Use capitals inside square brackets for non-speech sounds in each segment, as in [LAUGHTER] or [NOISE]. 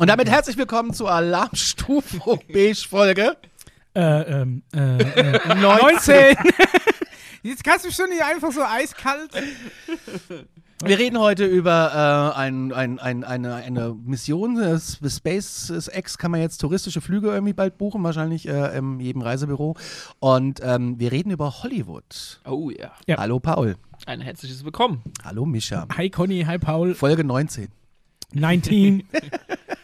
Und damit herzlich willkommen zur Alarmstufe [LAUGHS] Beige Folge. Äh, ähm, äh, äh, [LAUGHS] 19. [LAUGHS] Jetzt kannst du schon nicht einfach so eiskalt. Wir reden heute über äh, ein, ein, ein, eine, eine Mission. Das SpaceX kann man jetzt touristische Flüge irgendwie bald buchen, wahrscheinlich äh, in jedem Reisebüro. Und ähm, wir reden über Hollywood. Oh ja. Ja. Hallo Paul. Ein herzliches Willkommen. Hallo Mischa. Hi Conny, hi Paul. Folge 19. 19.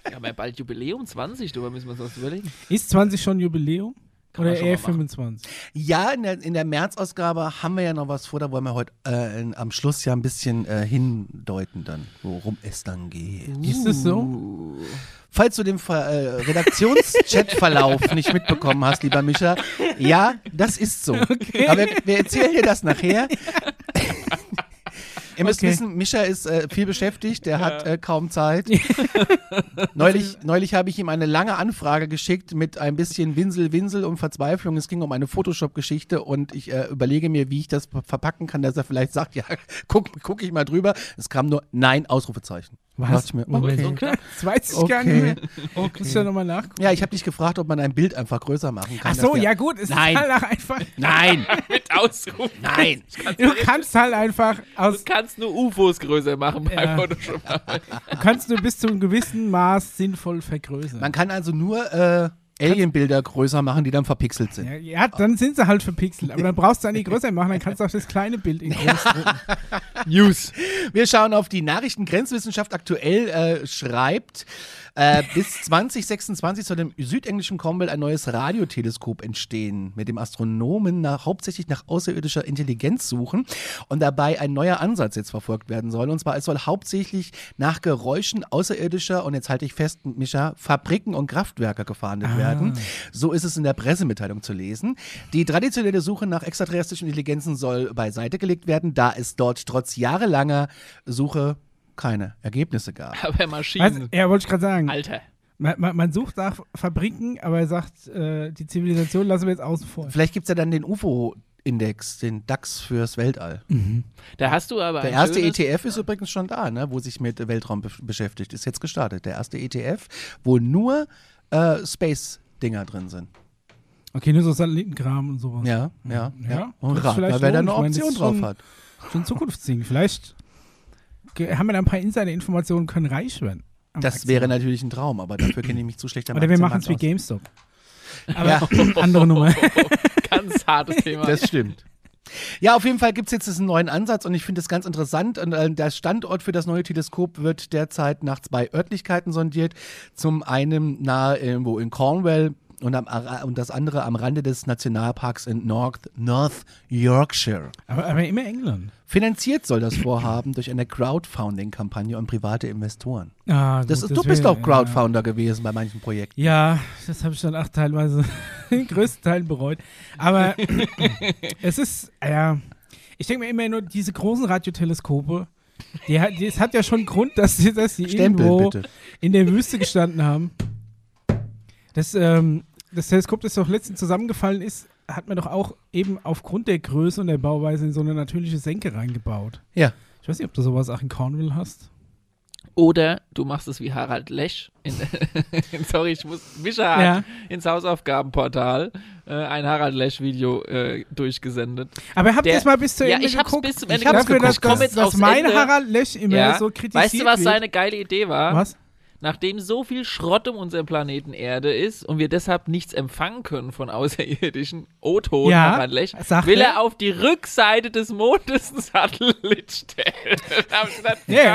Wir haben ja bald Jubiläum 20, darüber müssen wir uns was überlegen. Ist 20 schon Jubiläum? Kann Oder eher mal machen. 25? Ja, in der, in der März-Ausgabe haben wir ja noch was vor, da wollen wir heute äh, in, am Schluss ja ein bisschen äh, hindeuten dann, worum es dann geht. Ist es so? Uh. Falls du den Ver äh, Redaktions-Chat-Verlauf [LAUGHS] nicht mitbekommen hast, lieber Mischa, ja, das ist so. Aber wir, wir erzählen dir das nachher. Ihr müsst Okay. wissen, Mischa ist äh, viel beschäftigt, der hat äh, kaum Zeit. [LAUGHS] neulich neulich habe ich ihm eine lange Anfrage geschickt mit ein bisschen Winsel, Winsel und Verzweiflung. Es ging um eine Photoshop-Geschichte und ich äh, überlege mir, wie ich das ver- verpacken kann, dass er vielleicht sagt, [LAUGHS] ja, guck, guck ich mal drüber. Es kam nur Nein, Ausrufezeichen. Ich mir, okay. knapp. Das weiß ich gar nicht Okay. mehr. Okay. Muss ja nochmal nachgucken. Ja, ich habe dich gefragt, ob man ein Bild einfach größer machen kann. Ach so, ja gut, es Nein. ist halt einfach. Nein, [LAUGHS] Mit Ausruf. nein. Du kannst halt einfach aus, Du kannst nur UFOs größer machen bei Ja. Photoshop. du kannst nur bis zu einem gewissen Maß sinnvoll vergrößern. Man kann also nur äh, Alien-Bilder größer machen, die dann verpixelt sind. Ja, ja, dann sind sie halt verpixelt. Aber dann brauchst du eine größer machen, dann kannst du auch das kleine Bild in groß drucken. [LAUGHS] News. Wir schauen auf die Nachrichten. Grenzwissenschaft aktuell äh, schreibt, äh, bis 2026 soll im südenglischen Cornwall ein neues Radioteleskop entstehen, mit dem Astronomen nach, hauptsächlich nach außerirdischer Intelligenz suchen und dabei ein neuer Ansatz jetzt verfolgt werden soll. Und zwar, es soll hauptsächlich nach Geräuschen außerirdischer, und jetzt halte ich fest, Mischa, Fabriken und Kraftwerke gefahndet werden. So ist es in der Pressemitteilung zu lesen. Die traditionelle Suche nach extraterrestrischen Intelligenzen soll beiseite gelegt werden, da es dort trotz jahrelanger Suche keine Ergebnisse gab. [LAUGHS] Aber? Maschinen. Ja, wollte ich gerade sagen. Alter. Man, man, man sucht nach Fabriken, aber er sagt, äh, die Zivilisation lassen wir jetzt außen vor. Vielleicht gibt es ja dann den UFO-Index, den DAX fürs Weltall. Da hast du aber Der erste ETF ist übrigens schon da, ne, wo sich mit Weltraum be beschäftigt. Ist jetzt gestartet. Der erste ETF, wo nur äh, Space-Dinger drin sind. Okay, nur so Satellitenkram und sowas. Ja, ja, ja. Ja, Und vielleicht mal, wer da eine meine, Option ist drauf schon- hat. Schon ein Zukunftsding. Vielleicht haben wir da ein paar Insider-Informationen, können reich werden. Das Aktien. wäre natürlich ein Traum, aber dafür kenne ich mich zu schlecht am Oder wir machen es wie GameStop. Aber Ja. [LAUGHS] andere Nummer. [LAUGHS] Ganz hartes Thema. Das stimmt. Ja, auf jeden Fall gibt es jetzt diesen neuen Ansatz und ich finde das ganz interessant. Und, äh, der Standort für das neue Teleskop wird derzeit nach zwei Örtlichkeiten sondiert. Zum einen nahe irgendwo in Cornwall und, am, und das andere am Rande des Nationalparks in North, North Yorkshire. aber, aber immer England. Finanziert soll das Vorhaben durch eine Crowdfunding-Kampagne und private Investoren. Ah, Das, gut, ist- du bist auch Crowdfounder gewesen bei manchen Projekten. Ja, das habe ich dann auch teilweise [LAUGHS] in größten Teilen bereut. Aber [LAUGHS] es ist, ja, ich denke mir immer nur, diese großen Radioteleskope, die, hat- die, es hat ja schon Grund, dass sie, dass sie Stempel irgendwo bitte. in der Wüste gestanden haben. Das, ähm, das Teleskop, das doch letztens zusammengefallen ist, hat man doch auch eben aufgrund der Größe und der Bauweise in so eine natürliche Senke reingebaut. Ja. Ich weiß nicht, ob du sowas auch in Cornwall hast. Oder du machst es wie Harald Lesch. In, [LAUGHS] sorry, ich muss. Mischa hat Ja. ins Hausaufgabenportal äh, ein Harald Lesch-Video äh, durchgesendet. Aber habt ihr es mal bis zu Ja, Ende ich hab's geguckt? bis zum Ende ich hab's geguckt. Dafür, Ich komm dass, jetzt dass, aufs dass mein Ende. Harald Lesch immer Ja. so kritisiert Weißt du, was wird. seine geile Idee war? Was? Nachdem so viel Schrott um unseren Planeten Erde ist und wir deshalb nichts empfangen können von außerirdischen O-Ton, Ja, will er. auf die Rückseite des Mondes einen Satellit stellen. [LAUGHS] Ja,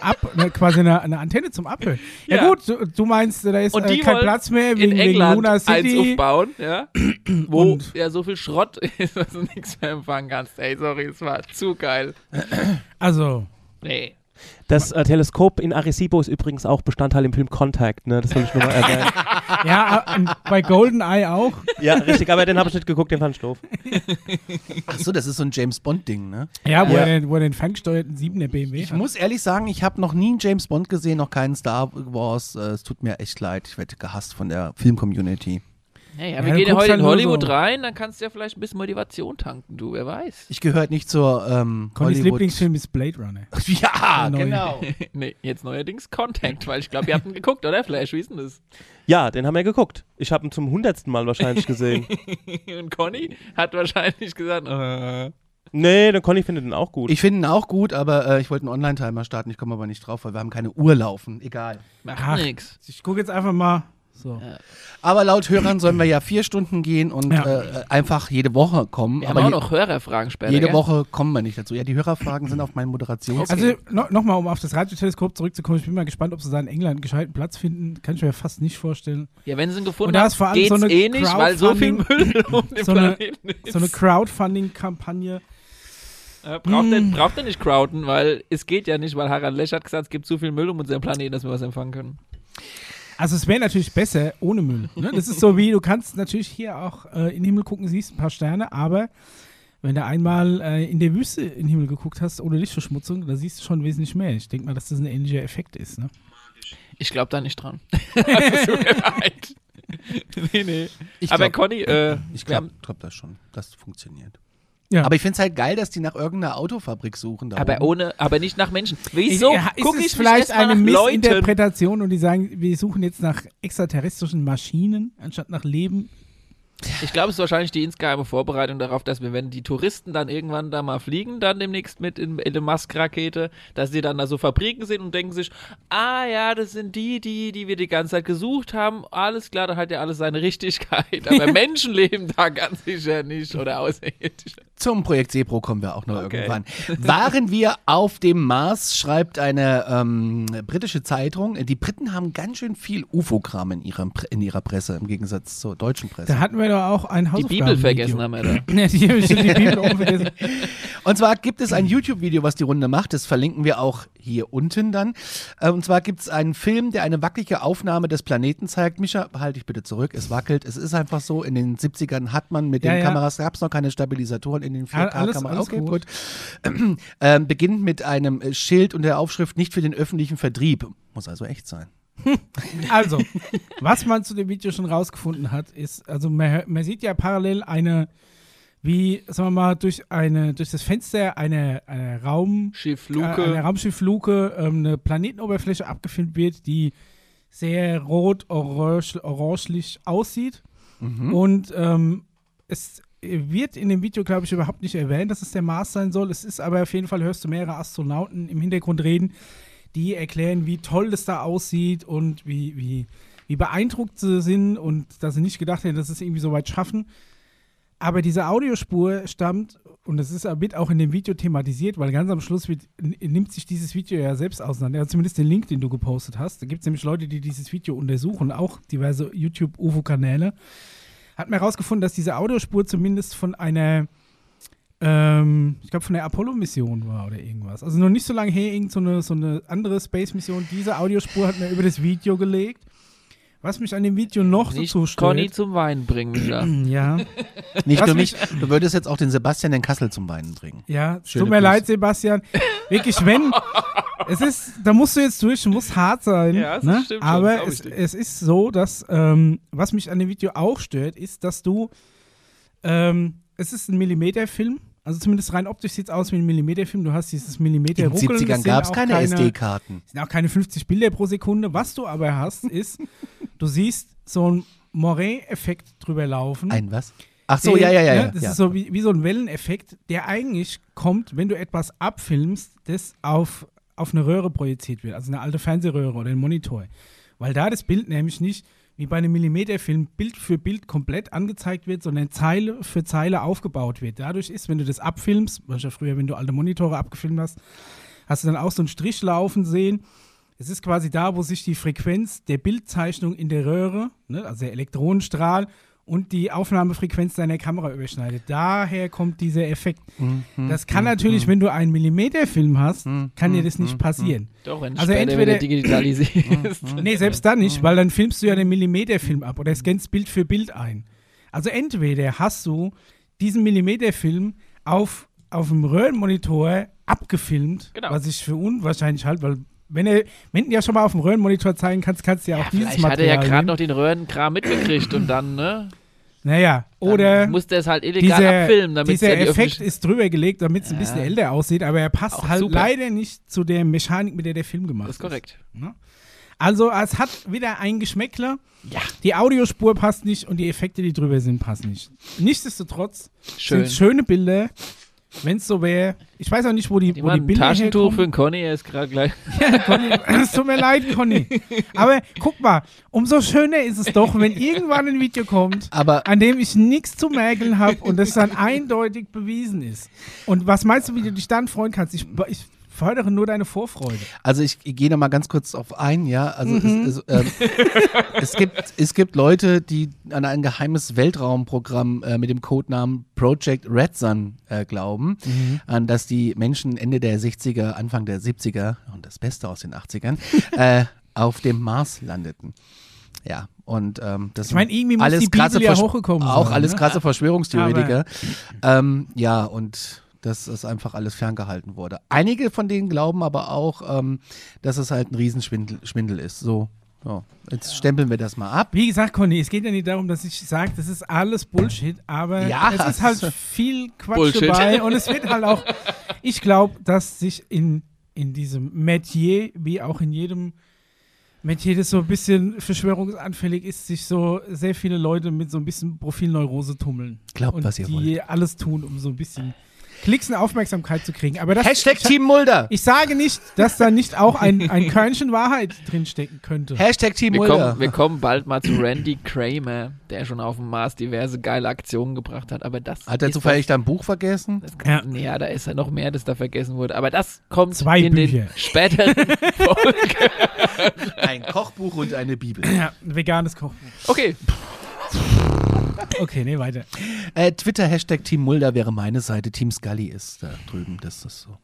Ab, quasi eine, eine Antenne zum Abhören. Ja, Ja. gut, du, du meinst, da ist äh, kein Platz mehr in wegen, wegen England Luna eins City. aufbauen, ja, [CLEARS THROAT] wo Und- ja so viel Schrott [LAUGHS] ist, dass du nichts mehr empfangen kannst. Ey, sorry, es war zu geil. Also, Nee. Das äh, Teleskop in Arecibo ist übrigens auch Bestandteil im Film Contact, ne? Das soll ich nur mal erwähnen. [LAUGHS] ja, äh, bei GoldenEye auch. ja, richtig, aber den habe ich nicht geguckt, den fand ich doof. Achso, das ist so ein James Bond-Ding, ne? Ja, wo, Ja. Er, den, wo er den ferngesteuerten 7er BMW Ich hat. muss ehrlich sagen, ich habe noch nie einen James Bond gesehen, noch keinen Star Wars. Äh, es tut mir echt leid. Ich werde gehasst von der Film-Community. Naja, Ja, wir du gehen ja heute halt in Hollywood so. rein, dann kannst du ja vielleicht ein bisschen Motivation tanken, du, wer weiß. Ich gehöre nicht zur ähm, Connys Hollywood. Lieblingsfilm ist Blade Runner. [LAUGHS] Ja, genau. [LAUGHS] nee, jetzt neuerdings Contact, weil ich glaube, ihr habt ihn geguckt, oder Flash? Wie ist denn das? Ja, den haben wir geguckt. Ich habe ihn zum hundertsten Mal wahrscheinlich gesehen. [LAUGHS] Und Conny hat wahrscheinlich gesagt, äh, nee, der Conny findet den auch gut. Ich finde ihn auch gut, aber äh, ich wollte einen Online-Timer starten. Ich komme aber nicht drauf, weil wir haben keine Uhr laufen. Egal. macht Ach. nix. Ich gucke jetzt einfach mal. So. Aber laut Hörern sollen wir ja vier Stunden gehen und Ja. äh, einfach jede Woche kommen. Wir haben aber auch je- noch Hörerfragen später. jede gell? Woche kommen wir nicht dazu. Ja, die Hörerfragen sind auf meinen Moderations. Also no, nochmal, um auf das Radioteleskop zurückzukommen, ich bin mal gespannt, ob sie da in England einen gescheiten Platz finden. Kann ich mir fast nicht vorstellen. Ja, wenn sie ihn Und gefunden da haben, ist vor allem geht's so eine eh nicht, weil so viel Müll [LAUGHS] um den so eine- Planeten ist. So eine Crowdfunding-Kampagne. Äh, braucht, er, Mm. braucht er nicht crowden, weil es geht ja nicht, weil Harald Lesch hat gesagt, es gibt zu viel Müll um unseren Planeten, dass wir was empfangen können. Also es wäre natürlich besser ohne Müll. Ne? Das ist so wie, du kannst natürlich hier auch äh, in den Himmel gucken, siehst ein paar Sterne, aber wenn du einmal äh, in der Wüste in den Himmel geguckt hast, ohne Lichtverschmutzung, da siehst du schon wesentlich mehr. Ich denke mal, dass das ein ähnlicher Effekt ist. Ne? Ich glaube da nicht dran. [LAUGHS] also, nee, nee. Ich Aber glaub- Conny, äh, Ich glaube glaub das schon. Das funktioniert. Ja. Aber ich finde es halt geil, dass die nach irgendeiner Autofabrik suchen. Da aber oben. ohne, aber nicht nach Menschen. Wieso ja, ist gucke es ich vielleicht eine nach Leuten? Missinterpretation und die sagen, wir suchen jetzt nach extraterrestrischen Maschinen anstatt nach Leben? Ich glaube, es ist wahrscheinlich die insgeheime Vorbereitung darauf, dass wir, wenn die Touristen dann irgendwann da mal fliegen, dann demnächst mit in Elon Musk-Rakete, dass sie dann da so Fabriken sehen und denken sich, ah ja, das sind die, die, die wir die ganze Zeit gesucht haben. Alles klar, da hat ja alles seine Richtigkeit. Aber [LAUGHS] Menschen leben da ganz sicher nicht oder Außerirdische. Zum Projekt Sepro kommen wir auch noch Okay. irgendwann. [LAUGHS] Waren wir auf dem Mars, schreibt eine ähm, britische Zeitung. Die Briten haben ganz schön viel UFO-Kram in, ihrem in ihrer Presse, im Gegensatz zur deutschen Presse. Da hatten wir doch auch ein Die Hausaufgaben Bibel vergessen haben wir da. [LAUGHS] Die die Bibel auch vergessen. [LAUGHS] Und zwar gibt es ein YouTube-Video, was die Runde macht. Das verlinken wir auch hier unten dann. Äh, Und zwar gibt es einen Film, der eine wackelige Aufnahme des Planeten zeigt. Micha, behalte dich bitte zurück. Es wackelt. Es ist einfach so. In den 70ern hat man mit Ja, den ja. Kameras, gab es noch keine Stabilisatoren in den Ja, alles- 4K-Kameras. alles Okay, gut. Ähm, beginnt mit einem Schild und der Aufschrift nicht für den öffentlichen Vertrieb. Muss also echt sein. [LAUGHS] Also, was man zu dem Video schon rausgefunden hat, ist, also man, man sieht ja parallel eine, wie, sagen wir mal, durch eine, durch das Fenster eine, eine Raum, Schiff, äh, eine Raumschiffluke, ähm, eine Planetenoberfläche abgefilmt wird, die sehr rot, orange, aussieht. Und ähm, es wird in dem Video, glaube ich, überhaupt nicht erwähnt, dass es der Mars sein soll. Es ist aber auf jeden Fall, hörst du mehrere Astronauten im Hintergrund reden, die erklären, wie toll das da aussieht und wie, wie, wie beeindruckt sie sind und dass sie nicht gedacht hätten, dass sie es irgendwie so weit schaffen. Aber diese Audiospur stammt, und das ist wird auch in dem Video thematisiert, weil ganz am Schluss wird, nimmt sich dieses Video ja selbst auseinander. Ja, zumindest den Link, den du gepostet hast. Da gibt es nämlich Leute, die dieses Video untersuchen, auch diverse YouTube-UFO-Kanäle. Hat man herausgefunden, dass diese Audiospur zumindest von einer, ähm, ich glaube, von der Apollo-Mission war oder irgendwas. Also noch nicht so lange her, irgend so eine, so eine andere Space-Mission. Diese Audiospur hat man über das Video gelegt. Was mich an dem Video noch Nicht dazu stört. Conny zum Weinen bringen, [CLEARS THROAT] Micha. ja. Nicht Was nur mich- du würdest jetzt auch den Sebastian in Kassel zum Weinen bringen. Ja, Schöne tut mir Grüße. leid, Sebastian. Wirklich, wenn. [LAUGHS] es ist, da musst du jetzt durch, muss hart sein. Ja, das ne? stimmt schon, Aber ich es, es ist so, dass, ähm, was mich an dem Video auch stört, ist, dass du, ähm, es ist ein Millimeterfilm. Also zumindest rein optisch sieht es aus wie ein Millimeterfilm. Du hast dieses Millimeter In den Ruckeln. 70ern es sind gab es auch keine, SD-Karten. es sind auch keine 50 Bilder pro Sekunde. Was du aber hast, [LAUGHS] ist, du siehst so einen Moray-Effekt drüber laufen. Ein was? Ach so, Den, ja, ja, ja. ne, ja. Das ja. ist so wie, wie so ein Welleneffekt, der eigentlich kommt, wenn du etwas abfilmst, das auf, auf eine Röhre projiziert wird, also eine alte Fernsehröhre oder ein Monitor. Weil da das Bild nämlich nicht wie bei einem Millimeterfilm Bild für Bild komplett angezeigt wird, sondern Zeile für Zeile aufgebaut wird. Dadurch ist, wenn du das abfilmst, was ja früher, wenn du alte Monitore abgefilmt hast, hast du dann auch so einen Strich laufen sehen. Es ist quasi da, wo sich die Frequenz der Bildzeichnung in der Röhre, ne, also der Elektronenstrahl, und die Aufnahmefrequenz deiner Kamera überschneidet. Daher kommt dieser Effekt. Mhm, Das kann natürlich, wenn du einen Millimeterfilm hast, kann dir das nicht passieren. Doch, wenn Also entweder- wieder digitalisierst. Nee, selbst dann nicht, weil dann filmst du ja den Millimeterfilm ab oder scannst Bild für Bild ein. Also entweder hast du diesen Millimeterfilm auf, auf dem Röhrenmonitor abgefilmt, Genau. was ich für unwahrscheinlich halte, weil wenn er, wenn du ja schon mal auf dem Röhrenmonitor zeigen kannst, kannst du ja auch Ja, dieses vielleicht hat er ja Material gerade noch den Röhrenkram mitgekriegt und dann, ne? Naja, Dann oder muss der es halt illegal dieser, abfilmen, damit es dieser ja Effekt ist drüber gelegt, damit es ein Ja. bisschen älter aussieht, aber er passt Auch halt super. leider nicht zu der Mechanik, mit der der Film gemacht Das ist korrekt. Ne? Also es hat wieder ein Geschmäckler. Ja. Die Audiospur passt nicht und die Effekte, die drüber sind, passen nicht. Nichtsdestotrotz Schön. sind schöne Bilder. Wenn es so wäre. Ich weiß auch nicht, wo die, wo die Jemand ein Bilder Taschentuch für herkommen. den Conny, er ist gerade gleich. [LAUGHS] Ja, Conny, es tut mir leid, Conny. Aber guck mal, umso schöner ist es doch, wenn irgendwann ein Video kommt, Aber an dem ich nichts zu mäkeln habe und das dann eindeutig bewiesen ist. Und was meinst du, wie du dich dann freuen kannst? Ich, ich fördere nur deine Vorfreude. Also ich, ich gehe noch mal ganz kurz auf ein, ja. Also Mhm. es, es, ähm, [LAUGHS] es, gibt, es gibt Leute, die an ein geheimes Weltraumprogramm äh, mit dem Codenamen Project Red Sun äh, glauben, Mhm. an das die Menschen Ende der 60er, Anfang der 70er und das Beste aus den 80ern [LAUGHS] äh, auf dem Mars landeten. Ja, und ähm, das Ich meine, irgendwie muss alles die Bibel krasse ja hochgekommen Auch sein, alles ne? krasse Verschwörungstheoretiker. [LAUGHS] ähm, ja, und dass das einfach alles ferngehalten wurde. Einige von denen glauben aber auch, ähm, dass es halt ein Riesenschwindel Schwindel ist. So, so. jetzt stempeln wir das mal ab. Wie gesagt, Conny, es geht ja nicht darum, dass ich sage, das ist alles Bullshit, aber Ja, es ist halt viel Quatsch Bullshit. dabei [LAUGHS] und es wird halt auch, ich glaube, dass sich in, in diesem Metier, wie auch in jedem Metier, das so ein bisschen verschwörungsanfällig ist, sich so sehr viele Leute mit so ein bisschen Profilneurose tummeln. Glaubt, und was ihr die alles tun, um so ein bisschen Klicks und Aufmerksamkeit zu kriegen. Aber das, Hashtag ich, Team Mulder. ich sage nicht, dass da nicht auch ein, ein Körnchen Wahrheit drinstecken könnte. Hashtag Team Wir Mulder. kommen, wir kommen bald mal zu Randy Kramer, der schon auf dem Mars diverse geile Aktionen gebracht hat. Aber das Hat er zufällig dein Buch vergessen? Das, Ja. ja. da ist ja noch mehr, das da vergessen wurde. Aber das kommt Zwei in Bücher. den späteren [LAUGHS] Folgen. Ein Kochbuch und eine Bibel. Ja, ein veganes Kochbuch. Okay, [LAUGHS] Okay, nee, weiter. Äh, Twitter Hashtag Team Mulder wäre meine Seite. Team Scully ist da drüben. Das ist so.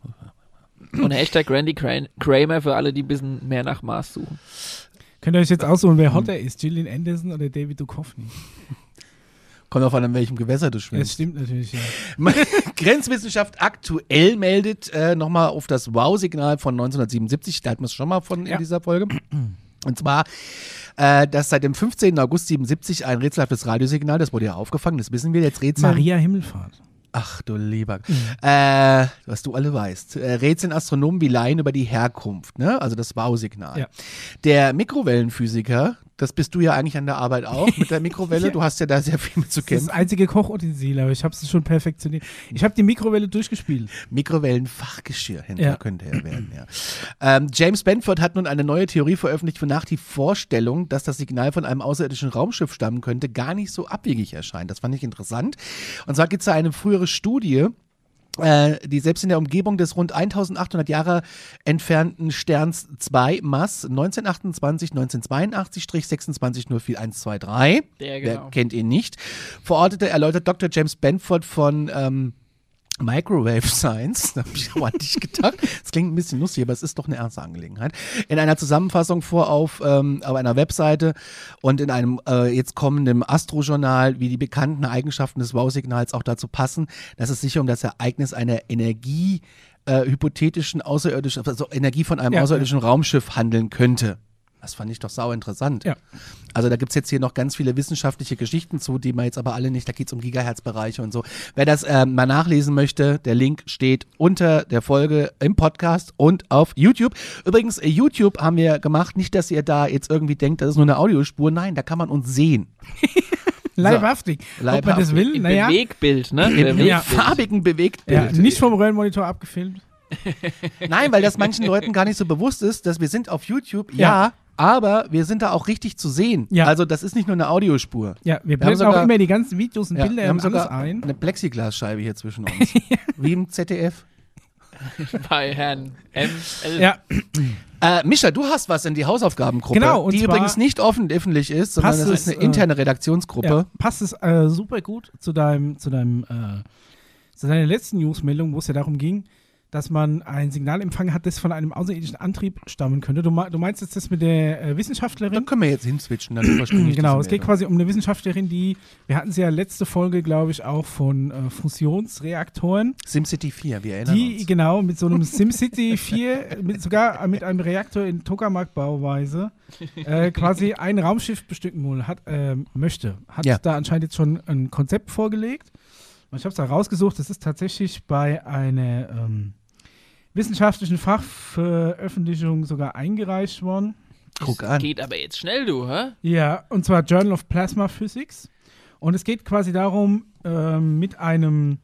und Hashtag Randy Kra- Kramer für alle, die ein bisschen mehr nach Mars suchen. Könnt ihr euch jetzt aussuchen, wer hotter ist? Gillian Anderson oder David Duchovny? Kommt auf an, in welchem Gewässer du Das schwimmst. stimmt natürlich, ja. [LAUGHS] Grenzwissenschaft aktuell meldet äh, nochmal auf das Wow-Signal von 1977, da hatten wir es schon mal von Ja. in dieser Folge. Und zwar, äh, dass seit dem 15. August 77 ein rätselhaftes Radiosignal, das wurde ja aufgefangen, das wissen wir jetzt, Rätsel. Maria Himmelfahrt. Ach du lieber. Äh, was du alle weißt. Äh, rätseln Astronomen wie Laien über die Herkunft, ne? Also das Wow-Signal. Ja. Der Mikrowellenphysiker, das bist du ja eigentlich an der Arbeit auch mit der Mikrowelle. [LAUGHS] Du hast ja da sehr viel mit zu Das kämpfen. das einzige Kochutensil, aber ich habe es schon perfektioniert. Ich habe die Mikrowelle durchgespielt. Mikrowellenfachgeschirrhändler Ja. könnte er werden, ja. Ähm, James Benford hat nun eine neue Theorie veröffentlicht, wonach die Vorstellung, dass das Signal von einem außerirdischen Raumschiff stammen könnte, gar nicht so abwegig erscheint. Das fand ich interessant. Und zwar gibt es da eine frühere Studie, die selbst in der Umgebung des rund 1800 Jahre entfernten Sterns 2 Mass 1928 1982-2604123, Der, wer genau. kennt ihn nicht, verortete, erläutert Dr. James Benford von ähm, Microwave Science, da habe ich auch an dich gedacht. Das klingt ein bisschen lustig, aber es ist doch eine ernste Angelegenheit. In einer Zusammenfassung vor auf, ähm, auf einer Webseite und in einem äh, jetzt kommenden Astrojournal, wie die bekannten Eigenschaften des Wow-Signals auch dazu passen, dass es sich um das Ereignis einer Energie äh, hypothetischen außerirdischen, also Energie von einem Ja, außerirdischen Raumschiff handeln könnte. Das fand ich doch sau interessant. Ja. Also da gibt's jetzt hier noch ganz viele wissenschaftliche Geschichten zu, die man jetzt aber alle nicht, da geht's um Gigahertz-Bereiche und so. Wer das ähm, mal nachlesen möchte, der Link steht unter der Folge im Podcast und auf YouTube. Übrigens, äh, YouTube haben wir gemacht, nicht, dass ihr da jetzt irgendwie denkt, das ist nur eine Audiospur. Nein, da kann man uns sehen. [LAUGHS] Leibhaftig. Ob man das Leibhaftig. will, Im naja. Bewegbild, ne? Im Ja. farbigen Bewegtbild. Ja, nicht vom Röhrenmonitor abgefilmt. [LAUGHS] [LAUGHS] Nein, weil das manchen Leuten gar nicht so bewusst ist, dass wir sind auf YouTube, ja, Ja. Aber wir sind da auch richtig zu sehen. Ja. Also das ist nicht nur eine Audiospur. Ja, wir blenden sogar- auch immer die ganzen Videos und Ja, Bilder wir haben sogar ein. eine Plexiglasscheibe hier zwischen uns. [LAUGHS] Wie im ZDF. bei Herrn ML. Ja, Äh, Mischa, du hast was in die Hausaufgabengruppe, Genau, und die übrigens nicht offen öffentlich ist, sondern das ist es, eine interne Redaktionsgruppe. ja, passt es äh, super gut zu deinem, zu deinem, äh, zu deiner letzten Newsmeldung, wo es ja darum ging, dass man ein Signal empfangen hat, das von einem außerirdischen Antrieb stammen könnte. Du, du meinst jetzt das mit der äh, Da Wissenschaftlerin? können wir jetzt hinswitchen, dann [CLEARS THROAT] Genau, es geht mehr. quasi um eine Wissenschaftlerin, die, wir hatten sie ja letzte Folge, glaube ich, auch von äh, Fusionsreaktoren, SimCity 4, wir erinnern die uns. genau mit so einem [LAUGHS] SimCity 4, mit, sogar mit einem Reaktor in Tokamak-Bauweise, äh, quasi ein Raumschiff bestücken wohl, hat, ähm, möchte. Hat Ja. da anscheinend jetzt schon ein Konzept vorgelegt. Und ich habe es da rausgesucht, das ist tatsächlich bei einer ähm, wissenschaftlichen Fachveröffentlichung sogar eingereicht worden. Guck Es an. Geht aber jetzt schnell, du, hä? Ja, und zwar Journal of Plasma Physics. Und es geht quasi darum, ähm, mit einem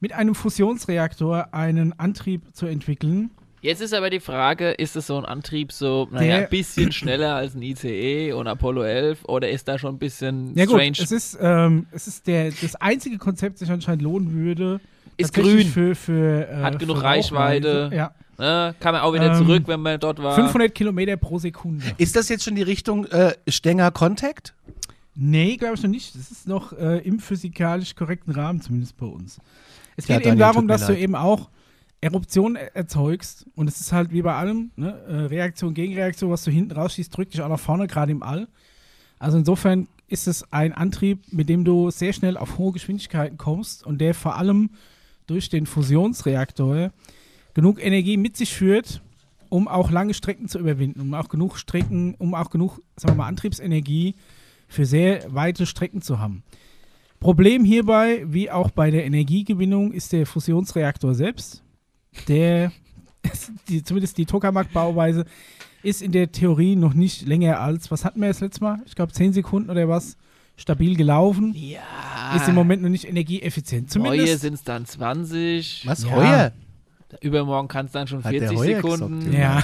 mit einem Fusionsreaktor einen Antrieb zu entwickeln. Jetzt ist aber die Frage, ist es so ein Antrieb so, naja, ein bisschen schneller als ein ICE und Apollo 11 oder ist da schon ein bisschen Ja gut, strange? es ist, ähm, es ist der, das einzige Konzept, das sich anscheinend lohnen würde. Ist grün. Für, für, äh, Hat genug für Reichweite. Rauchweise. Ja, ne? Kann man auch wieder Ähm, zurück, wenn man dort war. 500 Kilometer pro Sekunde. Ist das jetzt schon die Richtung äh, Stenger Contact? Nee, glaube ich noch nicht. Das ist noch äh, im physikalisch korrekten Rahmen, zumindest bei uns. Es Ja, geht eben Daniel, darum, tut mir dass du eben auch Eruption er- erzeugst. Und es ist halt wie bei allem, ne? äh, Reaktion, Gegenreaktion, was du hinten rausschießt, drückt dich auch nach vorne, gerade im All. Also insofern ist es ein Antrieb, mit dem du sehr schnell auf hohe Geschwindigkeiten kommst und der vor allem durch den Fusionsreaktor genug Energie mit sich führt, um auch lange Strecken zu überwinden, um auch genug Strecken, um auch genug, sagen wir mal, Antriebsenergie für sehr weite Strecken zu haben. Problem hierbei, wie auch bei der Energiegewinnung, ist der Fusionsreaktor selbst. Der, [LAUGHS] die, zumindest die Tokamak-Bauweise, ist in der Theorie noch nicht länger als, was hatten wir das letzte Mal? Ich glaube 10 Sekunden oder was, stabil gelaufen. ja. Ist im Moment noch nicht energieeffizient. Zumindest. sind es dann 20. Was? Ja. Heuer? Übermorgen kann es dann schon Hat der 40 Heuer Sekunden. gesagt, Ja.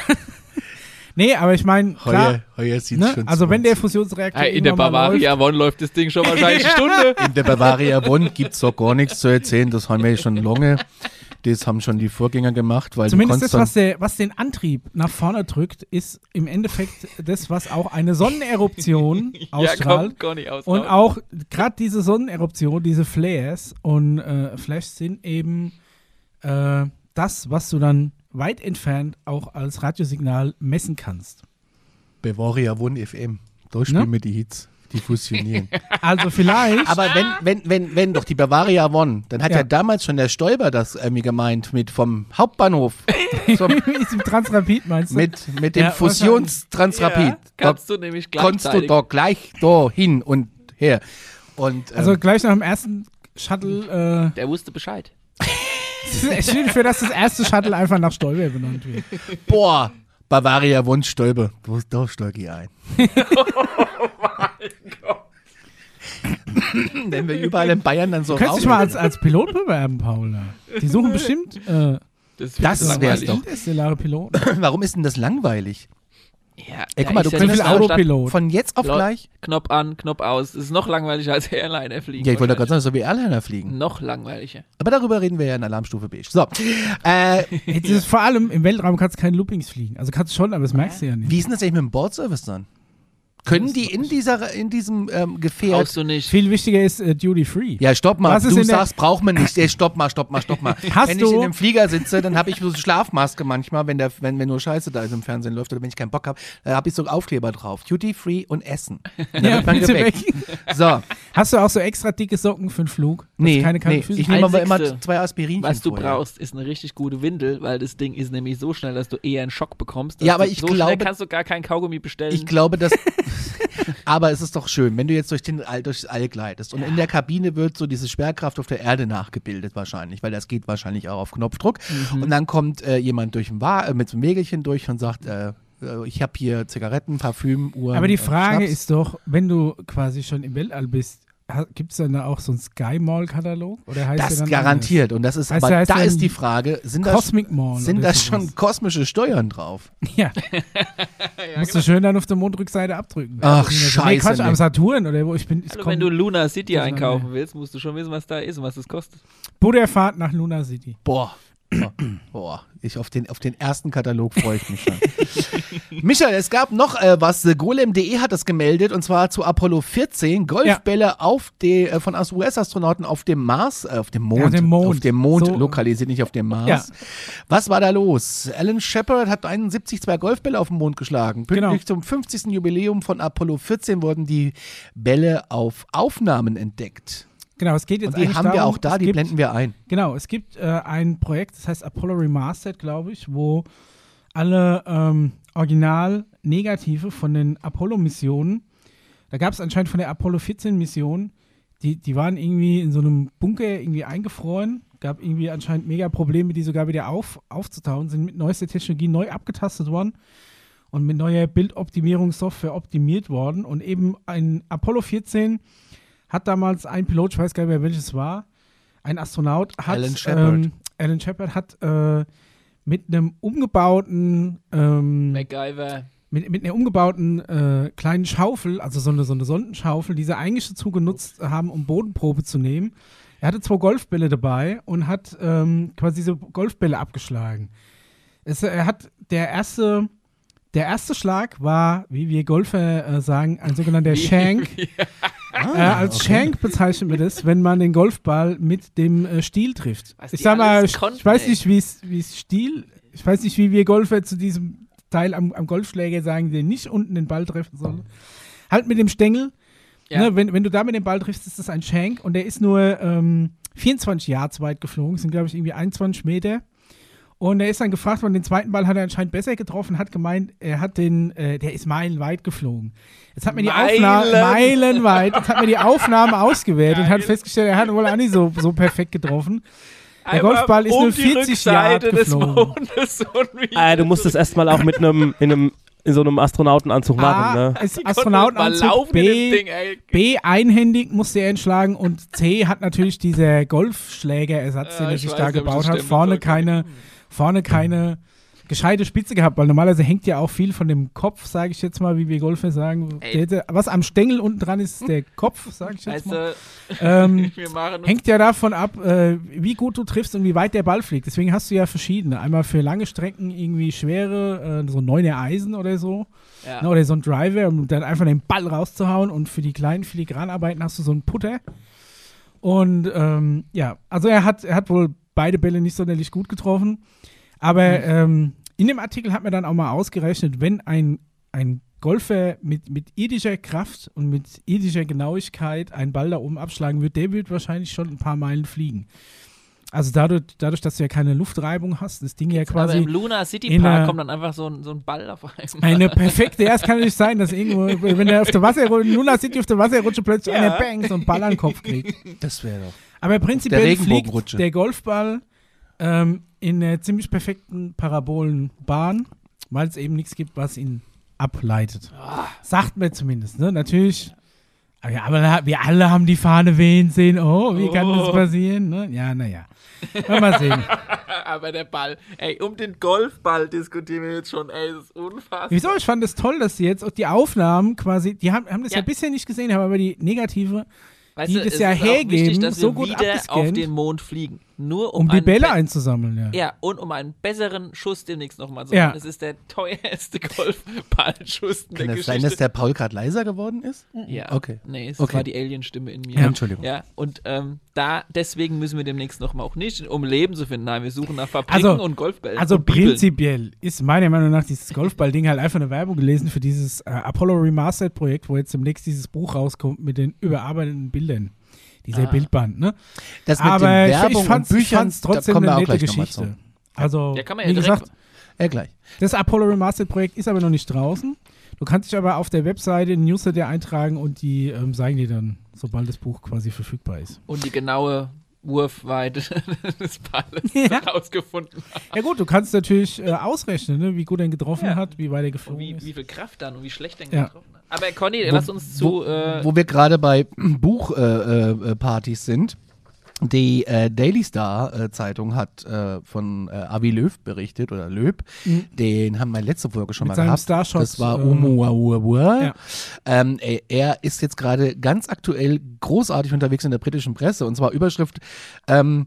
[LAUGHS] nee, aber ich meine, klar, Heuer, heuer sieht ne? schon also wenn der 20. Fusionsreaktor Ah, in der Bavaria One läuft das Ding schon wahrscheinlich [LAUGHS] eine Stunde. In der Bavaria Bonn gibt es doch gar nichts zu erzählen, das haben wir schon lange. Das haben schon die Vorgänger gemacht, weil Zumindest das, was, der, was den Antrieb nach vorne drückt, ist im Endeffekt das, was auch eine Sonneneruption [LAUGHS] ja, ausstrahlt. kommt gar nicht aus. und auch gerade diese Sonneneruption, diese Flares und äh, Flashes sind eben äh, das, was du dann weit entfernt auch als Radiosignal messen kannst. Bavaria Bonn FM. Da spielen Ne? wir die Hits, die fusionieren. [LAUGHS] Also vielleicht. Aber wenn, wenn, wenn, wenn doch die Bavaria One, dann hat ja, Ja. damals schon der Stoiber das irgendwie gemeint mit vom Hauptbahnhof [LAUGHS] zum, Transrapid meinst du? mit, mit dem Ja, Fusionstransrapid. Ja, da kannst du nämlich konntest du da gleich da hin und her. Und ähm, also gleich nach dem ersten Shuttle. Der wusste Bescheid. Äh, ich bin für, dass das erste Shuttle einfach nach Stolper benannt wird. boah, Bavaria One Stoiber, da, da steige ich ein. [LAUGHS] Wenn wir überall in Bayern dann so Du könntest dich mal als, als Pilot bewerben, Paula. Die suchen [LAUGHS] bestimmt äh, Das, Das langweilig. doch. interstellare Piloten. [LAUGHS] Warum ist denn das langweilig? Ja, Ey, guck mal, du ist ja könntest nicht viel so Autopilot. Von jetzt auf Leute, gleich? Knopf an, Knopf aus. Das ist noch langweiliger als Airliner fliegen. Ja, ich wollte gerade sagen, so wie Airliner fliegen. Noch langweiliger. Aber darüber reden wir ja in Alarmstufe B. So, äh, Jetzt ist vor allem im Weltraum kannst du keine Loopings fliegen. Also kannst du schon, aber das merkst du ja nicht. wie ist denn das eigentlich mit dem Bordservice dann? Können die in, dieser, in diesem ähm, Gefährt Brauchst du nicht. Viel wichtiger ist äh, Duty Free. Ja, stopp mal. Was ist Du in der- sagst, braucht man nicht. Ey, stopp mal, stopp mal, stopp mal. [LAUGHS] Hast wenn du- ich in einem Flieger sitze, dann habe ich so eine Schlafmaske manchmal, wenn, der, wenn, wenn nur Scheiße da ist im Fernsehen läuft oder wenn ich keinen Bock habe, da habe ich so Aufkleber drauf. Duty Free und Essen. [LAUGHS] Dann Ja, wird man bitte geweckt. weg. So, Hast du auch so extra dicke Socken für den Flug? Dass nee, keine nee. Füße ich nehme aber immer Einzigste, zwei Aspirinchen Was du vorher. brauchst, ist eine richtig gute Windel, weil das Ding ist nämlich so schnell, dass du eher einen Schock bekommst. dass Ja, aber du ich so glaube- schnell kannst du gar kein Kaugummi bestellen. Ich glaube, dass. [LAUGHS] [LAUGHS] aber es ist doch schön, wenn du jetzt durch den All, durchs All gleitest und in der Kabine wird so diese Schwerkraft auf der Erde nachgebildet wahrscheinlich, weil das geht wahrscheinlich auch auf Knopfdruck. Mhm. Und dann kommt äh, jemand durch ein Wa äh, mit so einem Wägelchen durch und sagt, äh, äh, ich habe hier Zigaretten, Parfüm, Uhren. Aber die Frage ist doch, wenn du quasi schon im Weltall bist, gibt es dann da auch so einen Sky Mall-Katalog? Oder heißt das dann garantiert. Und das ist, Heißt aber heißt da ist die Frage, sind anders? das, Cosmic Mall. sind sowas. schon kosmische Steuern drauf? [LAUGHS] [LAUGHS] Ja. Musst du schön dann auf der Mondrückseite abdrücken. Ach, Nee, scheiße, Quatsch, nee. am Saturn oder wo ich bin. Ich also, komm, wenn du Luna City einkaufen willst, musst du schon wissen, was da ist und was das kostet. Buddha-Fahrt nach Luna City. Boah. [CLEARS THROAT] Boah, ich auf den, auf den ersten Katalog freue ich mich schon. [LAUGHS] Michael, es gab noch äh, was. Golem.de hat das gemeldet und zwar zu Apollo 14. Golfbälle auf de, äh, von US-Astronauten auf dem Mars, äh, auf dem Mond. Ja, dem Mond. Auf dem Mond So. lokalisiert, nicht auf dem Mars. Ja. Was war da los? Alan Shepard hat 71 zwei Golfbälle auf dem Mond geschlagen. Pünktlich Genau. zum 50. Jubiläum von Apollo 14 wurden die Bälle auf Aufnahmen entdeckt. Genau, es geht jetzt Und die haben wir darum, auch da, die gibt, blenden wir ein. Genau, es gibt äh, ein Projekt, das heißt Apollo Remastered, glaube ich, wo alle ähm, Original-Negative von den Apollo-Missionen, da gab es anscheinend von der Apollo 14-Mission, die, die waren irgendwie in so einem Bunker irgendwie eingefroren, gab irgendwie anscheinend mega Probleme, die sogar wieder auf, aufzutauen, sind mit neuester Technologie neu abgetastet worden und mit neuer Bildoptimierungssoftware optimiert worden und eben ein Apollo 14 hat damals ein Pilot, ich weiß gar nicht mehr welches war, ein Astronaut hat Alan Shepard. Ähm, Alan Shepard hat äh, mit einem umgebauten ähm, MacGyver. mit, mit einer umgebauten äh, kleinen Schaufel, also so eine, so eine Sondenschaufel, die sie eigentlich dazu genutzt haben, um Bodenprobe zu nehmen. Er hatte zwei Golfbälle dabei und hat ähm, quasi diese Golfbälle abgeschlagen. Es, er hat der erste, der erste Schlag war, wie wir Golfer äh, sagen, ein sogenannter Shank. Äh, als Shank bezeichnen wir das, wenn man den Golfball mit dem äh, Stiel trifft. Was ich sag mal, konnten, ich weiß nicht, wie es wie es Stiel, ich weiß nicht, wie wir Golfer zu diesem Teil am, am Golfschläger sagen, der nicht unten den Ball treffen soll. Halt mit dem Stängel. Ja. Ne, wenn, wenn du da mit dem Ball triffst, ist das ein Shank und der ist nur ähm, 24 Yards weit geflogen, das sind glaube ich irgendwie 21 Meter. Und er ist dann gefragt worden, den zweiten Ball hat er anscheinend besser getroffen, hat gemeint, er hat den, äh, der ist meilenweit geflogen. Jetzt hat mir die Meilen? Aufnahme, meilenweit, jetzt hat mir die Aufnahme [LAUGHS] ausgewertet und hat festgestellt, er hat wohl auch nicht so, so perfekt getroffen. Der Einmal Golfball ist um nur die 40 Yard Rückseite des geflogen. Ah, du musst es [LAUGHS] erstmal auch mit einem, in einem, in so einem Astronautenanzug machen, A, ne? ist Die konnten Astronautenanzug, B, Ding, ey. B, einhändig musste er entschlagen und C hat natürlich dieser Golfschlägerersatz, Ja, den er ich sich weiß da gebaut das hat, vorne keine, vorne keine gescheite Spitze gehabt, weil normalerweise hängt ja auch viel von dem Kopf, sage ich jetzt mal, wie wir Golfer sagen. Der, was am Stängel unten dran ist, ist der [LAUGHS] Kopf, sage ich jetzt mal. du, [LAUGHS] Ähm, hängt ja davon ab, äh, wie gut du triffst und wie weit der Ball fliegt. Deswegen hast du ja verschiedene. Einmal für lange Strecken irgendwie schwere, äh, so neuner Eisen oder so. ja. Ne, oder so ein Driver, um dann einfach den Ball rauszuhauen und für die kleinen Filigranarbeiten hast du so einen Putter. Und ähm, ja, also er hat, er hat wohl beide Bälle nicht sonderlich gut getroffen. Aber ähm, in dem Artikel hat man dann auch mal ausgerechnet, wenn ein, ein Golfer mit, mit irdischer Kraft und mit irdischer Genauigkeit einen Ball da oben abschlagen wird, der wird wahrscheinlich schon ein paar Meilen fliegen. Also dadurch, dadurch dass du ja keine Luftreibung hast, das Ding ja Aber quasi im Luna City in Park einer- kommt dann einfach so ein, so ein Ball auf einmal. eine perfekte, ja, es kann nicht sein, dass irgendwo, wenn der auf der Wasserrutsche, Luna City auf der Wasserrutsche plötzlich Ja. einer Bang, so einen Ball an den Kopf kriegt. Das wäre doch. Aber prinzipiell Der fliegt der Golfball ähm, in einer ziemlich perfekten Parabolenbahn, weil es eben nichts gibt, was ihn ableitet. Sagt mir zumindest, ne? Natürlich. Aber, ja, aber wir alle haben die Fahne wehen sehen. Oh, wie kann das Oh. passieren? Ne? Ja, naja. Mal sehen. [LAUGHS] Aber der Ball, ey, um den Golfball diskutieren wir jetzt schon, ey, das ist unfassbar. Wieso? Ich fand es toll, dass sie jetzt auch die Aufnahmen quasi, die haben, haben das ja. Ja. bisher nicht gesehen, haben aber die negative, Weißt die du, das es ja hergeben, wichtig, dass so wir gut wieder abgescannt. auf den Mond fliegen. Nur um, um die Bälle einzusammeln, ja. Ja, und um einen besseren Schuss demnächst nochmal zu Ja. machen. Das ist der teuerste [LAUGHS] Golfballschuss in Kann der es sein, dass der Paul gerade leiser geworden ist? ja, Okay. Nee, es Okay. war die Alien-Stimme in mir. Ja, Entschuldigung. Ja, und ähm, da, deswegen müssen wir demnächst nochmal auch nicht, um Leben zu finden. Nein, wir suchen nach Fabriken Also- und Golfbällen. Also und prinzipiell ist meiner Meinung nach dieses Golfball-Ding halt einfach eine Werbung gelesen für dieses äh, Apollo Remastered-Projekt, wo jetzt demnächst dieses Buch rauskommt mit den überarbeiteten Bildern. Dieser Ah. Bildband, ne? Das mit Aber den ich, Werbung ich fand's, und ich Büchern, fand's trotzdem eine auch nette Geschichte. Also, Ja, kann man ja wie gesagt, Ja, gleich. das Apollo Remastered-Projekt ist aber noch nicht draußen. Du kannst dich aber auf der Webseite in Newsletter eintragen und die ähm, sagen dir dann, sobald das Buch quasi verfügbar ist. Und die genaue Wurfweite [LAUGHS] des Balles Ja. rausgefunden haben. Ja gut, du kannst natürlich äh, ausrechnen, ne, wie gut er getroffen Ja. hat, wie weit er Und geflogen wie, ist. wie viel Kraft dann und wie schlecht er Ja. getroffen hat. Aber Conny, Wo- lass uns zu. äh, Wo wir gerade bei [CLEARS THROAT] Buchpartys äh, äh, sind. Die äh, Daily Star äh, Zeitung hat äh, von äh, Avi Löw berichtet oder Löb. Mhm. Den haben wir letzte Folge schon Mit mal gehabt. Starshot, das war äh, Oumuamua. ja. Ähm, er, er ist jetzt gerade ganz aktuell großartig unterwegs in der britischen Presse und zwar Überschrift ähm,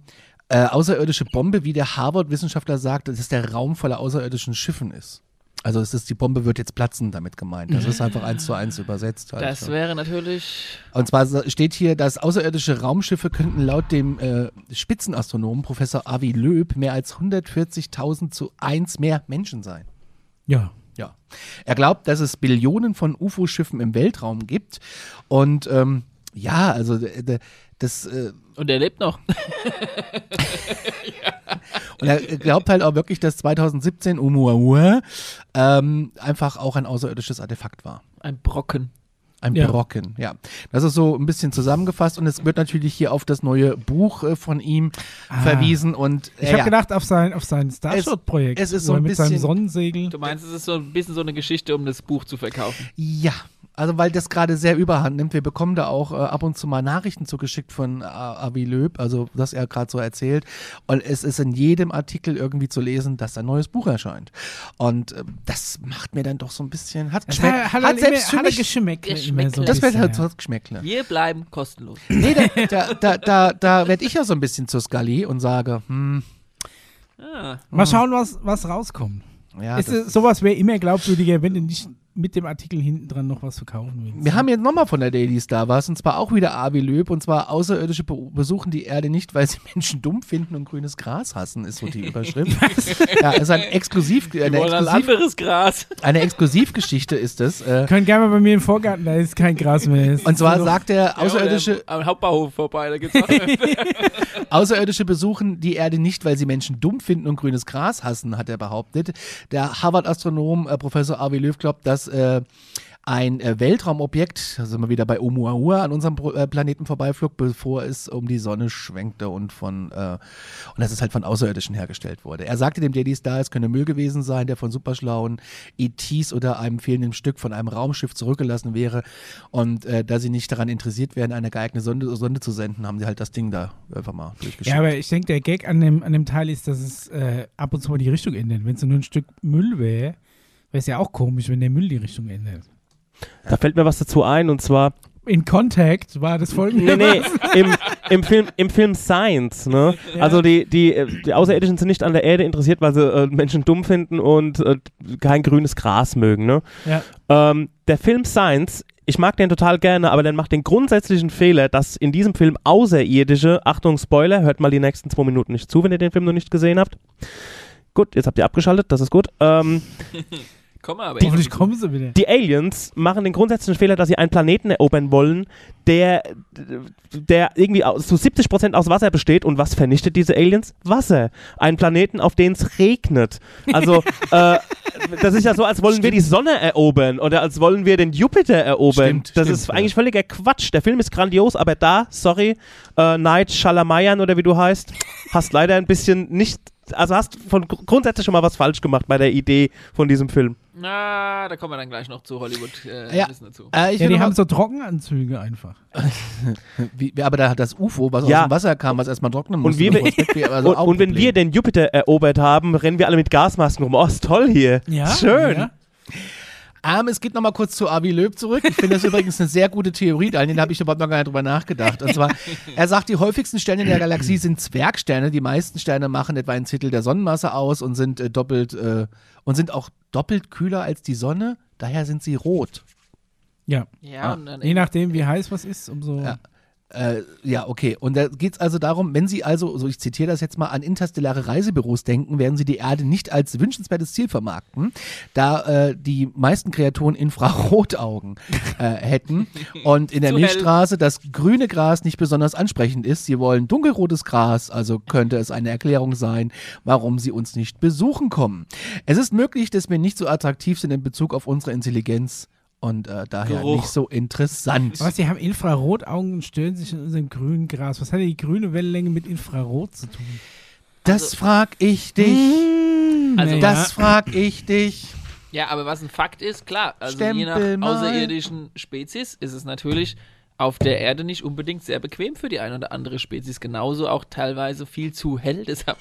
äh, außerirdische Bombe, wie der Harvard-Wissenschaftler sagt, dass der Raum voller außerirdischen Schiffen ist. Also es ist, die Bombe wird jetzt platzen damit gemeint. Das ist einfach eins zu eins übersetzt. Halt. Das wäre natürlich. Und zwar steht hier, dass außerirdische Raumschiffe könnten laut dem äh, Spitzenastronomen Professor Avi Löb mehr als 140.000 zu 1 mehr Menschen sein. Ja. Ja. Er glaubt, dass es Billionen von UFO-Schiffen im Weltraum gibt. Und ähm, ja, also d- das. Äh, Und er lebt noch. [LAUGHS] und er glaubt halt auch wirklich, dass 2017 Oumuamua ähm, einfach auch ein außerirdisches Artefakt war. Ein Brocken. Ein Ja. Brocken, ja. Das ist so ein bisschen zusammengefasst und es wird natürlich hier auf das neue Buch äh, von ihm Ah. verwiesen und Ich äh, habe ja. gedacht auf sein, auf sein Starshot-Projekt. es ist wo so ein mit seinem bisschen- Sonnensegel. Du meinst, es ist so ein bisschen so eine Geschichte, um das Buch zu verkaufen. Ja, also weil das gerade sehr überhand nimmt. Wir bekommen da auch äh, ab und zu mal Nachrichten zugeschickt von äh, Avi Löb, also was er gerade so erzählt. Und es ist in jedem Artikel irgendwie zu lesen, dass ein neues Buch erscheint. Und äh, das macht mir dann doch so ein bisschen, hat geschmeckt, hat, hat, hat immer- selbst für hat mich, Geschmäckle. das wird bisschen, halt so Geschmäckle. Wir bleiben kostenlos. Nee, da, da, da, da, da werde ich ja so ein bisschen zur Scully und sage, hm, Ah. Mal schauen, was, was rauskommt. ja, ist, das, sowas wäre immer glaubwürdiger, wenn du nicht mit dem Artikel hinten dran noch was verkaufen willst. Wir haben jetzt nochmal von der Daily Star was, und zwar auch wieder Avi Löb, und zwar Außerirdische be besuchen die Erde nicht, weil sie [LAUGHS] Menschen dumm finden und grünes Gras hassen, ist so die Überschrift. [LAUGHS] ja, ist ein Exklusiv, eine, Exklusiv, anderes Gras. eine Exklusivgeschichte ist es. Äh, Können gerne mal bei mir im Vorgarten, da ist kein Gras mehr. Und zwar sagt der Außerirdische, Ja, am Hauptbahnhof vorbei, da gibt's auch [LAUGHS] Außerirdische besuchen die Erde nicht, weil sie Menschen dumm finden und grünes Gras hassen, hat er behauptet. Der Harvard-Astronom äh, Professor Avi Löw glaubt, dass äh, ein äh, Weltraumobjekt, da sind wir wieder bei Oumuamua, an unserem äh, Planeten vorbeiflog, bevor es um die Sonne schwenkte und von äh, und dass es halt von Außerirdischen hergestellt wurde. Er sagte dem Daily Star, es könne Müll gewesen sein, der von superschlauen ETs oder einem fehlenden Stück von einem Raumschiff zurückgelassen wäre. Und äh, da sie nicht daran interessiert wären, eine geeignete Sonde, Sonde zu senden, haben sie halt das Ding da einfach mal durchgeschickt. Ja, aber ich denke, der Gag an dem, an dem Teil ist, dass es äh, ab und zu mal die Richtung ändert. Wenn es nur ein Stück Müll wäre, wäre es ja auch komisch, wenn der Müll die Richtung ändert. Da fällt mir was dazu ein und zwar In Contact war das folgende. Nee, nee, im, im, Film, im Film Science, ne? Ja. Also die, die, äh, die Außerirdischen sind nicht an der Erde interessiert, weil sie äh, Menschen dumm finden und äh, kein grünes Gras mögen, ne? Ja. Ähm, der Film Science, ich mag den total gerne, aber der macht den grundsätzlichen Fehler, dass in diesem Film Außerirdische, Achtung Spoiler, hört mal die nächsten zwei Minuten nicht zu, wenn ihr den Film noch nicht gesehen habt. Gut, jetzt habt ihr abgeschaltet, das ist gut. Ähm, [LAUGHS] Komm mal, aber Hoffentlich kommen sie wieder. die Aliens machen den grundsätzlichen Fehler, dass sie einen Planeten erobern wollen, der, der irgendwie zu 70% aus Wasser besteht. Und was vernichtet diese Aliens? Wasser. Einen Planeten, auf den es regnet. Also, [LAUGHS] äh, das ist ja so, als wollen wir die Sonne erobern oder als wollen wir den Jupiter erobern. Stimmt, das stimmt, ist ja. eigentlich völliger Quatsch. Der Film ist grandios, aber da, sorry, äh, Night Shalamayan oder wie du heißt, hast leider ein bisschen nicht. Also hast von gr- grundsätzlich schon mal was falsch gemacht bei der Idee von diesem Film. Na, da kommen wir dann gleich noch zu Hollywood. Äh, Ja. Dazu. Äh, ich Ja, die haben so Trockenanzüge einfach. [LAUGHS] wie, aber da hat das UFO, was Ja. aus dem Wasser kam, was erstmal trocknen Und musste. wir- es weg wäre, also [LAUGHS] und, und wenn wir den Jupiter erobert haben, rennen wir alle mit Gasmasken rum. Oh, ist toll hier. Ja, Schön. Ja. Ähm, es geht nochmal kurz zu Avi Löb zurück. Ich finde das [LAUGHS] übrigens eine sehr gute Theorie, Daniel, da habe ich überhaupt noch gar nicht drüber nachgedacht. Und zwar, er sagt, die häufigsten Sterne in der Galaxie sind Zwergsterne. Die meisten Sterne machen etwa ein Zehntel der Sonnenmasse aus und sind äh, doppelt äh, und sind auch doppelt kühler als die Sonne. Daher sind sie rot. ja. Ja, Ah. und dann Je nachdem, wie heiß was ist, umso. Ja. Äh, ja, okay. Und da geht es also darum, wenn Sie also, so ich zitiere das jetzt mal, an interstellare Reisebüros denken, werden Sie die Erde nicht als wünschenswertes Ziel vermarkten, da äh, die meisten Kreaturen Infrarotaugen äh, hätten [LAUGHS] und in der. Milchstraße das grüne Gras nicht besonders ansprechend ist. Sie wollen dunkelrotes Gras, also könnte es eine Erklärung sein, warum Sie uns nicht besuchen kommen. Es ist möglich, dass wir nicht so attraktiv sind in Bezug auf unsere Intelligenz und äh, daher Geruch. nicht so interessant. Was, die haben Infrarotaugen und stören sich in unserem grünen Gras. Was hat denn die grüne Wellenlänge mit Infrarot zu tun? Das Also- frag ich dich. Also Nee. Das frag ich dich. Ja, aber was ein Fakt ist, klar, also je Stempel nach mal. außerirdischen Spezies ist es natürlich auf der Erde nicht unbedingt sehr bequem für die eine oder andere Spezies. Genauso auch teilweise viel zu hell. [LAUGHS] Deshalb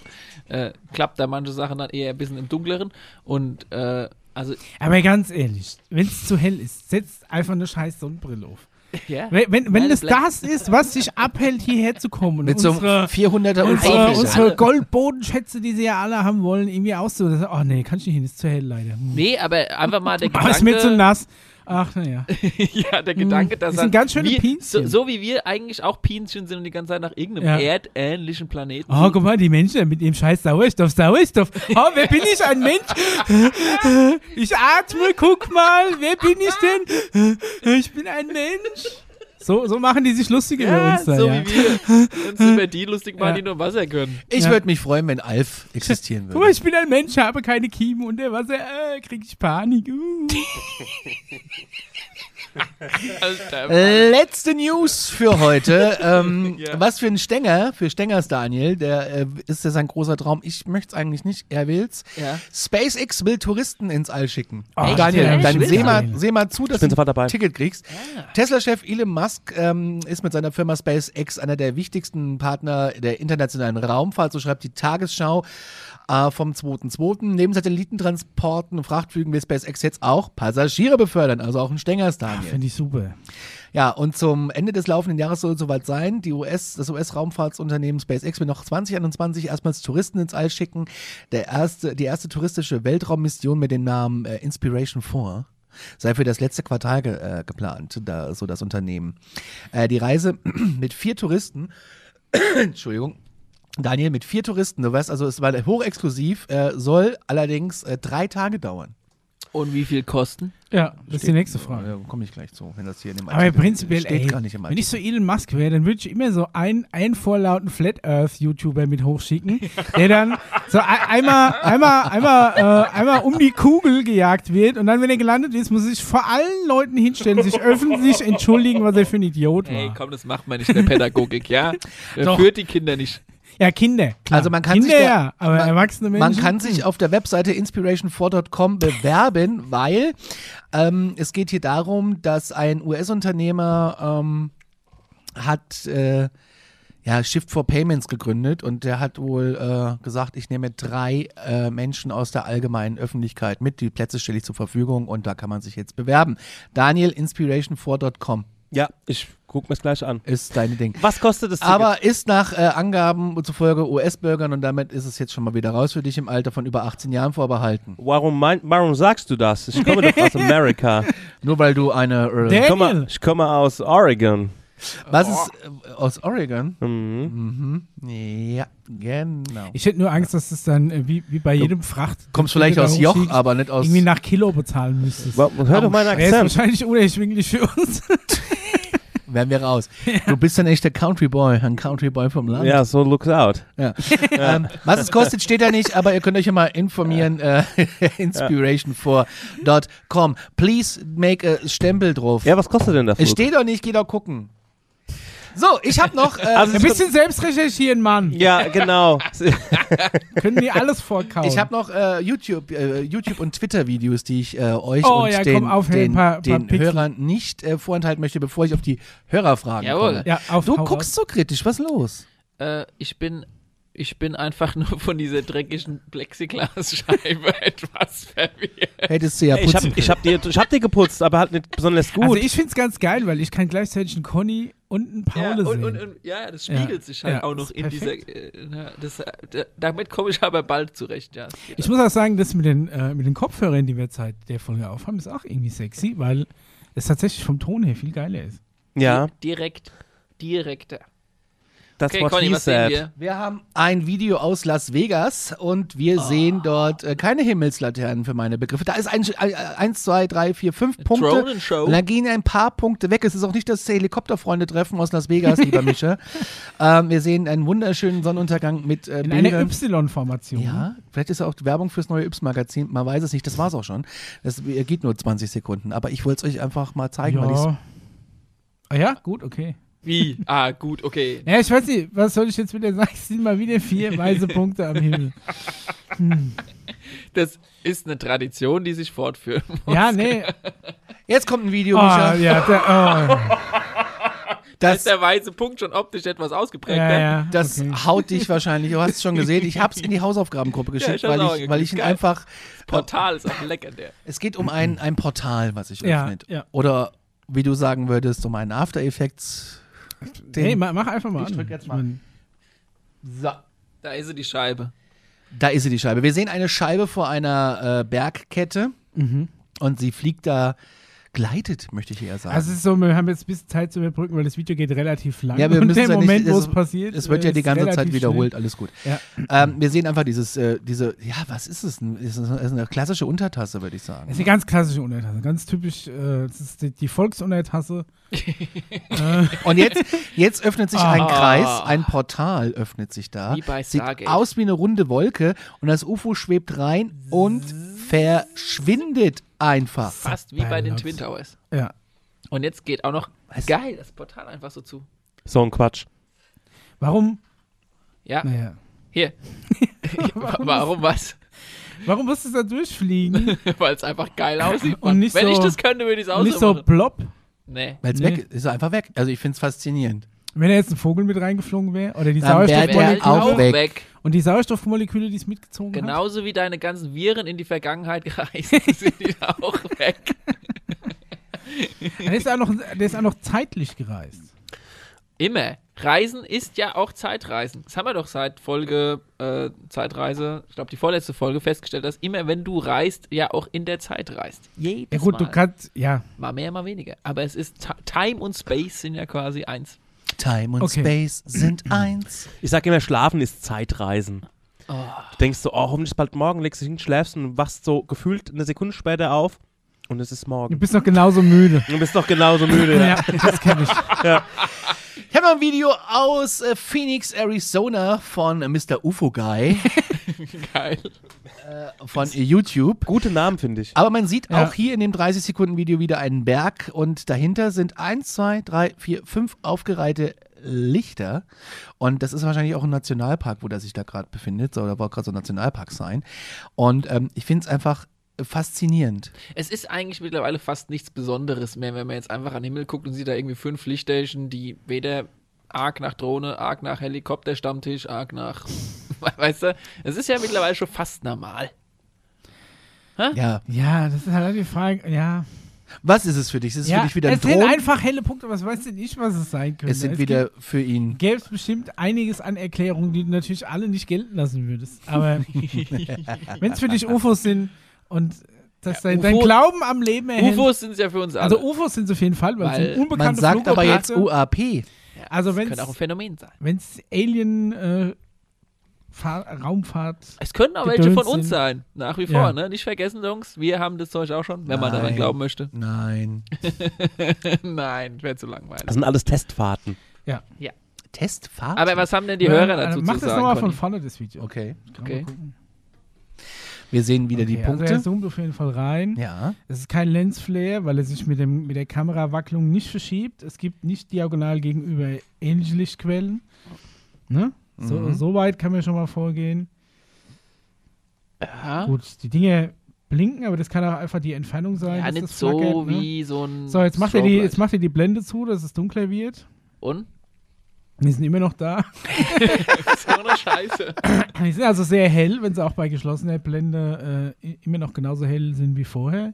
äh, klappt da manche Sachen dann eher ein bisschen im Dunkleren. Und äh, also Aber ganz ehrlich, wenn es zu hell ist, setzt einfach eine scheiß Sonnenbrille auf. Ja. Wenn, wenn, wenn Meine das ist, was dich abhält, hierher zu kommen. und Mit so unsere, einem 400er und unsere, unsere. Goldbodenschätze, die sie ja alle haben wollen, irgendwie auszu. Oh nee, kann ich nicht hin, ist zu hell leider. Hm. Nee, aber einfach mal der Ah, ist mir zu Gedanke, nass. Ach, naja. [LAUGHS] ja, der Gedanke, dass das sind ganz schöne wir, so, so wie wir eigentlich auch Pinchen sind und die ganze Zeit nach irgendeinem Ja. erdähnlichen Planeten Oh, guck mal, die Menschen mit dem scheiß Sauerstoff, Sauerstoff. [LAUGHS] Oh, wer bin ich? Ein Mensch? Ich atme, guck mal, wer bin ich denn? Ich bin ein Mensch. So, so machen die sich lustig über Ja, uns da, so ja. wie wir uns über die lustig machen, Ja. die nur Wasser können. Ich Ja. würde mich freuen, wenn Alf existieren Guck mal, würde. ich bin ein Mensch, habe keine Kiemen unter Wasser, äh, krieg ich Panik. Uh. [LAUGHS] Alter, Letzte News für heute. [LAUGHS] ähm, Ja. Was für ein Stänger, für Stängers Daniel, der äh, ist ja sein großer Traum. Ich möchte es eigentlich nicht, er will's. Ja. SpaceX will Touristen ins All schicken. Echt? Daniel, Echt? dann seh mal, seh mal zu, dass du ein Ticket kriegst. Tesla-Chef Elon Musk ähm, ist mit seiner Firma SpaceX einer der wichtigsten Partner der internationalen Raumfahrt, so schreibt die Tagesschau äh, vom 2.2. Neben Satellitentransporten und Frachtflügen will SpaceX jetzt auch Passagiere befördern, also auch ein Stängers Daniel. Finde ich super. Ja, und zum Ende des laufenden Jahres soll es soweit sein. Die US, das US-Raumfahrtsunternehmen SpaceX will noch 2021 erstmals Touristen ins All schicken. Der erste, die erste touristische Weltraummission mit dem Namen äh, Inspiration 4 sei für das letzte Quartal ge äh, geplant, da, so das Unternehmen. Äh, die Reise [CLEARS THROAT] mit vier Touristen, [COUGHS] Entschuldigung, Daniel, mit vier Touristen, du weißt also, es war hochexklusiv, äh, soll allerdings äh, drei Tage dauern. Und wie viel kosten? Ja, das ist die nächste Frage. Da komme ich gleich zu, wenn das hier in dem Aber Artikel prinzipiell, steht ey, gar nicht im wenn ich so Elon Musk wäre, dann würde ich immer so einen, einen vorlauten Flat Earth YouTuber mit hochschicken, der dann so ein- einmal, einmal, einmal, äh, einmal um die Kugel gejagt wird und dann, wenn er gelandet ist, muss er sich vor allen Leuten hinstellen, sich öffentlich entschuldigen, was er für ein Idiot war. Ey, komm, das macht man nicht in der Pädagogik, ja? Er Doch. führt die Kinder nicht. Ja, Kinder. Klar. Also man kann Kinder, sich da- ja, aber man- erwachsene Menschen. Man kann sich auf der Webseite inspiration4.com bewerben, weil ähm, es geht hier darum, dass ein US-Unternehmer ähm, hat äh, ja, Shift for Payments gegründet und der hat wohl äh, gesagt, ich nehme drei äh, Menschen aus der allgemeinen Öffentlichkeit mit, die Plätze stelle ich zur Verfügung und da kann man sich jetzt bewerben. Daniel, inspiration4.com Ja, ich guck mir's gleich an. ist deine Ding. Was kostet das Ticket? Aber ist nach äh, Angaben zufolge US-Bürgern und damit ist es jetzt schon mal wieder raus für dich im Alter von über 18 Jahren vorbehalten. Warum, mein, warum sagst du das? Ich komme doch aus [LAUGHS] Amerika. Nur weil du eine. Äh, Ich komme, Daniel. ich komme aus Oregon. was ist äh, aus Oregon? Mhm. Mhm. Ja, genau. Ich hätte nur Angst, dass es dann äh, wie, wie bei jedem Fracht. Kommst vielleicht aus Joch, hochschickst, aber nicht aus. irgendwie nach Kilo bezahlen müsstest. Hör doch meinen Wäre jetzt Akzent. wahrscheinlich unerschwinglich für uns. [LAUGHS] Wären wir raus. [LAUGHS] Du bist ein echter Country Boy, ein Country Boy vom Land. Ja, so looks out. Ja. [LAUGHS] ähm, was es kostet, steht da nicht, aber ihr könnt euch ja mal informieren. Äh, [LAUGHS] Inspiration4.com. Please make a Stempel drauf. Ja, was kostet denn der es steht doch nicht, geh doch gucken. So, ich habe noch. Äh, Also, Ein bisschen selbst recherchieren, Mann. ja, genau. [LAUGHS] Können die alles vorkauen. Ich habe noch äh, YouTube, äh, YouTube und Twitter-Videos, die ich äh, euch Oh, und ja, den, aufhören, den, ein paar- paar den Pixel. Hörern nicht äh, vorenthalten möchte, bevor ich auf die Hörerfragen Jawohl. komme. Ja, auf, Du guckst so kritisch, was ist los? Äh, ich bin. Ich bin einfach [LAUGHS] nur von dieser dreckigen Plexiglasscheibe [LAUGHS] etwas verwirrt. Hättest du ja putzen ich, hab dir, ich hab dir geputzt, aber halt nicht besonders raus. gut. Also ich finde es ganz geil, weil ich kann gleichzeitig einen Conny und einen Ja, Paule und, sehen. und, und, ja, das spiegelt Ja. sich halt Ja, auch noch in dieser. perfekt. Äh, na, das, äh, da- damit komme ich aber bald zurecht, ja. ich muss auch sagen, das mit den, äh, mit den Kopfhörern, die wir seit der Folge aufhaben, ist auch irgendwie sexy, weil es tatsächlich vom Ton her viel geiler ist. ja, Direkt, direkter. That's Okay, what Conny, wir? Wir haben ein Video aus Las Vegas und wir Oh. sehen dort äh, keine Himmelslaternen für meine Begriffe. Da ist ein, eins, zwei, drei, vier, fünf Punkte. Und dann gehen ein paar Punkte weg. Es ist auch nicht das Helikopterfreunde-Treffen aus Las Vegas, lieber Mischa. [LAUGHS] ähm, wir sehen einen wunderschönen Sonnenuntergang mit äh, In einer. Y-Formation. Ja, vielleicht ist ja auch die Werbung fürs neue Yps-Magazin. Man weiß es nicht, das war's auch schon. Das äh, geht nur 20 Sekunden. Aber ich wollte es euch einfach mal zeigen, weil ich Ja. Ah ja, gut, okay. Wie? Ah, gut, okay. Ja, ich weiß nicht, was soll ich jetzt wieder sagen? Es sind mal wieder vier weiße Punkte am Himmel. Das ist eine Tradition, die sich fortführen muss. Ja, nee. Jetzt kommt ein Video, Oh, Micha. ja, der, oh. Da Das, ist der weiße Punkt schon optisch etwas ausgeprägt. ja, ne? ja, das okay. haut dich wahrscheinlich. Du hast es schon gesehen. Ich habe es [LAUGHS] in die Hausaufgabengruppe geschickt, ich hab's weil, ich, weil ich ihn geguckt. einfach. Portal ist auch lecker, der. Es geht um ein, ein Portal, was sich Ja, öffnet. ja. Oder wie du sagen würdest, um einen After Effects. Den- Hey, ma- mach einfach mal Ich drück jetzt mal. So. Da ist sie, die Scheibe. Da ist sie, die Scheibe. Wir sehen eine Scheibe vor einer äh, Bergkette Mhm. und sie fliegt da, gleitet, möchte ich eher sagen. Also es ist so, wir haben jetzt ein bisschen Zeit zu überbrücken, weil das Video geht relativ lang. Ja, wir und müssen der es ja nicht- Moment, wo es- es passiert, es wird ja äh, die ganze Zeit wiederholt, alles gut. Ja. Ähm, wir sehen einfach dieses, äh, diese, ja, was ist es? Es ist eine klassische Untertasse, würde ich Das sagen. ist eine ganz klassische Untertasse, ganz typisch, äh, das ist die, die Volksuntertasse. [LAUGHS] äh, Und jetzt, jetzt öffnet sich ein Ah. Kreis, ein Portal öffnet sich da. Wie bei Sieht Stargate. aus wie eine runde Wolke und das UFO schwebt rein und verschwindet einfach. Fast wie bei den. Twin Towers. ja. Und jetzt geht auch noch, Was? geil, das Portal einfach so zu. So ein Quatsch. Warum? Ja, Naja. hier. Warum [LAUGHS] [LAUGHS] Warum was? Warum musst du da durchfliegen? [LAUGHS] Weil es einfach geil aussieht. Und nicht Wenn ich so- das könnte, würde ich es auch nicht so plopp? Nee. Weil es Nee. weg ist, ist einfach weg. Also ich finde es faszinierend. Wenn da jetzt ein Vogel mit reingeflogen wäre oder die Dann wär der Sauerstoffmoleküle auch weg. und die Sauerstoffmoleküle, die es mitgezogen hat. Genauso wie deine ganzen Viren in die Vergangenheit gereist [LAUGHS] sind die auch weg. Der ist auch noch, der ist auch noch zeitlich gereist. Immer. Reisen ist ja auch Zeitreisen. Das haben wir doch seit Folge äh, Zeitreise, ich glaube die vorletzte Folge festgestellt, dass immer wenn du reist, ja auch in der Zeit reist. Jedes Ja gut, Mal. du kannst, ja, Mal mehr, mal weniger. Aber es ist Ti- Time und Space sind ja quasi eins. Time und Okay. Space sind [CLEARS THROAT] eins. Ich sag immer, Schlafen ist Zeitreisen. Oh. Du denkst so, oh, hoffentlich ist bald morgen, legst dich hin, schläfst und wachst so gefühlt eine Sekunde später auf und es ist du morgen. bist noch genauso müde. Du bist noch genauso müde. [LAUGHS] ja. Ja, das kenne ich. Ich habe noch ein Video aus äh, Phoenix, Arizona von äh, Mr. UFO Guy [LAUGHS] Geil. von äh, YouTube. Gute Namen, finde ich. Aber man sieht Ja. auch hier in dem 30-Sekunden-Video wieder einen Berg und dahinter sind eins, zwei, drei, vier, fünf aufgereihte Lichter. Und das ist wahrscheinlich auch ein Nationalpark, wo der sich da gerade befindet. So, da war gerade so ein Nationalpark sein. Und ähm, ich finde es einfach faszinierend. Es ist eigentlich mittlerweile fast nichts Besonderes mehr, wenn man jetzt einfach an den Himmel guckt und sieht da irgendwie fünf Lichtstationen, die weder arg nach Drohne, arg nach Helikopterstammtisch, arg nach. [LAUGHS] Weißt du? Es ist ja mittlerweile schon fast normal. Ja. Ja, das ist halt die Frage, ja. Was ist es für dich? Ist es ja für dich wieder ein es sind Drohnen? einfach helle Punkte, was weiß denn ich, was es sein könnte. Es sind wieder für ihn. Gäbe es bestimmt einiges an Erklärungen, die du natürlich alle nicht gelten lassen würdest. Aber [LAUGHS] wenn es für dich UFOs sind und dass dein, dein UFO Glauben am Leben erhält. UFOs sind es ja für uns alle. also UFOs sind es auf jeden Fall, weil, es Weil sind Man sagt aber jetzt. UAP. ja, also das könnte auch ein Phänomen sein. Wenn es Alien äh, Fahr Raumfahrt. Es können auch welche von uns sind. sein. Nach wie Ja. vor, ne? Nicht vergessen, Jungs. Wir haben das Zeug auch schon, wenn man daran Nein. glauben möchte. Nein. [LAUGHS] Nein, wäre zu langweilig. Das sind alles Testfahrten. Testfahrt? Aber was haben denn die Ja, Hörer äh, dazu Mach zu das sagen? nochmal von vorne, das Video. Okay. Okay. Wir sehen wieder die Okay, Also Punkte. er zoomt auf jeden Fall rein. ja. Es ist kein Lensflare, weil er sich mit, dem, mit der Kamerawacklung nicht verschiebt. Es gibt nicht diagonal gegenüber ähnliche Lichtquellen. Ne? So, Mhm. so weit kann man schon mal vorgehen. Ja, Gut, die Dinge blinken, aber das kann auch einfach die Entfernung sein. ja nicht das so flackert, ne? wie so ein. So, jetzt macht, er die, jetzt macht er die Blende zu, dass es dunkler wird. Und? Die sind immer noch da. [LAUGHS] so eine Scheiße. Die sind also sehr hell, wenn sie auch bei geschlossener Blende äh, immer noch genauso hell sind wie vorher.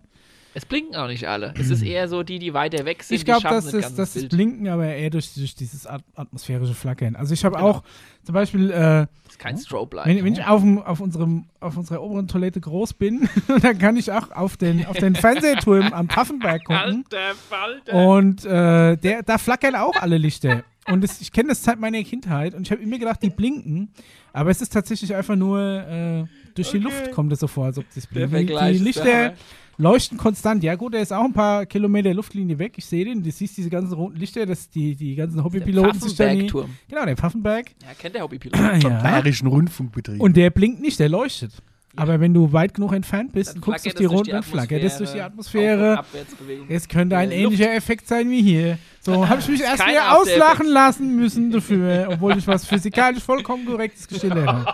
Es blinken auch nicht alle. Es ist eher so die, die weiter weg sind. ich glaube, dass das das, das. Blinken, aber eher durch, durch dieses at atmosphärische Flackern. Also ich habe Genau. auch zum Beispiel, äh, Das ist kein Strobe-Light. wenn, wenn ich auf, dem, auf, unserem, auf unserer oberen Toilette groß bin, [LAUGHS] dann kann ich auch auf den, auf den Fernsehturm am Pfaffenberg gucken. [LAUGHS] Alter Falter. Und äh, der, da flackern auch alle Lichter. Und das, ich kenne das seit meiner Kindheit und ich habe immer gedacht, die blinken. Aber es ist tatsächlich einfach nur äh, durch die Okay. Luft kommt es so vor, als ob das blinkt. Die, die Lichter leuchten konstant. Ja gut, er ist auch ein paar Kilometer Luftlinie weg. Ich sehe den. Du siehst diese ganzen roten Lichter, dass die, die ganzen Hobbypiloten sich da nie... Pfaffenberg-Turm. Genau, der Pfaffenberg. Ja, kennt der Hobbypilot. Vom Ja. Bayerischen Rundfunkbetrieb. Und der blinkt nicht, der leuchtet. Aber wenn du weit genug entfernt bist Dann und guckst auf flackert die roten, dann flackert es durch die Atmosphäre. und. Es könnte ein Luft. ähnlicher Effekt sein wie hier. So, habe ich mich erst Kein wieder auslachen lassen müssen dafür, obwohl ich was physikalisch vollkommen korrektes gestellt habe.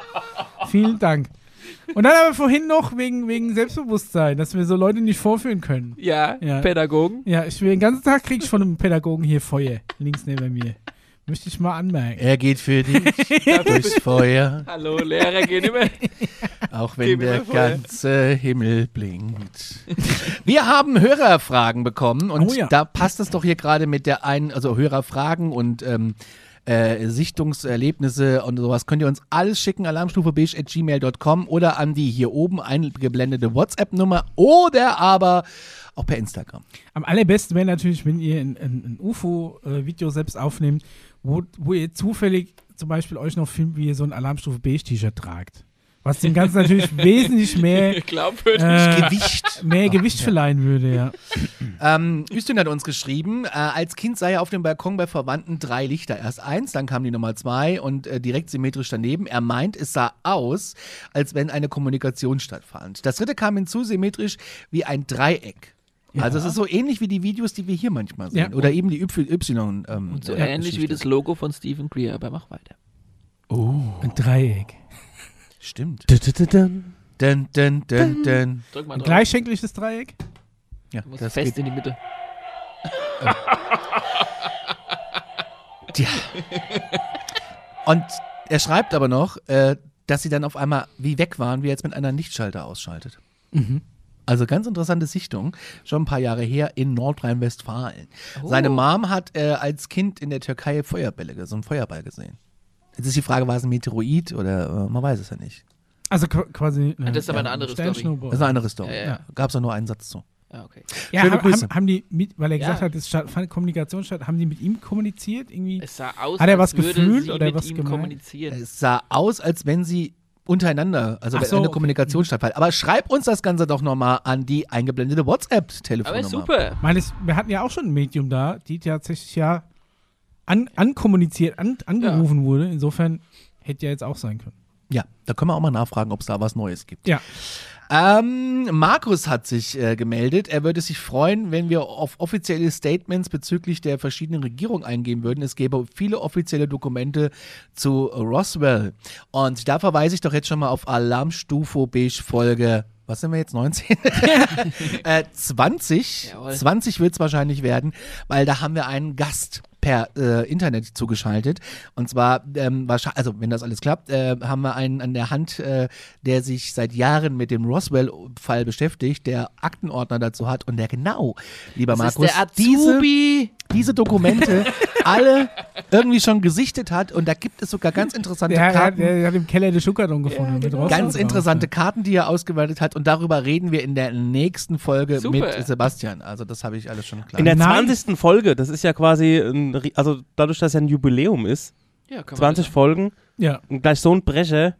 Vielen Dank. Und dann aber vorhin noch wegen, wegen Selbstbewusstsein, dass wir so Leute nicht vorführen können. Ja, Ja. Pädagogen. Ja, ich will den ganzen Tag krieg ich von einem Pädagogen hier Feuer, links neben mir. Möchte ich mal anmerken. er geht für [LAUGHS] dich durchs Feuer. Hallo, Lehrer gehen immer. [LAUGHS] Auch wenn der ganze Himmel blinkt. Wir haben Hörerfragen bekommen und Oh ja. da passt es doch hier gerade mit der einen, also Hörerfragen und ähm, äh, Sichtungserlebnisse und sowas könnt ihr uns alles schicken, alarmstufebeige.gmail.com oder an die hier oben eingeblendete WhatsApp-Nummer oder aber auch per Instagram. Am allerbesten wäre natürlich, wenn ihr ein, ein, ein UFO-Video selbst aufnehmt, wo, wo ihr zufällig zum Beispiel euch noch filmt, wie ihr so ein Alarmstufe Beige-T-Shirt tragt. Was dem Ganzen natürlich [LAUGHS] wesentlich mehr, [LAUGHS] äh, Gewicht. mehr Gewicht verleihen würde, ja. [CLEARS THROAT] Ähm, Üstün hat uns geschrieben, äh, als Kind sah er auf dem Balkon bei Verwandten drei Lichter. Erst eins, dann kam die Nummer zwei und äh, direkt symmetrisch daneben. Er meint, es sah aus, als wenn eine Kommunikation stattfand. Das dritte kam hinzu, symmetrisch wie ein Dreieck. Also es ist so ähnlich wie die Videos, die wir hier manchmal sehen. Ja. Oder eben die Y. y ähm, Und so äh, ähnlich wie das Logo von Stephen Greer, aber mach weiter. Ein Dreieck. Stimmt. Dun-dun-dun-dun. Dun, dun, dun, dun. Drück mal Ein drauf. gleichschenkliges Dreieck? Ja, Du musst das fest geht. in die Mitte. [LAUGHS] Tja. Und er schreibt aber noch, äh, dass sie dann auf einmal wie weg waren, wie er jetzt mit einer Lichtschalter ausschaltet. Mhm. Also ganz interessante Sichtung, schon ein paar Jahre her in Nordrhein-Westfalen. Oh. Seine Mom hat äh, als Kind in der Türkei Feuerbälle, so einen Feuerball gesehen. Jetzt ist die Frage, war es ein Meteoroid oder äh, man weiß es ja nicht. Also qu- quasi. Ah, das ist aber eine andere Story. Das ist eine andere Story. Ja, ja, ja. Gab es nur einen Satz zu. Ja, okay. Ja, Schöne haben, Grüße. haben, haben die, mit, weil er gesagt Ja. hat, es statt, fand Kommunikation statt, haben die mit ihm kommuniziert? Irgendwie? Es sah aus, Hat er als was würde gefühlt sie oder mit was ihm gemeint? kommunizieren. Es sah aus, als wenn sie untereinander, also so, eine okay. Kommunikation stattfand. Aber schreib uns das Ganze doch nochmal an die eingeblendete Aber WhatsApp-Telefonnummer. super. Ich meine, es- wir hatten ja auch schon ein Medium da, die tatsächlich ja an, ankommuniziert, an, angerufen wurde. Insofern hätte ja jetzt auch sein können. Ja, da können wir auch mal nachfragen, ob es da was Neues gibt. Ja. Ähm, Markus hat sich äh, gemeldet. Er würde sich freuen, wenn wir auf offizielle Statements bezüglich der verschiedenen Regierungen eingehen würden. Es gäbe viele offizielle Dokumente zu Roswell. Und da verweise ich doch jetzt schon mal auf Alarmstufe Beige Folge. Was sind wir jetzt? 19? [LAUGHS] äh, 20. Jawohl. 20 wird es wahrscheinlich werden, weil da haben wir einen Gast per äh, Internet zugeschaltet. Und zwar, ähm, wahrscheinlich, also wenn das alles klappt, äh, haben wir einen an der Hand, äh, der sich seit Jahren mit dem Roswell-Fall beschäftigt, der Aktenordner dazu hat und der genau, lieber Das ist Markus, der diese, Azubi. Diese Dokumente alle irgendwie schon gesichtet hat. Und da gibt es sogar ganz interessante Der, der, Karten. der hat im Keller die Schuckerdon gefunden. mit Rostock Ganz drauf. interessante Karten, die er ausgewertet hat und darüber reden wir in der nächsten Folge Super. mit Sebastian. Also das habe ich alles schon klar. In der Nein. 20. Folge, das ist ja quasi, ein, also dadurch, dass ja ein Jubiläum ist, Ja, kann man 20 Folgen, Ja. und gleich so ein Brecher,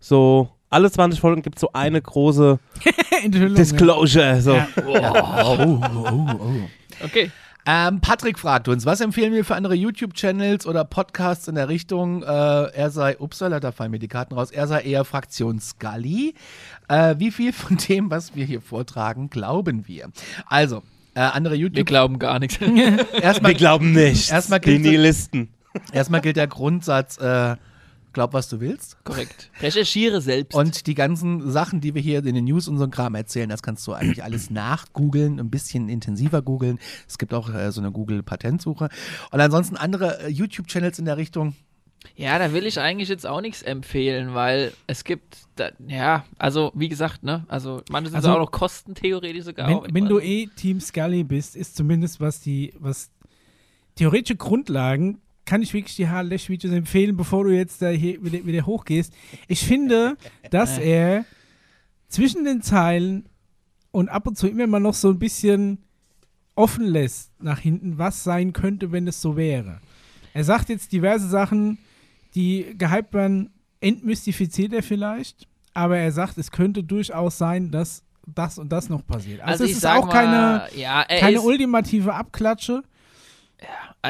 so alle 20 Folgen gibt es so eine große. [LAUGHS] Disclosure. So. Ja. oh, oh, oh, oh. Okay. Ähm, Patrick fragt uns, was empfehlen wir für andere YouTube-Channels oder Podcasts in der Richtung, äh, er sei, upsala, da fallen mir die Karten raus, er sei eher Fraktion Scully. Äh, wie viel von dem, was wir hier vortragen, glauben wir? Also, äh, andere Wir YouTube, glauben gar nichts. [LAUGHS] erstmal, Wir glauben nicht. Erstmal die kriegst du- Nihilisten. erstmal gilt der Grundsatz, äh, glaub, was du willst. Korrekt. Recherchiere selbst. Und die ganzen Sachen, die wir hier in den News und so Kram erzählen, das kannst du eigentlich [CLEARS THROAT] alles nachgoogeln, ein bisschen intensiver googeln. Es gibt auch äh, so eine Google-Patentsuche. Und ansonsten andere äh, YouTube-Channels in der Richtung. Ja, da will ich eigentlich jetzt auch nichts empfehlen, weil es gibt, da, ja, also wie gesagt, ne, also manche sind Also, auch noch kostentheoretisch sogar. auch, Wenn, wenn du eh Team Scully bist, ist zumindest was die, was theoretische Grundlagen, kann ich wirklich die Haarlech-Videos empfehlen, bevor du jetzt da hier wieder, wieder hochgehst. Ich finde, [LAUGHS] dass er zwischen den Zeilen und ab und zu immer mal noch so ein bisschen offen lässt nach hinten, was sein könnte, wenn es so wäre. Er sagt jetzt diverse Sachen, die gehypt werden, entmystifiziert er vielleicht, aber er sagt, es könnte durchaus sein, dass das und das noch passiert. Also, ich es ist auch keine, mal, ja, er keine ist, ultimative Abklatsche.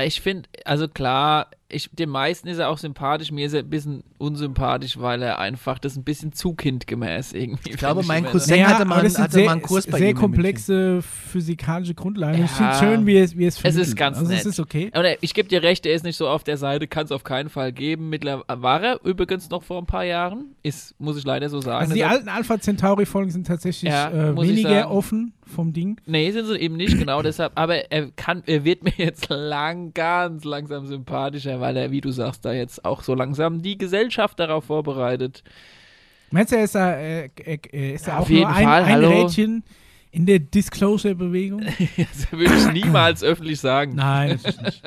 Ich finde, also klar, ich, den meisten ist er auch sympathisch, mir ist er ein bisschen unsympathisch, weil er einfach das ein bisschen zu kindgemäß irgendwie. Ich glaube, mein Cousin ne? hatte mal- aber hatte sehr, mal einen Kurs bei sehr ihm in komplexe physikalische Grundlagen. Ich Ja. finde schön, wie es, wie es Es ist ganz also nett. es ist okay. Und er- ich gebe dir recht, er ist nicht so auf der Seite, kann es auf keinen Fall geben. Mittlerweile war er übrigens noch vor ein paar Jahren, ist, muss ich leider so sagen. Also die Deshalb- alten Alpha Centauri-Folgen sind tatsächlich Ja, äh, ich weniger offen vom Ding. Nee, sind sie eben nicht, genau deshalb. Aber er kann, er wird mir jetzt lang, ganz langsam sympathischer, weil er, wie du sagst, da jetzt auch so langsam die Gesellschaft darauf vorbereitet. Meinst du, er ist da, äh, äh, äh, ist da Ja, auch auf jeden nur ein, Fall, ein. Rädchen in der Disclosure-Bewegung? [LAUGHS] Das würde ich niemals [CLEARS THROAT] öffentlich sagen. Nein, natürlich nicht.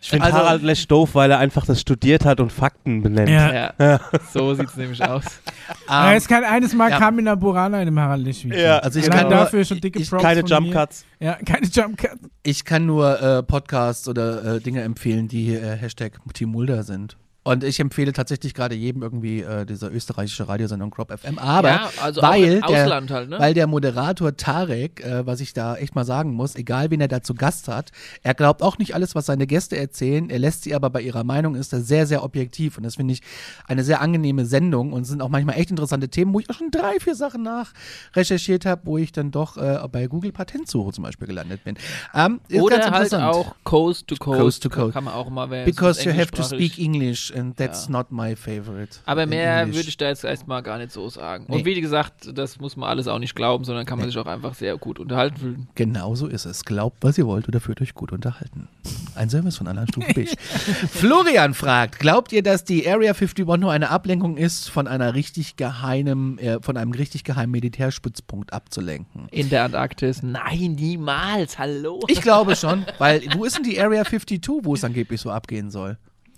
Ich finde Also- Harald Lesch doof, weil er einfach das studiert hat und Fakten benennt. Ja. Ja, so sieht es nämlich aus. [LAUGHS] Aber Ähm, es kann eines Mal ja. Kamina Burana in dem Harald Lesch Video. Ja, also ich Allein kann nur, dafür schon dicke ich- Props Keine von Jump mir. Cuts. Ja, keine Jump Cuts. Ich kann nur äh, Podcasts oder äh, Dinge empfehlen, die äh, Hashtag Team Mulder sind. Und ich empfehle tatsächlich gerade jedem irgendwie äh, diese österreichische Radiosendung Crop FM. Aber ja, also weil der- halt, ne? weil der Moderator Tarek, äh, was ich da echt mal sagen muss, egal wen er da zu Gast hat, er glaubt auch nicht alles, was seine Gäste erzählen. Er lässt sie aber bei ihrer Meinung, ist er sehr, sehr objektiv. Und das finde ich eine sehr angenehme Sendung und sind auch manchmal echt interessante Themen, wo ich auch schon drei, vier Sachen nach recherchiert habe, wo ich dann doch äh, bei Google Patentsuche zum Beispiel gelandet bin. Ähm, Oder halt auch Coast to Coast. Coast to Coast. Kann man auch mal, Because you have to speak English and that's Ja. not my favorite. Aber mehr English. würde ich da jetzt erstmal gar nicht so sagen. Nee. Und wie gesagt, das muss man alles auch nicht glauben, sondern kann man sich auch einfach sehr gut unterhalten fühlen. Genau so ist es. Glaubt, was ihr wollt oder fühlt euch gut unterhalten. Ein Service von Anna Stufe B. [LAUGHS] Florian fragt, glaubt ihr, dass die Area 51 nur eine Ablenkung ist, von einer richtig geheimen, äh, von einem richtig geheimen Militärstützpunkt abzulenken? In der Antarktis? Nein, niemals. Hallo. Ich glaube schon, [LAUGHS] weil wo ist denn die Area 52, wo es angeblich so abgehen soll?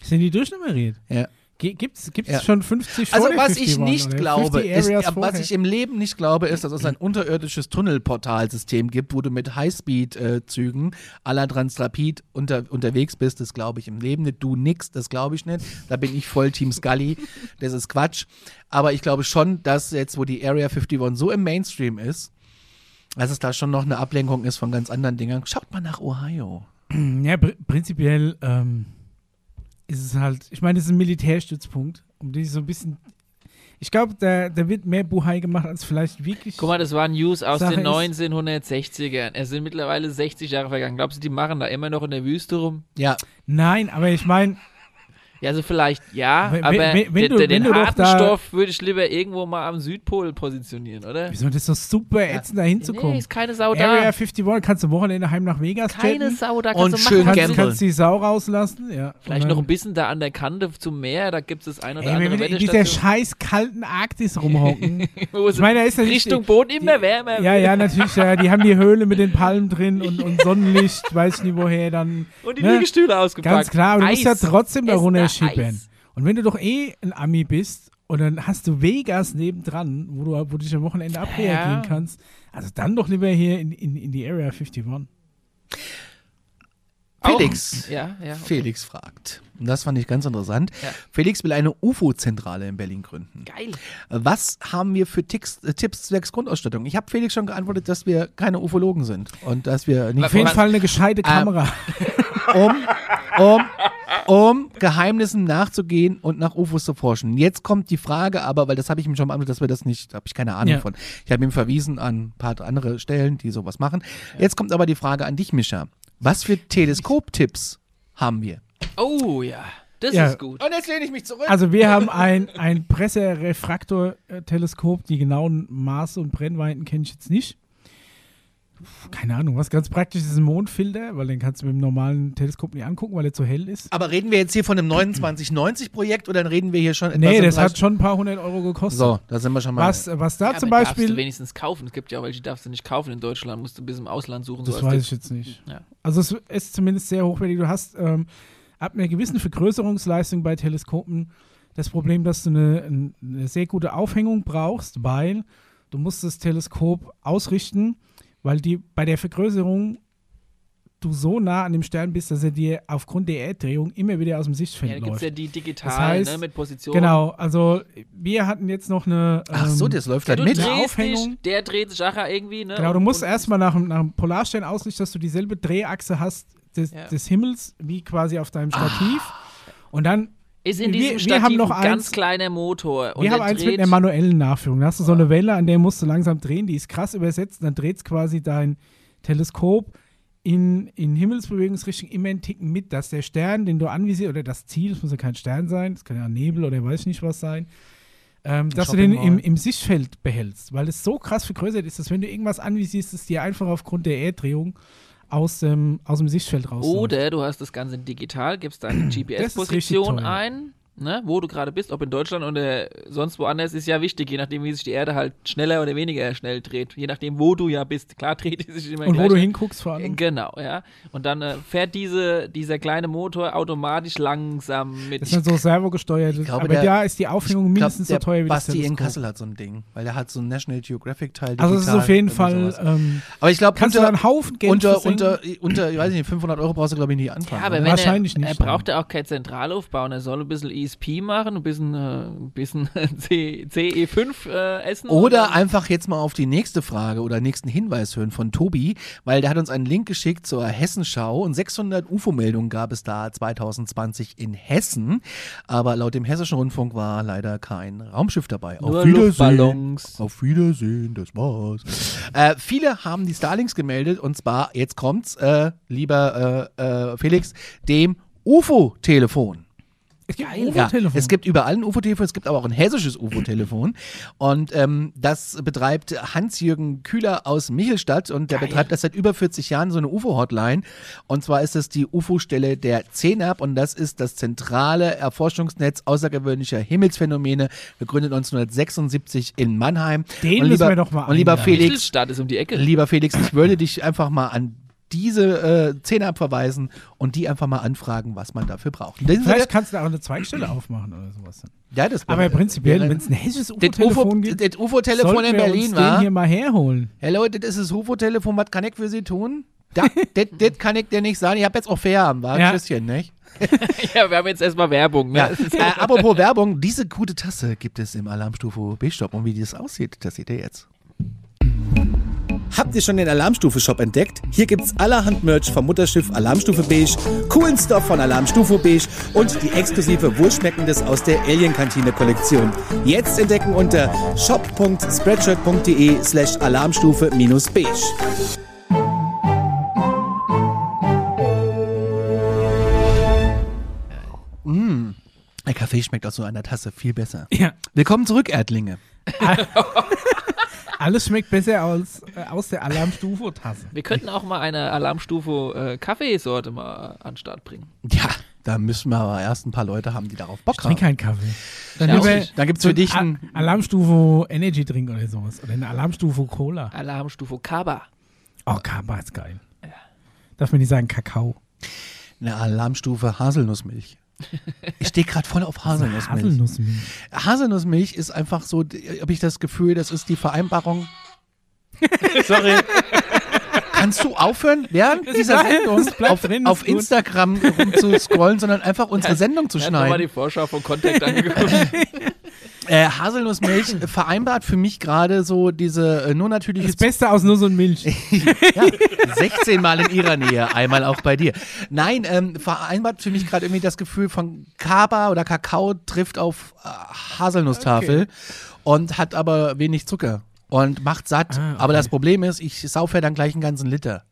Sind die durchnummeriert? Ja. Gibt's, gibt's Ja. schon 50 Also was 50 ich waren, nicht oder? glaube, 50 ist, was ich im Leben nicht glaube, ist, dass es ein unterirdisches Tunnelportalsystem gibt, wo du mit Highspeed-Zügen à la Transrapid unter, unterwegs bist. Das glaube ich im Leben nicht. Du nix, das glaube ich nicht. Da bin ich voll Team Scully. Das ist Quatsch. Aber ich glaube schon, dass jetzt, wo die Area 51 so im Mainstream ist, dass es da schon noch eine Ablenkung ist von ganz anderen Dingen. Schaut mal nach Ohio. Ja, pr prinzipiell ähm, ist es halt, ich meine, es ist ein Militärstützpunkt, um die so ein bisschen. Ich glaube, da, da wird mehr Buhai gemacht, als vielleicht wirklich. Guck mal, das waren News aus Sache den ist- 1960ern. Es sind mittlerweile 60 Jahre vergangen. Glaubst du, die machen da immer noch in der Wüste rum? Ja, Nein, aber ich meine, Ja, also vielleicht ja, Wenn- aber wenn- wenn den, du- den wenn doch harten da- Stoff würde ich lieber irgendwo mal am Südpol positionieren, oder? wieso das ist doch super ätzend, da Nee, hinzukommen. ist keine Sau Area da. 51 kannst du Wochenende heim nach Vegas Keine jetten. Sau da. Und Kannst du schön machen, Kannst, kannst die Sau rauslassen, ja. Vielleicht Und noch ein bisschen da an der Kante zum Meer, da gibt es das ein oder Ey, wenn andere wir in dieser scheiß kalten Arktis rumhocken. [LAUGHS] Ich meine, da ist ja Richtung Boden immer wärmer Ja, ja, natürlich. Ja, die haben die Höhle mit den Palmen drin und, und [LAUGHS] Sonnenlicht, weiß ich nicht woher dann. Und die Ne? Liegestühle ausgepackt. Ganz klar, aber du musst ja trotzdem da Essen da runterschippern. Eis. Und wenn du doch eh ein Ami bist und dann hast du Vegas nebendran, wo du, wo du dich am Wochenende abreagieren Ja. kannst, also dann doch lieber hier in, in, in die Area 51. Felix. Ja, ja. okay. Felix fragt. Und das fand ich ganz interessant. Ja. Felix will eine UFO-Zentrale in Berlin gründen. Geil. Was haben wir für Ticks, äh, Tipps zwecks Grundausstattung? Ich habe Felix schon geantwortet, dass wir keine Ufologen sind und dass wir nicht Auf jeden Fall eine gescheite Kamera. [LAUGHS] um, um, um Geheimnissen nachzugehen und nach UFOs zu forschen. Jetzt kommt die Frage aber, weil das habe ich ihm schon beantwortet, dass wir das nicht, habe ich keine Ahnung Ja. von. Ich habe ihm verwiesen an ein paar andere Stellen, die sowas machen. Jetzt kommt aber die Frage an dich, Mischa. Was für Teleskoptipps haben wir? Oh ja, das Ja. ist gut. Und jetzt lehne ich mich zurück. Also wir haben ein, ein Presserefraktor-Teleskop. Die genauen Maße und Brennweiten kenne ich jetzt nicht. Keine Ahnung, was ganz praktisch ist ein Mondfilter, weil den kannst du mit dem normalen Teleskop nicht angucken, weil er zu hell ist. aber reden wir jetzt hier von einem 2990-Projekt oder reden wir hier schon etwas Nee, das hat schon ein paar hundert Euro gekostet. So, da sind wir schon mal. Was, was da Ja, zum aber darfst du Beispiel. wenigstens kaufen. Es gibt ja auch welche, die darfst du nicht kaufen in Deutschland. Musst du bis im Ausland suchen. Das so als weiß ich jetzt nicht. Ja. Also es ist zumindest sehr hochwertig. Du hast ähm, ab einer gewissen Vergrößerungsleistung bei Teleskopen das Problem, dass du eine, ein- eine sehr gute Aufhängung brauchst, weil du musst das Teleskop ausrichten, weil die bei der Vergrößerung du so nah an dem Stern bist, dass er dir aufgrund der Erddrehung immer wieder aus dem Sichtfeld Ja, da gibt es läuft. ja die digital, Das heißt, ne, mit Position. Genau, also wir hatten jetzt noch eine. Ach so, ähm, das läuft Ja, halt mit. Eine Aufhängung. dich, der dreht sich nachher irgendwie, ne? Genau, du musst erstmal nach, dem- nach dem Polarstern ausrichten, dass du dieselbe Drehachse hast des, Ja. des Himmels wie quasi auf deinem Stativ. Und dann, Ist in wir- diesem wir Stativ haben noch ein ganz kleiner Motor. Und wir haben eins mit einer manuellen Nachführung. Da hast du so eine Welle, an der musst du langsam drehen, die ist krass übersetzt. Dann dreht quasi dein Teleskop in, in Himmelsbewegungsrichtung immer einen Ticken mit, dass der Stern, den du anvisierst, oder das Ziel, das muss ja kein Stern sein, das kann ja Nebel oder weiß ich nicht was sein, ähm, dass du den im, im Sichtfeld behältst, weil es so krass vergrößert ist, dass wenn du irgendwas anvisierst, es dir einfach aufgrund der Erddrehung aus dem, aus dem Sichtfeld rausläuft. Oder du hast das Ganze digital, gibst deine GPS-Position ein ne, wo du gerade bist, ob in Deutschland oder sonst woanders, ist ja wichtig, je nachdem, wie sich die Erde halt schneller oder weniger schnell dreht. Je nachdem, wo du ja bist. Klar dreht sie sich immer Und gleich. wo du hinguckst vor allem. Genau, ja. Und dann äh, fährt diese, dieser kleine Motor automatisch langsam mit. Das ist dann so servogesteuert. glaube, Aber der- da ist die Aufhängung Ich glaub, mindestens so teuer wie das Basti in. Kassel hat so ein Ding, weil der hat so ein National Geographic Teil. Also es ist auf jeden und Fall, ähm, Aber ich glaube, kannst du unter, da einen Haufen Geld unter, unter, unter, ich weiß nicht, 500 Euro brauchst du, glaube ich, nicht anfangen. ja, aber wenn Wahrscheinlich er, nicht, er braucht ja auch keinen Zentralaufbau. Er soll ein bisschen ESP machen, ein bisschen, äh, ein bisschen [LAUGHS] C, CE5 äh, essen. Oder dann- einfach jetzt mal auf die nächste Frage oder nächsten Hinweis hören von Tobi, weil der hat uns einen Link geschickt zur Hessenschau und 600 UFO-Meldungen gab es da 2020 in Hessen, aber laut dem Hessischen Rundfunk war leider kein Raumschiff dabei. Nur auf Wiedersehen. Auf Wiedersehen, das war's. Äh, viele haben die Starlinks gemeldet und zwar, jetzt kommt's, äh, lieber äh, äh, Felix, dem UFO-Telefon. Es gibt ein Ja, UFO-Telefon. es gibt überall ein UFO-Telefon, es gibt aber auch ein hessisches UFO-Telefon. Und ähm, das betreibt Hans-Jürgen Kühler aus Michelstadt und der betreibt das seit über 40 Jahren, so eine UFO-Hotline. Und zwar ist das die UFO-Stelle der CENAP und das ist das zentrale Erforschungsnetz außergewöhnlicher Himmelsphänomene, gegründet 1976 in Mannheim. Den und müssen lieber, wir doch mal Und lieber. Felix, Mittelstadt ist um die Ecke. lieber Felix, ich würde dich einfach mal an diese äh, CENAP verweisen und die einfach mal anfragen, was man dafür braucht. Vielleicht kannst du auch eine Zweigstelle aufmachen oder sowas. ja, das Aber wäre- prinzipiell, wenn es ein hessisches das UFO-Telefon UFO gibt, das UFO-Telefon sollten in wir Berlin uns den war. hier mal herholen. Hello, das ist das UFO-Telefon, was kann ich für Sie tun? Da, [LAUGHS] das, das kann ich dir nicht sagen. Ich habe jetzt auch Feierabend, war? Ja. Tschüsschen, nicht? [LAUGHS] ja, wir haben jetzt erstmal Werbung. Ne? Ja. äh, apropos Werbung, diese gute Tasse gibt es im Alarmstufe B-Shop. Und wie das aussieht, das seht ihr jetzt. Habt ihr schon den Alarmstufe-Shop entdeckt? Hier gibt's allerhand Merch vom Mutterschiff Alarmstufe Beige, coolen Stuff von Alarmstufe Beige und die exklusive Wohlschmeckendes aus der Alien-Kantine-Kollektion. Jetzt entdecken unter shop.spreadshirt.de slash alarmstufe-beige. Mm. Der Kaffee schmeckt aus so einer Tasse viel besser. Ja. Willkommen zurück, Erdlinge. [LAUGHS] [LAUGHS] Alles schmeckt besser als, äh, aus der Alarmstufe-Tasse. Wir könnten auch mal eine Alarmstufe äh, Kaffeesorte mal an den Start bringen. Ja, da müssen wir aber erst ein paar Leute haben, die darauf Bock Ich trinke haben. keinen Kaffee. Dann Ja, nicht. Dann gibt's für dich A- ein, Alarmstufe Energy Drink oder sowas. Oder eine Alarmstufe Cola. Alarmstufe Kaba. Oh, Kaba ist geil. Darf man nicht sagen Kakao? eine Alarmstufe Haselnussmilch. Ich stehe gerade voll auf Haselnussmilch. Haselnussmilch. Haselnussmilch ist einfach so, habe ich das Gefühl, das ist die Vereinbarung. [LAUGHS] Sorry. Kannst du aufhören, während dieser Sendung auf, drin, auf. Instagram rumzuscrollen, sondern einfach unsere Sendung zu Er hat nochmal schneiden? die Vorschau von Contact [LAUGHS] angeguckt. Äh, Haselnussmilch [CLEARS THROAT] vereinbart für mich gerade so diese äh, nur natürliche Das Beste aus Nuss und Milch. [LAUGHS] Ja, 16 Mal in ihrer Nähe, einmal auch bei dir. Nein, ähm, vereinbart für mich gerade irgendwie das Gefühl von Kaba oder Kakao trifft auf äh, Haselnusstafel und hat aber wenig Zucker und macht satt. Ah, okay. Aber das Problem ist, ich saufe ja dann gleich einen ganzen Liter.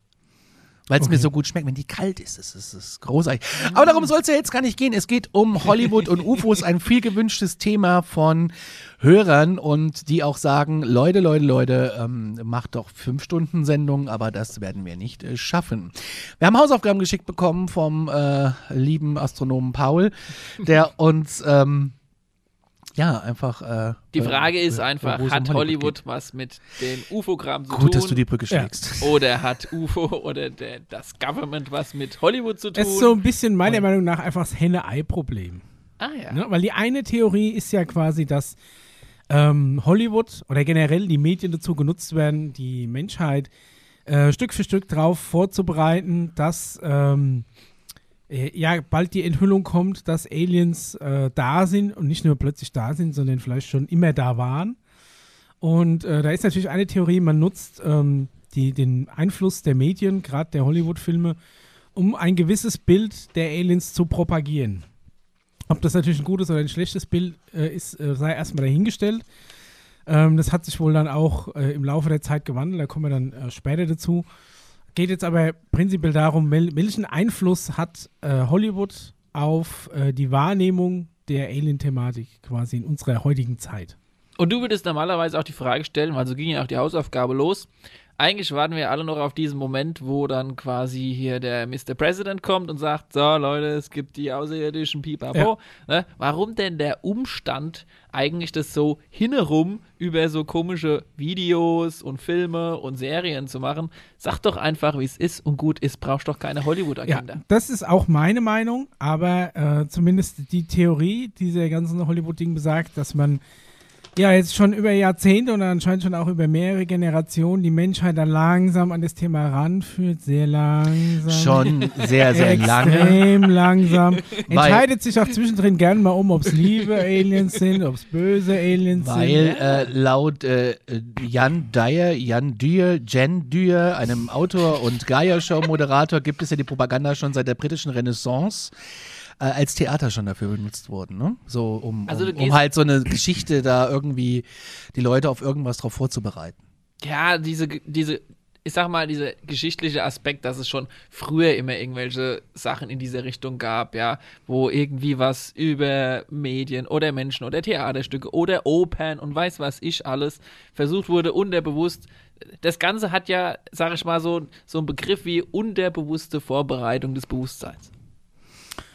Weil es mir Okay. so gut schmeckt, wenn die kalt ist. Das ist, ist großartig. Aber darum soll es ja jetzt gar nicht gehen. Es geht um Hollywood und UFOs, ein viel gewünschtes Thema von Hörern und die auch sagen, Leute, Leute, Leute, ähm, macht doch fünf Stunden Sendung, aber das werden wir nicht äh, schaffen. Wir haben Hausaufgaben geschickt bekommen vom äh, lieben Astronomen Paul, der [LAUGHS] uns ähm, ja einfach äh, Die äh, Frage ist äh, einfach, es um hat Hollywood, geht. was mit dem UFO-Kram zu Gut, tun? dass du die Brücke Ja. schlägst. [LAUGHS] oder hat UFO oder der, das Government was mit Hollywood zu tun? Es ist so ein bisschen meiner Meinung nach einfach das Henne-Ei-Problem. ah ja. Ne? Weil die eine Theorie ist ja quasi, dass ähm, Hollywood oder generell die Medien dazu genutzt werden, die Menschheit äh, Stück für Stück darauf vorzubereiten, dass ähm, äh, ja bald die Enthüllung kommt, dass Aliens äh, da sind und nicht nur plötzlich da sind, sondern vielleicht schon immer da waren. Und äh, da ist natürlich eine Theorie, man nutzt ähm, die, den Einfluss der Medien, gerade der Hollywood-Filme, um ein gewisses Bild der Aliens zu propagieren. Ob das natürlich ein gutes oder ein schlechtes Bild äh, ist, äh, sei erstmal dahingestellt. Ähm, das hat sich wohl dann auch äh, im Laufe der Zeit gewandelt, da kommen wir dann äh, später dazu. Geht jetzt aber prinzipiell darum, wel welchen Einfluss hat äh, Hollywood auf äh, die Wahrnehmung der Alien-Thematik quasi in unserer heutigen Zeit. Und du würdest normalerweise auch die Frage stellen, weil so ging ja auch die Hausaufgabe los. Eigentlich warten wir alle noch auf diesen Moment, wo dann quasi hier der Mr. President kommt und sagt, so Leute, es gibt die außerirdischen Pipapo. Ne? Warum denn der Umstand, eigentlich das so hinherum über so komische Videos und Filme und Serien zu machen? Sag doch einfach, wie es ist und gut ist, brauchst doch keine Ja, Hollywood-Agenda. das ist auch meine Meinung, aber äh, zumindest die Theorie dieser ganzen Hollywood-Ding besagt, dass man ja jetzt schon über Jahrzehnte und anscheinend schon auch über mehrere Generationen die Menschheit da langsam an das Thema ranführt, sehr langsam. Schon sehr, [LAUGHS] sehr lange. Extrem langsam. [LAUGHS] Weil- Entscheidet sich auch zwischendrin gern mal um, ob es liebe Aliens sind, ob es böse Aliens Weil sind. äh, laut äh, Jan Dyer, Jan Dyer, Jen Dyer, einem Autor und Gaia-Show-Moderator, gibt es ja die Propaganda schon seit der britischen Renaissance. Äh, als Theater schon dafür benutzt worden, ne? So, um, Also um, um gehst- halt so eine Geschichte da irgendwie die Leute auf irgendwas drauf vorzubereiten. Ja, diese, diese, ich sag mal, dieser geschichtliche Aspekt, dass es schon früher immer irgendwelche Sachen in dieser Richtung gab, ja, wo irgendwie was über Medien oder Menschen oder Theaterstücke oder Opern und weiß was ich alles versucht wurde, unterbewusst. Das Ganze hat ja, sag ich mal, so, so einen Begriff wie unterbewusste Vorbereitung des Bewusstseins.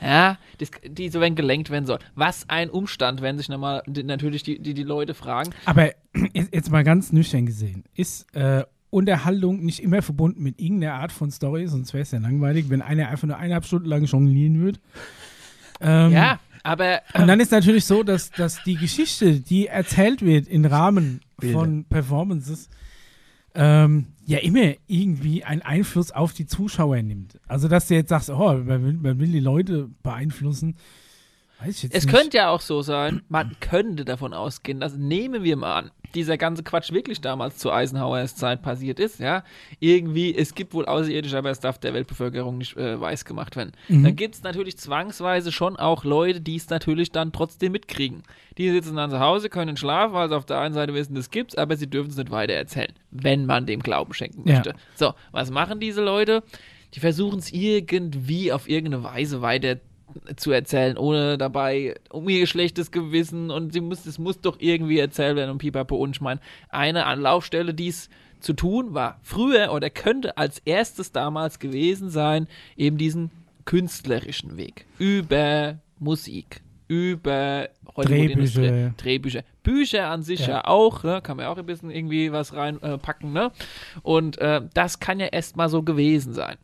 Ja, das, die so wenn gelenkt werden soll. Was ein Umstand, wenn sich nochmal die, natürlich die, die, die Leute fragen. Aber [CLEARS THROAT] jetzt mal ganz nüchtern gesehen, ist äh, Unterhaltung nicht immer verbunden mit irgendeiner Art von Story, sonst wäre es ja langweilig, wenn einer einfach nur eineinhalb Stunden lang jonglieren würde. Ähm, Ja, aber Und dann ist natürlich so, dass, dass die Geschichte, die erzählt wird im Rahmen Bilder. von Performances, ähm, ja immer irgendwie einen Einfluss auf die Zuschauer nimmt. Also, dass du jetzt sagst, oh, man will, man will die Leute beeinflussen, Es nicht. könnte ja auch so sein, man könnte davon ausgehen, dass nehmen wir mal an, dieser ganze Quatsch wirklich damals zu Eisenhowers Zeit passiert ist, ja. Irgendwie, es gibt wohl Außerirdische, aber es darf der Weltbevölkerung nicht äh, weiß gemacht werden. Mhm. Dann gibt es natürlich zwangsweise schon auch Leute, die es natürlich dann trotzdem mitkriegen. Die sitzen dann zu Hause, können schlafen, weil sie auf der einen Seite wissen, das gibt's, aber sie dürfen es nicht weiter erzählen, wenn man dem Glauben schenken Ja. möchte. So, was machen diese Leute? Die versuchen es irgendwie auf irgendeine Weise weiter zu erzählen, ohne dabei um ihr schlechtes Gewissen und sie muss, es muss doch irgendwie erzählt werden und pipapo und ich meine, eine Anlaufstelle, dies zu tun, war früher oder könnte als erstes damals gewesen sein, eben diesen künstlerischen Weg über Musik, über Drehbücher. Drehbücher, Bücher an sich ja, Ja. auch, ne, kann man ja auch ein bisschen irgendwie was reinpacken, äh, ne? Und äh, das kann ja erstmal so gewesen sein.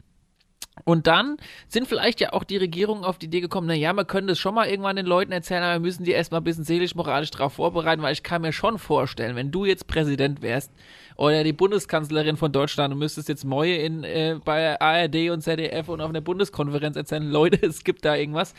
Und dann sind vielleicht ja auch die Regierungen auf die Idee gekommen, naja, man könnte es schon mal irgendwann den Leuten erzählen, aber wir müssen die erstmal ein bisschen seelisch-moralisch darauf vorbereiten, weil ich kann mir schon vorstellen, wenn du jetzt Präsident wärst oder die Bundeskanzlerin von Deutschland und müsstest jetzt Moje in, äh, bei ARD und ZDF und auf einer Bundeskonferenz erzählen, Leute, [LAUGHS] es gibt da irgendwas,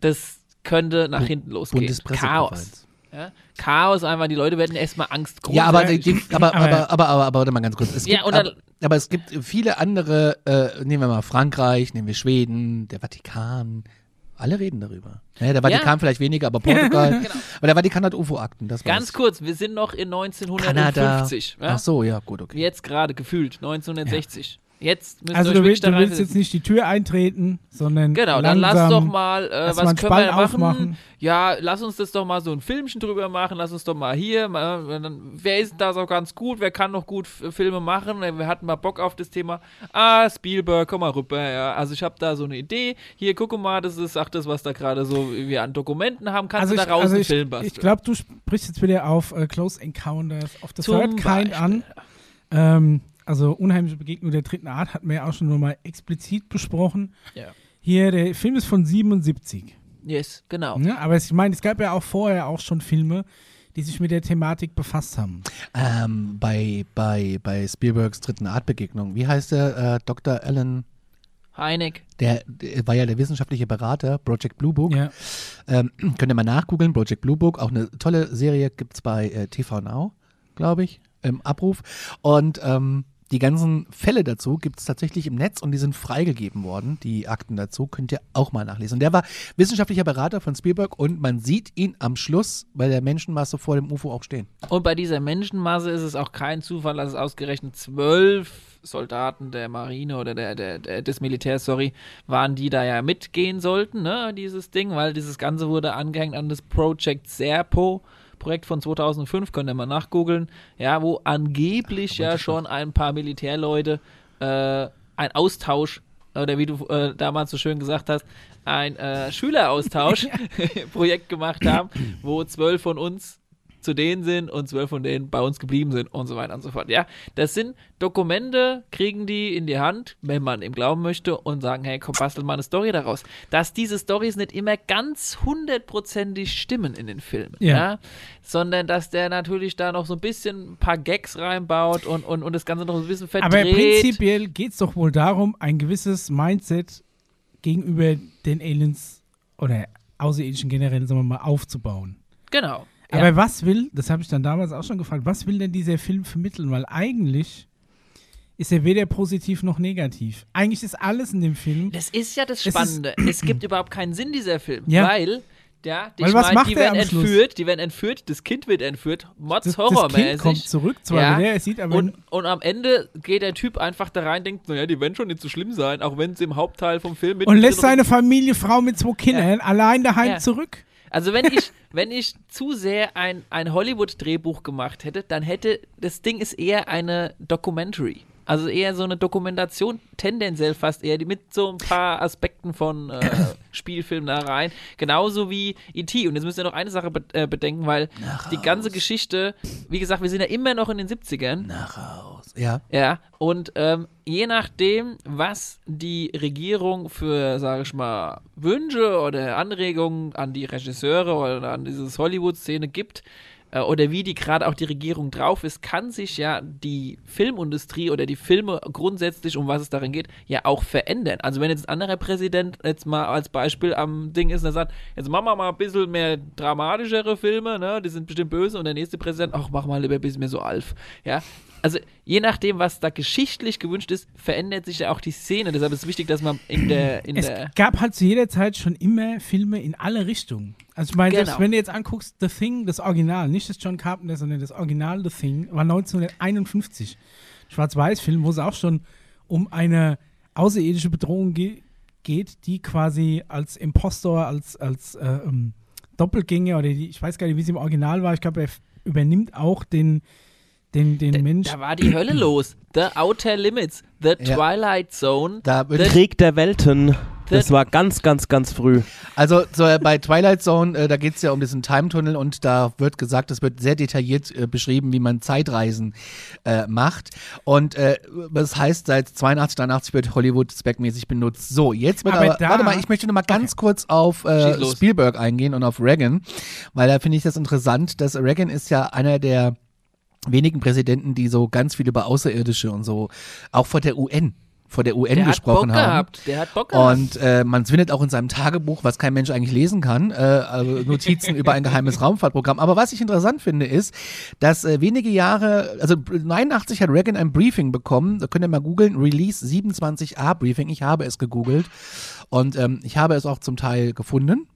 das könnte nach hinten losgehen. Chaos. Ja? Chaos einfach, die Leute werden erstmal Angst Ja, aber, Ja, [LAUGHS] aber, aber- aber, aber, aber, aber, warte mal ganz kurz. Es Ja, gibt, dann- aber, es gibt viele andere, äh, nehmen wir mal Frankreich, nehmen wir Schweden, der Vatikan. Alle reden darüber. Ja, der Vatikan Ja. vielleicht weniger, aber Portugal. [LAUGHS] Genau. Aber der Vatikan hat UFO-Akten, das Ganz weiß. kurz, wir sind noch in Kanada. 1950. Ja? Ach so, ja, gut, okay. Jetzt gerade gefühlt, 1960. Jetzt müsst Also ihr du euch willst, wirklich du da willst jetzt nicht die Tür eintreten, sondern Genau, dann lass doch mal, äh, was können wir machen? aufmachen. Ja, lass uns das doch mal so ein Filmchen drüber machen, lass uns doch mal hier, mal, dann, wer ist da so ganz gut, wer kann noch gut Filme machen, wir hatten mal Bock auf das Thema, ah, Spielberg, komm mal rüber, ja, also ich habe da so eine Idee, hier, guck mal, das ist auch das, was da gerade so wir an Dokumenten haben, kannst Also du ich, daraus also einen ich, Film basteln. ich glaube, du sprichst jetzt wieder auf äh, Close Encounters of the Zum Third Kind Beispiel. an. Ähm, also unheimliche Begegnung der dritten Art hatten wir ja auch schon mal explizit besprochen. Ja. Hier, der Film ist von 77. Yes, genau. Ne? Aber es- ich meine, es gab ja auch vorher auch schon Filme, die sich mit der Thematik befasst haben. Ähm, bei, bei, bei Spielbergs dritten Artbegegnung, wie heißt der? Äh, Dr. Alan, Heineck. der, der war ja der wissenschaftliche Berater, Project Blue Book. Ja. Ähm, [CLEARS THROAT] könnt ihr mal nachgoogeln, Project Blue Book, auch eine tolle Serie gibt es bei äh, TV Now, glaube ich, im Abruf. Und ähm, die ganzen Fälle dazu gibt es tatsächlich im Netz und die sind freigegeben worden, die Akten dazu, könnt ihr auch mal nachlesen. Und der war wissenschaftlicher Berater von Spielberg und man sieht ihn am Schluss bei der Menschenmasse vor dem UFO auch stehen. Und bei dieser Menschenmasse ist es auch kein Zufall, dass es ausgerechnet zwölf Soldaten der Marine oder der, der, der, des Militärs, sorry, waren, die da ja mitgehen sollten, ne, dieses Ding, weil dieses Ganze wurde angehängt an das Project Serpo Projekt von 2005, könnt ihr mal nachgoogeln, ja, wo angeblich ja schon ein paar Militärleute äh, ein Austausch oder wie du äh, damals so schön gesagt hast, ein äh, Schüleraustausch-Projekt [LAUGHS] [LAUGHS] gemacht haben, wo zwölf von uns zu denen sind und zwölf von denen bei uns geblieben sind und so weiter und so fort. Ja, das sind Dokumente, kriegen die in die Hand, wenn man ihm glauben möchte und sagen, hey, komm, bastel mal eine Story daraus. Dass diese Stories nicht immer ganz hundertprozentig stimmen in den Filmen, ja. Ja. sondern dass der natürlich da noch so ein bisschen ein paar Gags reinbaut und, und, und das Ganze noch so ein bisschen verdreht. Aber prinzipiell geht es doch wohl darum, ein gewisses Mindset gegenüber den Aliens oder Außerirdischen generell, sagen wir mal, aufzubauen. Genau. Aber Ja. was will, das habe ich dann damals auch schon gefragt, was will denn dieser Film vermitteln? Weil eigentlich ist er weder positiv noch negativ. Eigentlich ist alles in dem Film. Das ist ja das Es Spannende. Es, gibt überhaupt keinen Sinn, dieser Film. Ja. Weil, ja, die, Weil was mein, macht die er werden am Schluss? entführt, die werden entführt, das Kind wird entführt, Mods Das, das Kind horrormäßig. kommt zurück, zwar Ja. wieder, er sieht aber. Und, und am Ende geht der Typ einfach da rein, denkt, naja, die werden schon nicht so schlimm sein, auch wenn sie im Hauptteil vom Film mit und lässt seine Familie, Frau mit zwei Kindern allein daheim Ja. zurück. Also wenn ich, [LAUGHS] wenn ich zu sehr ein, ein Hollywood-Drehbuch gemacht hätte, dann hätte, das Ding ist eher eine Documentary. Also eher so eine Dokumentation, tendenziell fast eher, die mit so ein paar Aspekten von äh, [COUGHS] Spielfilmen da rein. Genauso wie E.T. Und jetzt müsst ihr noch eine Sache be äh, bedenken, weil die ganze Geschichte, wie gesagt, wir sind ja immer noch in den 70ern. Nach Haus. Ja. Ja, und ähm, je nachdem, was die Regierung für, sage ich mal, Wünsche oder Anregungen an die Regisseure oder an diese Hollywood-Szene gibt, äh, oder wie die gerade auch die Regierung drauf ist, kann sich ja die Filmindustrie oder die Filme grundsätzlich, um was es darin geht, ja auch verändern. Also wenn jetzt ein anderer Präsident jetzt mal als Beispiel am Ding ist und er sagt, jetzt machen wir mal ein bisschen mehr dramatischere Filme, ne, die sind bestimmt böse und der nächste Präsident, ach, mach mal lieber ein bisschen mehr so Alf. Ja, also je nachdem, was da geschichtlich gewünscht ist, verändert sich ja auch die Szene. Deshalb ist es wichtig, dass man in der, in Es der gab halt zu jeder Zeit schon immer Filme in alle Richtungen. Also ich meine, selbst Genau. wenn du jetzt anguckst, The Thing, das Original, nicht das John Carpenter, sondern das Original The Thing, war 1951. Schwarz-Weiß-Film, wo es auch schon um eine außerirdische Bedrohung ge geht, die quasi als Impostor, als, als äh, ähm, Doppelgänger oder die, ich weiß gar nicht, wie es im Original war, ich glaube, er übernimmt auch den, den, den Mensch. da war die Hölle los. The Outer Limits, The Ja. Twilight Zone. Da Krieg der Welten. Das war ganz, ganz, ganz früh. Also so, äh, bei Twilight Zone, äh, da geht es ja um diesen Time-Tunnel und da wird gesagt, es wird sehr detailliert äh, beschrieben, wie man Zeitreisen äh, macht. Und äh, das heißt, seit 82, 83 wird Hollywood speckmäßig benutzt. So, jetzt wird Aber aber, da- warte mal, ich möchte noch mal ganz kurz auf äh. Spielberg eingehen und auf Reagan, weil da finde ich das interessant, dass Reagan ist ja einer der wenigen Präsidenten, die so ganz viel über Außerirdische und so, auch vor der UN, vor der UN Der hat Bock gesprochen haben. gehabt. Der hat Bock gehabt. Und äh, man findet auch in seinem Tagebuch, was kein Mensch eigentlich lesen kann, äh, also Notizen über ein geheimes [LAUGHS] Raumfahrtprogramm. Aber was ich interessant finde, ist, dass äh, wenige Jahre, also 89 hat Reagan ein Briefing bekommen, da könnt ihr mal googeln, Release 27a Briefing, ich habe es gegoogelt und ähm, ich habe es auch zum Teil gefunden.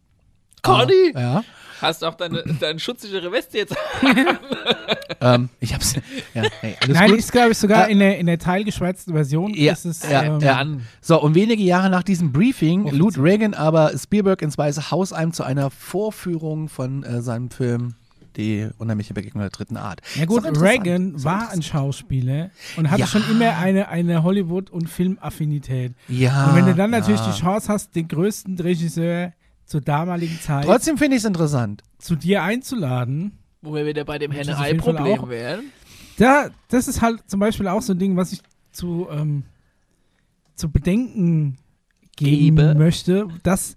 Conny! Ja, Hast du auch deine, deine schutzsichere Weste jetzt? [LAUGHS] ähm, ich hab's, ja, hey, Nein, gut. ist, glaube ich, sogar Äh, in der, in der teilgeschwärzten Version. Ja, ist es, ja, ähm, ja. So, und wenige Jahre nach diesem Briefing Offiziell. lud Reagan aber Spielberg ins Weiße Haus ein zu einer Vorführung von äh, seinem Film Die unheimliche Begegnung der dritten Art. Ja gut. Reagan war ein. Schauspieler und hatte Ja. schon immer eine, eine Hollywood- und Filmaffinität. Ja. und wenn du dann natürlich ja. die Chance hast, den größten Regisseur zur damaligen Zeit Trotzdem finde ich es interessant. zu dir einzuladen, Wo wir wieder bei dem Das ist auf jeden Fall auch- Henne-Ei-Problem wären. da, das ist halt zum Beispiel auch so ein Ding, was ich zu, ähm, zu bedenken geben Gebe. möchte, dass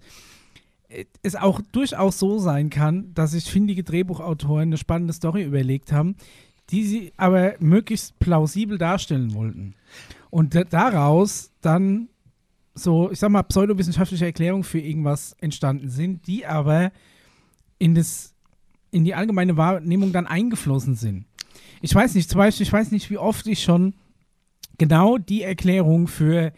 es auch durchaus so sein kann, dass sich findige Drehbuchautoren eine spannende Story überlegt haben, die sie aber möglichst plausibel darstellen wollten. Und da- daraus dann so, ich sag mal, pseudowissenschaftliche Erklärungen für irgendwas entstanden sind, die aber in, das, in die allgemeine Wahrnehmung dann eingeflossen sind. Ich weiß nicht, zum Beispiel, ich weiß nicht, wie oft ich schon genau die Erklärung für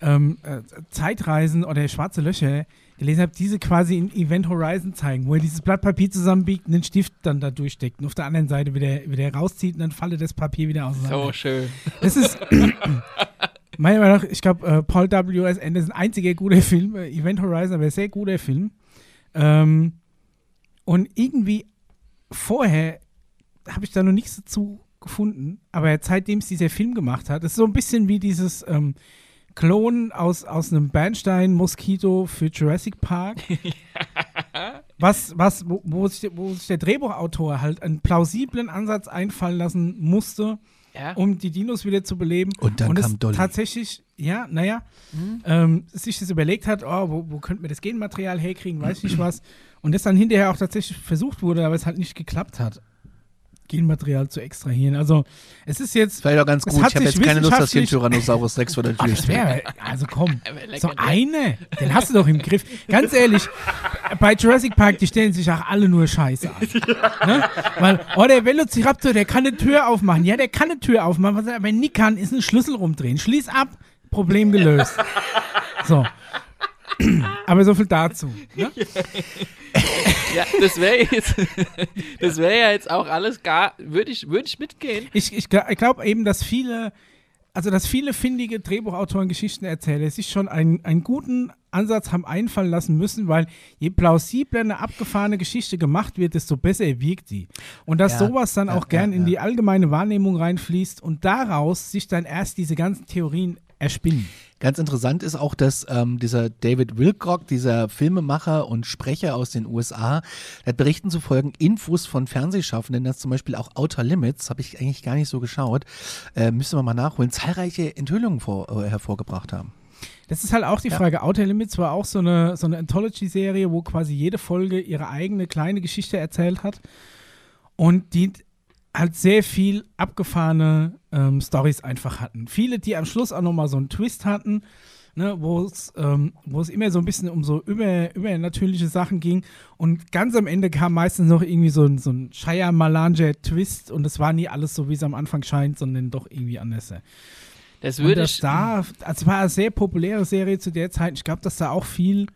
ähm, äh, Zeitreisen oder schwarze Löcher gelesen habe, diese quasi in Event Horizon zeigen, wo er dieses Blatt Papier zusammenbiegt und den Stift dann da durchsteckt und auf der anderen Seite wieder, wieder rauszieht und dann falle das Papier wieder auseinander. So schön. Das ist [LAUGHS] meiner Meinung nach, ich glaube, äh, Paul W.S. Anderson, einziger guter Film, äh, Event Horizon, aber sehr guter Film. Ähm, und irgendwie vorher habe ich da noch nichts dazu gefunden, aber seitdem es dieser Film gemacht hat, ist so ein bisschen wie dieses ähm, Klon aus, aus einem Bernstein-Moskito für Jurassic Park. [LAUGHS] was, was, wo, wo, sich, wo sich der Drehbuchautor halt einen plausiblen Ansatz einfallen lassen musste, Ja. um die Dinos wieder zu beleben. Und dann und kam es Dolly. tatsächlich, ja, naja, ähm, sich das überlegt hat, oh, wo, wo könnten wir das Genmaterial herkriegen, weiß ich nicht was. Und das dann hinterher auch tatsächlich versucht wurde, aber es halt nicht geklappt hat, Genmaterial zu extrahieren. Also es ist jetzt, Vielleicht auch ganz Es gut. hat Ich habe jetzt keine Lust, dass hier ein Tyrannosaurus Rex vor der Tür steht. wäre, also komm, [LAUGHS] wär so ne? eine, den hast du doch im Griff. Ganz ehrlich, bei Jurassic Park, die stellen sich auch alle nur Scheiße an. Ne? Weil, oh, der Velociraptor, der kann eine Tür aufmachen. Ja, der kann eine Tür aufmachen. Was er aber nie kann, ist einen Schlüssel rumdrehen. Schließ ab, Problem gelöst. So. Aber so viel dazu. Ne? [LAUGHS] Ja, das wäre jetzt, das wäre ja jetzt auch alles gar, würde ich, würde ich mitgehen. Ich, ich, gl- ich glaube eben, dass viele, also dass viele findige Drehbuchautoren, Geschichtenerzähler sich schon einen, einen guten Ansatz haben einfallen lassen müssen, weil je plausibler eine abgefahrene Geschichte gemacht wird, desto besser wirkt die. Und dass Ja, sowas dann ja, auch gern ja, in die allgemeine Wahrnehmung reinfließt und daraus sich dann erst diese ganzen Theorien erspinnen. Ganz interessant ist auch, dass ähm, dieser David Wilcock, dieser Filmemacher und Sprecher aus den USA, hat Berichten zufolge Infos von Fernsehschaffenden, dass zum Beispiel auch Outer Limits, habe ich eigentlich gar nicht so geschaut, äh, müssen wir mal nachholen, zahlreiche Enthüllungen vor, äh, hervorgebracht haben. Das ist halt auch die Ja. Frage. Outer Limits war auch so eine, so eine Anthology-Serie, wo quasi jede Folge ihre eigene kleine Geschichte erzählt hat. Und die halt sehr viel abgefahrene ähm, Stories einfach hatten. Viele, die am Schluss auch nochmal so einen Twist hatten, ne, wo es ähm, immer so ein bisschen um so über, übernatürliche Sachen ging. Und ganz am Ende kam meistens noch irgendwie so ein, so ein Shia-Malanger-Twist und es war nie alles so, wie es am Anfang scheint, sondern doch irgendwie anders. Das würde dass ich, da, also es war eine sehr populäre Serie zu der Zeit. Ich glaube, dass da auch viel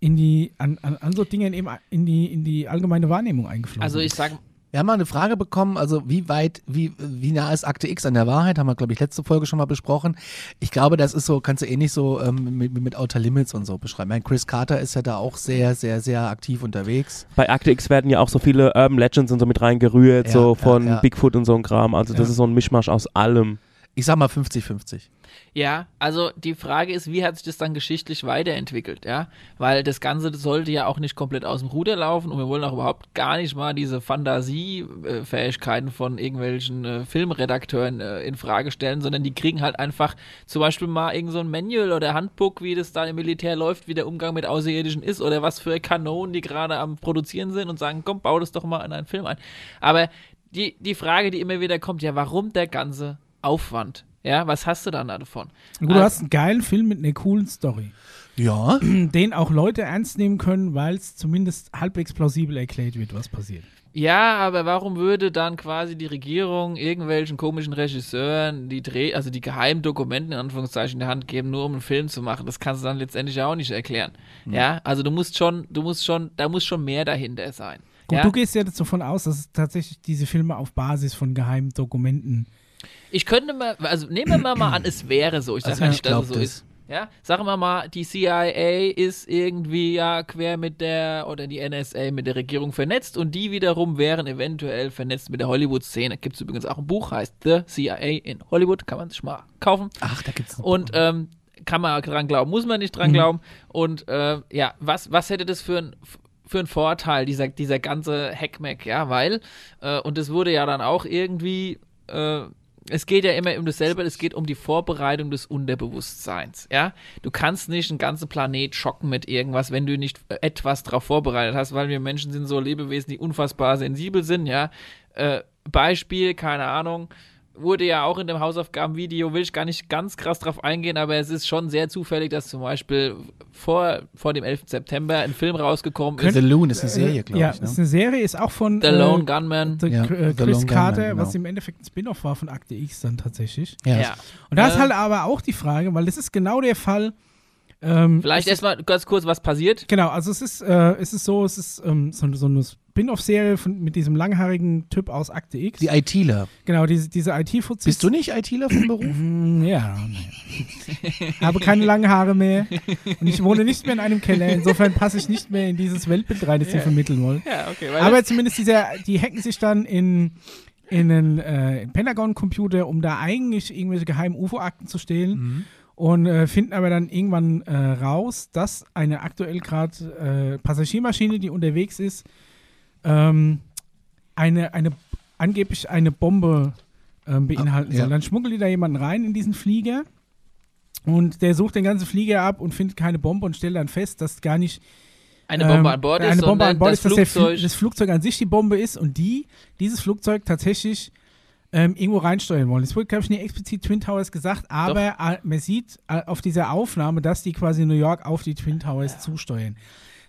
in die, an, an, an so Dingen eben in die, in die allgemeine Wahrnehmung eingeflossen also ich sage, Wir haben mal eine Frage bekommen, also wie weit, wie, wie nah ist Akte X an der Wahrheit, haben wir, glaube ich, letzte Folge schon mal besprochen. Ich glaube, das ist so, kannst du ähnlich so ähm, mit, mit Outer Limits und so beschreiben. Ich meine, Chris Carter ist ja da auch sehr, sehr, sehr aktiv unterwegs. Bei Akte X werden ja auch so viele Urban Legends und so mit reingerührt, Ja, so ja, von ja. Bigfoot und so ein Kram. Also das Ja. ist so ein Mischmasch aus allem. Ich sag mal 50-50. Ja, also die Frage ist, wie hat sich das dann geschichtlich weiterentwickelt, ja? Weil das Ganze sollte ja auch nicht komplett aus dem Ruder laufen und wir wollen auch überhaupt gar nicht mal diese Fantasiefähigkeiten von irgendwelchen äh, Filmredakteuren äh, in Frage stellen, sondern die kriegen halt einfach zum Beispiel mal irgend so ein Manual oder Handbook, wie das da im Militär läuft, wie der Umgang mit Außerirdischen ist oder was für Kanonen die gerade am Produzieren sind und sagen, komm, bau das doch mal in einen Film ein. Aber die, die Frage, die immer wieder kommt, ja, warum der ganze Aufwand? Ja, was hast du dann davon? Gut, du Also- hast einen geilen Film mit einer coolen Story, Ja. [CLEARS THROAT] den auch Leute ernst nehmen können, weil es zumindest halbwegs plausibel erklärt wird, was passiert. Ja, aber warum würde dann quasi die Regierung irgendwelchen komischen Regisseuren die Dreh, also die geheimen Dokumente in Anführungszeichen in der Hand geben, nur um einen Film zu machen? Das kannst du dann letztendlich auch nicht erklären. Ja, also du musst schon, du musst schon, da muss schon mehr dahinter sein. Gut, ja? du gehst ja davon aus, dass es tatsächlich diese Filme auf Basis von geheimen Dokumenten. Ich könnte mal, also nehmen wir mal, mal an, es wäre so. Ich sage Also nicht, dass es so das. ist. Ja, sagen wir mal, die CIA ist irgendwie ja quer mit der oder die NSA mit der Regierung vernetzt und die wiederum wären eventuell vernetzt mit der Hollywood-Szene. Gibt es übrigens auch ein Buch, heißt The CIA in Hollywood, kann man sich mal kaufen. Ach, da gibt's noch. Und ähm, kann man dran glauben, muss man nicht Mhm. dran glauben. Und äh, ja, was, was hätte das für ein für einen Vorteil, dieser, dieser ganze Hackmack, ja, weil, äh, und es wurde ja dann auch irgendwie, äh, es geht ja immer um dasselbe, es geht um die Vorbereitung des Unterbewusstseins, ja. Du kannst nicht einen ganzen Planet schocken mit irgendwas, wenn du nicht etwas darauf vorbereitet hast, weil wir Menschen sind so Lebewesen, die unfassbar sensibel sind, ja. Äh, Beispiel, keine Ahnung, wurde ja auch in dem Hausaufgabenvideo, will ich gar nicht ganz krass drauf eingehen, aber es ist schon sehr zufällig, dass zum Beispiel vor, vor dem 11. September ein Film rausgekommen ist, The Loon ist eine Serie, glaube ja, ich. ist Ne? eine Serie, ist auch von The äh, Lone Gunman. The, Ja, äh, The Chris Lone Carter, Gunman, was genau. im Endeffekt ein Spin-off war von Akte X dann tatsächlich. Ja. Ja. Und da ist Äh, halt aber auch die Frage, weil das ist genau der Fall, Ähm, Vielleicht erstmal ganz kurz, was passiert. Genau, also es ist, äh, es ist so, es ist ähm, so, so eine Spin-off-Serie von- mit diesem langhaarigen Typ aus Akte X. Die ITler. genau, diese, diese IT-Fuzis. Bist du nicht ITler vom Beruf? Mm, Ja, nee. habe keine langen Haare mehr und ich wohne nicht mehr in einem Keller. Insofern passe ich nicht mehr in dieses Weltbild rein, das sie vermitteln wollen. Ja, okay. Aber zumindest dieser, die hacken sich dann in, in einen äh, Pentagon-Computer, um da eigentlich irgendwelche geheimen UFO-Akten zu stehlen. Und äh, finden aber dann irgendwann äh, raus, dass eine aktuell gerade äh, Passagiermaschine, die unterwegs ist, ähm, eine, eine angeblich eine Bombe ähm, beinhalten Ah, ja. soll. Dann schmuggeln die da jemanden rein in diesen Flieger und der sucht den ganzen Flieger ab und findet keine Bombe und stellt dann fest, dass gar nicht eine Bombe ähm, an Bord ist, eine Bombe sondern an Bord das ist, dass der Flugzeug. Fl das Flugzeug an sich die Bombe ist und die dieses Flugzeug tatsächlich ähm, irgendwo reinsteuern wollen. Es wurde, glaube ich, nicht explizit Twin Towers gesagt, aber äh, man sieht äh, auf dieser Aufnahme, dass die quasi New York auf die Twin Towers zusteuern.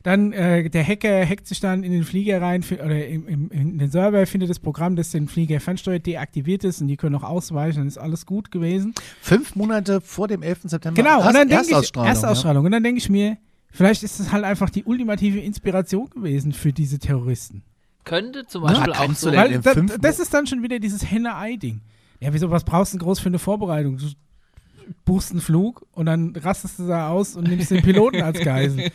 Dann äh, der Hacker hackt sich dann in den Flieger rein oder im, im, in den Server, findet das Programm, das den Flieger fernsteuert, deaktiviert ist und die können auch ausweichen, dann ist alles gut gewesen. Fünf Monate vor dem 11. September. Genau, und dann denke ich, Erstausstrahlung, Erstausstrahlung. Und dann denke ich mir, vielleicht ist es halt einfach die ultimative Inspiration gewesen für diese Terroristen. Könnte zum Ja, Beispiel auch so. Weil da, das ist dann schon wieder dieses Henne-Ei-Ding. Ja, wieso, was brauchst du denn groß für eine Vorbereitung? Du buchst einen Flug und dann rastest du da aus und nimmst den Piloten als Geisel.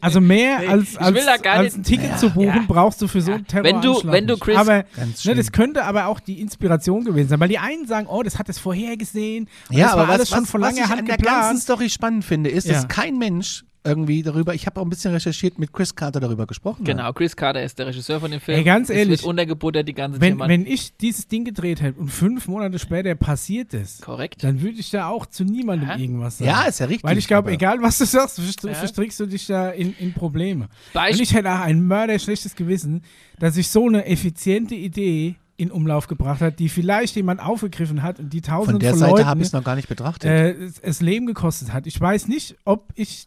Also mehr als, ich als, will da gar als ein Ticket Ja, zu buchen, ja. brauchst du für so einen Wenn du- wenn du. Chris- aber Ganz ne, das könnte aber auch die Inspiration gewesen sein, weil die einen sagen, oh, das hat es vorhergesehen. Ja, das war aber alles was, schon was, vor was langer ich Hand an der ganzen geplant. Story spannend finde, ist, Ja. dass kein Mensch irgendwie darüber, ich habe auch ein bisschen recherchiert, mit Chris Carter darüber gesprochen hat. Genau, Chris Carter ist der Regisseur von dem Film. Ey, ganz es ehrlich, wird untergebuttert, die ganze Wenn, Thema. wenn ich dieses Ding gedreht hätte und fünf Monate später passiert es, Korrekt. dann würde ich da auch zu niemandem Ja. irgendwas sagen. Ja, ist ja richtig. Weil ich glaube, egal was du sagst, Ja. verstrickst du dich da in, in Probleme. Und Beispiel. ich hätte auch ein mörderschlechtes Gewissen, dass ich so eine effiziente Idee in Umlauf gebracht hat, die vielleicht jemand aufgegriffen hat und die Von tausenden der von Seite habe Leuten ich es noch gar nicht betrachtet. äh, es, es Leben gekostet hat. Ich weiß nicht, ob ich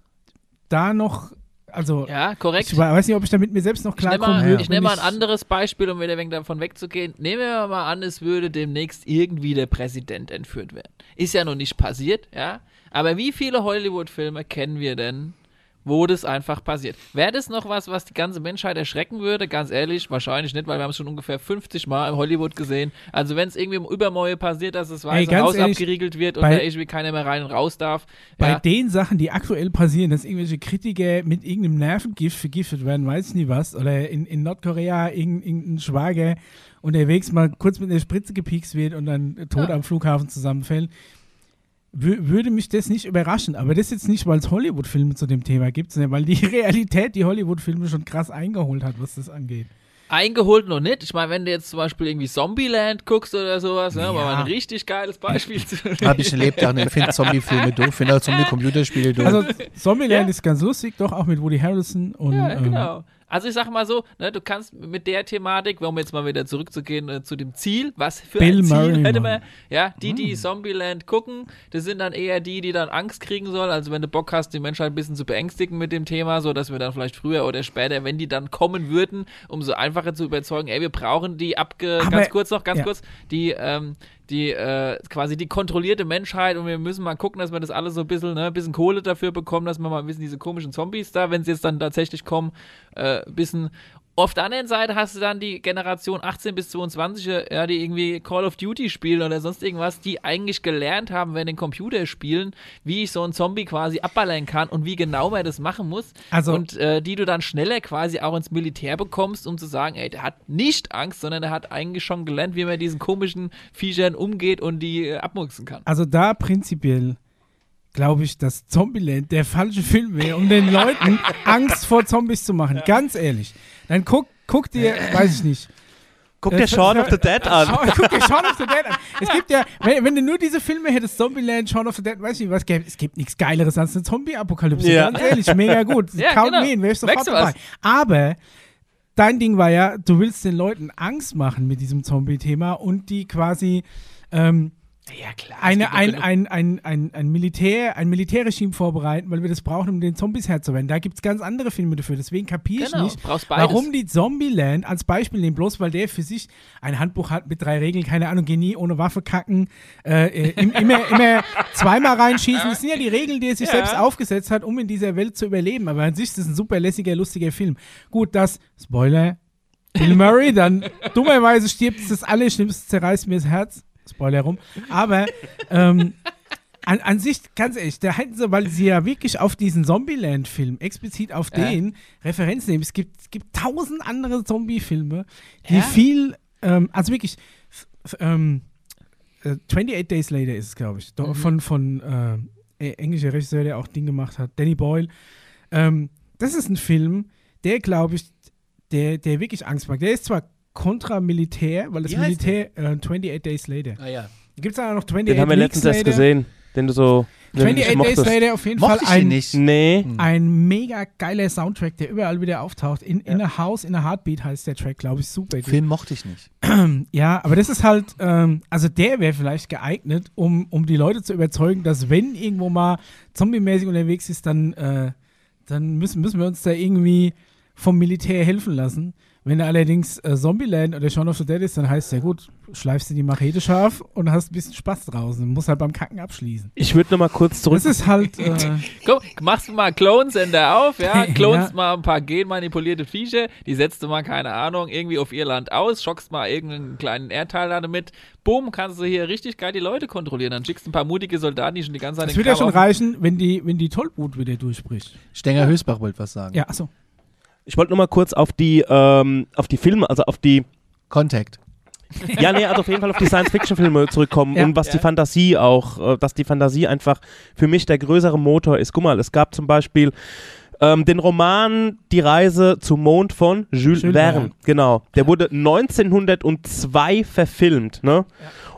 da noch, also Ja, korrekt. ich weiß nicht, ob ich da mit mir selbst noch Ich nehme mal, ich nehme mal ein anderes Beispiel, um wieder wenig davon wegzugehen. Nehmen wir mal an, es würde demnächst irgendwie der Präsident entführt werden. Ist ja noch nicht passiert, ja. Aber wie viele Hollywood-Filme kennen wir denn, wo das einfach passiert? Wäre das noch was, was die ganze Menschheit erschrecken würde? Ganz ehrlich, wahrscheinlich nicht, weil wir haben es schon ungefähr 50 Mal im Hollywood gesehen. Also wenn es irgendwie im Übermorgen passiert, dass das Weiße Haus ehrlich, abgeriegelt wird und bei- da irgendwie keiner mehr rein und raus darf. Bei Ja, den Sachen, die aktuell passieren, dass irgendwelche Kritiker mit irgendeinem Nervengift vergiftet werden, weiß ich nie was, oder in, in Nordkorea irgendein, irgendein Schwager unterwegs mal kurz mit einer Spritze gepiekst wird und dann tot Ja. am Flughafen zusammenfällt, würde mich das nicht überraschen. Aber das jetzt nicht, weil es Hollywood-Filme zu dem Thema gibt, sondern weil die [LAUGHS] Realität die Hollywood-Filme schon krass eingeholt hat, was das angeht. eingeholt noch nicht. Ich meine, wenn du jetzt zum Beispiel irgendwie Zombieland guckst oder sowas, ne, Ja. war mal ein richtig geiles Beispiel zu [LAUGHS] Habe ich erlebt, ja, ich finde Zombie-Filme doof, finde auch Zombie-Computerspiele doof. Also Zombieland Ja. ist ganz lustig, doch auch mit Woody Harrelson und Ja, ähm, genau. Also ich sag mal so, ne, du kannst mit der Thematik, um jetzt mal wieder zurückzugehen äh, zu dem Ziel, was für Bill ein Ziel Murray, hätte man, ja, die, die Zombieland gucken, das sind dann eher die, die dann Angst kriegen sollen. Also wenn du Bock hast, die Menschheit ein bisschen zu beängstigen mit dem Thema, so dass wir dann vielleicht früher oder später, wenn die dann kommen würden, umso einfacher zu überzeugen, ey, wir brauchen die abge, Aber- ganz kurz noch, ganz ja. kurz, die, ähm, die äh, quasi die kontrollierte Menschheit und wir müssen mal gucken, dass wir das alles so ein bisschen, ne, bisschen Kohle dafür bekommen, dass wir mal bisschen diese komischen Zombies da, wenn sie jetzt dann tatsächlich kommen, äh, bisschen auf der anderen Seite hast du dann die Generation 18 bis 22, ja, die irgendwie Call of Duty spielen oder sonst irgendwas, die eigentlich gelernt haben, wenn den Computer spielen, wie ich so einen Zombie quasi abballern kann und wie genau man das machen muss. Also- und äh, die du dann schneller quasi auch ins Militär bekommst, um zu sagen, ey, der hat nicht Angst, sondern der hat eigentlich schon gelernt, wie man diesen komischen Viechern umgeht und die äh, abmuchsen kann. Also da prinzipiell glaube ich, dass Zombieland der falsche Film wäre, um den Leuten [LAUGHS] Angst vor Zombies zu machen. Ganz ehrlich. Dann guck, guck dir, weiß ich nicht. Guck Äh, dir Shaun of the Dead an. Guck dir Shaun of the Dead an. Es gibt ja, wenn, wenn du nur diese Filme hättest, Zombieland, Shaun of the Dead, weiß ich nicht, was gäbe, es gibt nichts Geileres als eine Zombie-Apokalypse. Ja. Ganz ehrlich, mega gut. [LAUGHS] Ja, Count genau. me in, wäre ich sofort dabei. was? Aber dein Ding war ja, du willst den Leuten Angst machen mit diesem Zombie-Thema und die quasi ähm, Ja, klar. eine, ein, ein, ein, ein, ein, Militär, ein Militärregime vorbereiten, weil wir das brauchen, um den Zombies Herr zu werden. Da gibt es ganz andere Filme dafür. Deswegen kapiere ich Genau, nicht, warum die Zombieland als Beispiel nehmen, bloß weil der für sich ein Handbuch hat mit drei Regeln, keine Ahnung, geh nie ohne Waffe kacken, äh, äh, im, immer, immer zweimal reinschießen. Das sind ja die Regeln, die er sich Ja. selbst aufgesetzt hat, um in dieser Welt zu überleben. Aber an sich ist das ein super lässiger, lustiger Film. Gut, das, Spoiler, Bill Murray, dann dummerweise stirbt es das Allerschlimmste, zerreißt mir das Herz. Spoiler rum. Aber ähm, an, an sich, ganz ehrlich, da hätten sie, weil sie ja wirklich auf diesen Zombieland-Film, explizit auf Ja. den Referenz nehmen. Es gibt, es gibt tausend andere Zombie-Filme, die Ja. viel, ähm, also wirklich, ähm, äh, 28 Days Later ist es, glaube ich, Mhm. von, von äh, englischer Regisseur, der auch Ding gemacht hat, Danny Boyle. Ähm, das ist ein Film, der, glaube ich, der, der wirklich Angst macht. Der ist zwar kontra-Militär, weil das Wie Militär äh, 28 Days Later. Ah ja. Gibt es auch noch 28 Den haben wir letztens erst Later? gesehen, den du so den du nicht 28 Days. Later auf jeden Mochte Fall ich ein, nicht. Nee. ein mega geiler Soundtrack, der überall wieder auftaucht. In, in a House, in a Heartbeat heißt der Track, glaube ich, super. Film mochte ich nicht. [CLEARS THROAT] Ja, aber das ist halt, ähm, also der wäre vielleicht geeignet, um, um die Leute zu überzeugen, dass wenn irgendwo mal zombie-mäßig unterwegs ist, dann, äh, dann müssen, müssen wir uns da irgendwie vom Militär helfen lassen. Wenn da allerdings äh, Zombieland oder Shaun of the Dead ist, dann heißt es ja gut, schleifst du die Machete scharf und hast ein bisschen Spaß draußen. Musst halt beim Kacken abschließen. Ich würde noch mal kurz zurück. Das ist halt, äh, [LAUGHS] Komm, machst du mal Clone-Sender auf, ja, [LAUGHS] Ja. klonst mal ein paar genmanipulierte Viecher, die setzt du mal, keine Ahnung, irgendwie auf ihr Land aus, schockst mal irgendeinen kleinen Erdteil damit, bumm, kannst du hier richtig geil die Leute kontrollieren. Dann schickst du ein paar mutige Soldaten, die schon die ganze Zeit es den wird ja schon reichen, wenn die, wenn die Tollwut wieder durchbricht. Stenger Hösbach wollte was sagen. Ja, achso. Ich wollte noch mal kurz auf die, ähm, auf die Filme, also auf die, Contact. ja, nee, also auf jeden Fall auf die Science-Fiction-Filme zurückkommen Ja. und was die Ja. Fantasie auch, äh, dass die Fantasie einfach für mich der größere Motor ist. Guck mal, es gab zum Beispiel ähm, den Roman Die Reise zum Mond von Jules, Jules Verne. Verne. Genau. Der wurde 1902 verfilmt, ne?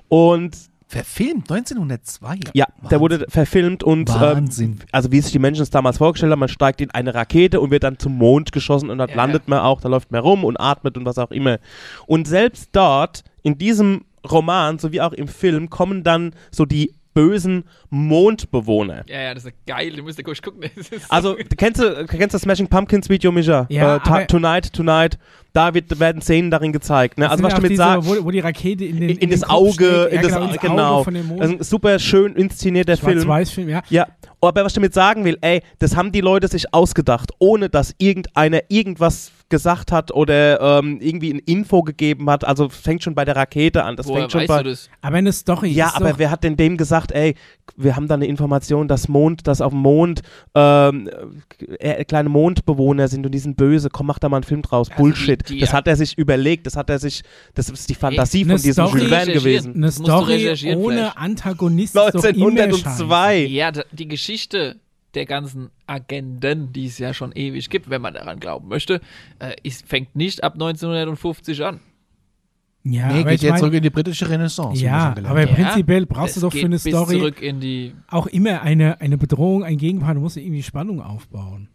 Und Verfilmt 1902. ja, der Wahnsinn. wurde verfilmt und ähm, Wahnsinn. also wie sich die Menschen es damals vorgestellt haben, man steigt in eine Rakete und wird dann zum Mond geschossen und dort Ja. landet man auch, da läuft man rum und atmet und was auch immer. Und selbst dort, in diesem Roman, sowie auch im Film, kommen dann so die bösen Mondbewohner. Ja, ja, das ist geil, du musst ja kurz gucken. Also, kennst du, kennst du das Smashing Pumpkins Video, Mischa? Ja, äh, Tonight, Tonight, da wird, werden Szenen darin gezeigt. Ne? Also, was ich damit sage, wo, wo die Rakete in den, in, in den das Auge, in ja, das, genau, ins genau. Auge von dem Mond. Das ist ein super schön inszenierter Film. Schwarz-Weiß-Film, ja. Ja, aber was ich damit sagen will, ey, das haben die Leute sich ausgedacht, ohne dass irgendeiner irgendwas gesagt hat oder ähm, irgendwie ein Info gegeben hat. Also fängt schon bei der Rakete an. Das Woher fängt schon weißt bei. du das? Aber eine Story Ja, ist aber doch, wer hat denn dem gesagt, ey, wir haben da eine Information, dass Mond, dass auf dem Mond ähm, äh, kleine Mondbewohner sind und die sind böse, komm, mach da mal einen Film draus. Also Bullshit. die- die- das hat er sich überlegt, das hat er sich, das ist die Fantasie eine von diesem Jules Verne gewesen. eine Story ohne vielleicht. Antagonist ist doch immer scheiße. 1902. Ja, die Geschichte der ganzen Agenden, die es ja schon ewig gibt, wenn man daran glauben möchte, äh, ist, fängt nicht ab 1950 an. Ja, nee, aber geht ich jetzt mein, zurück in die britische Renaissance. ja aber haben. prinzipiell brauchst Es du doch für eine Story zurück in die auch immer eine, eine Bedrohung, ein Gegenpart. Du musst irgendwie Spannung aufbauen.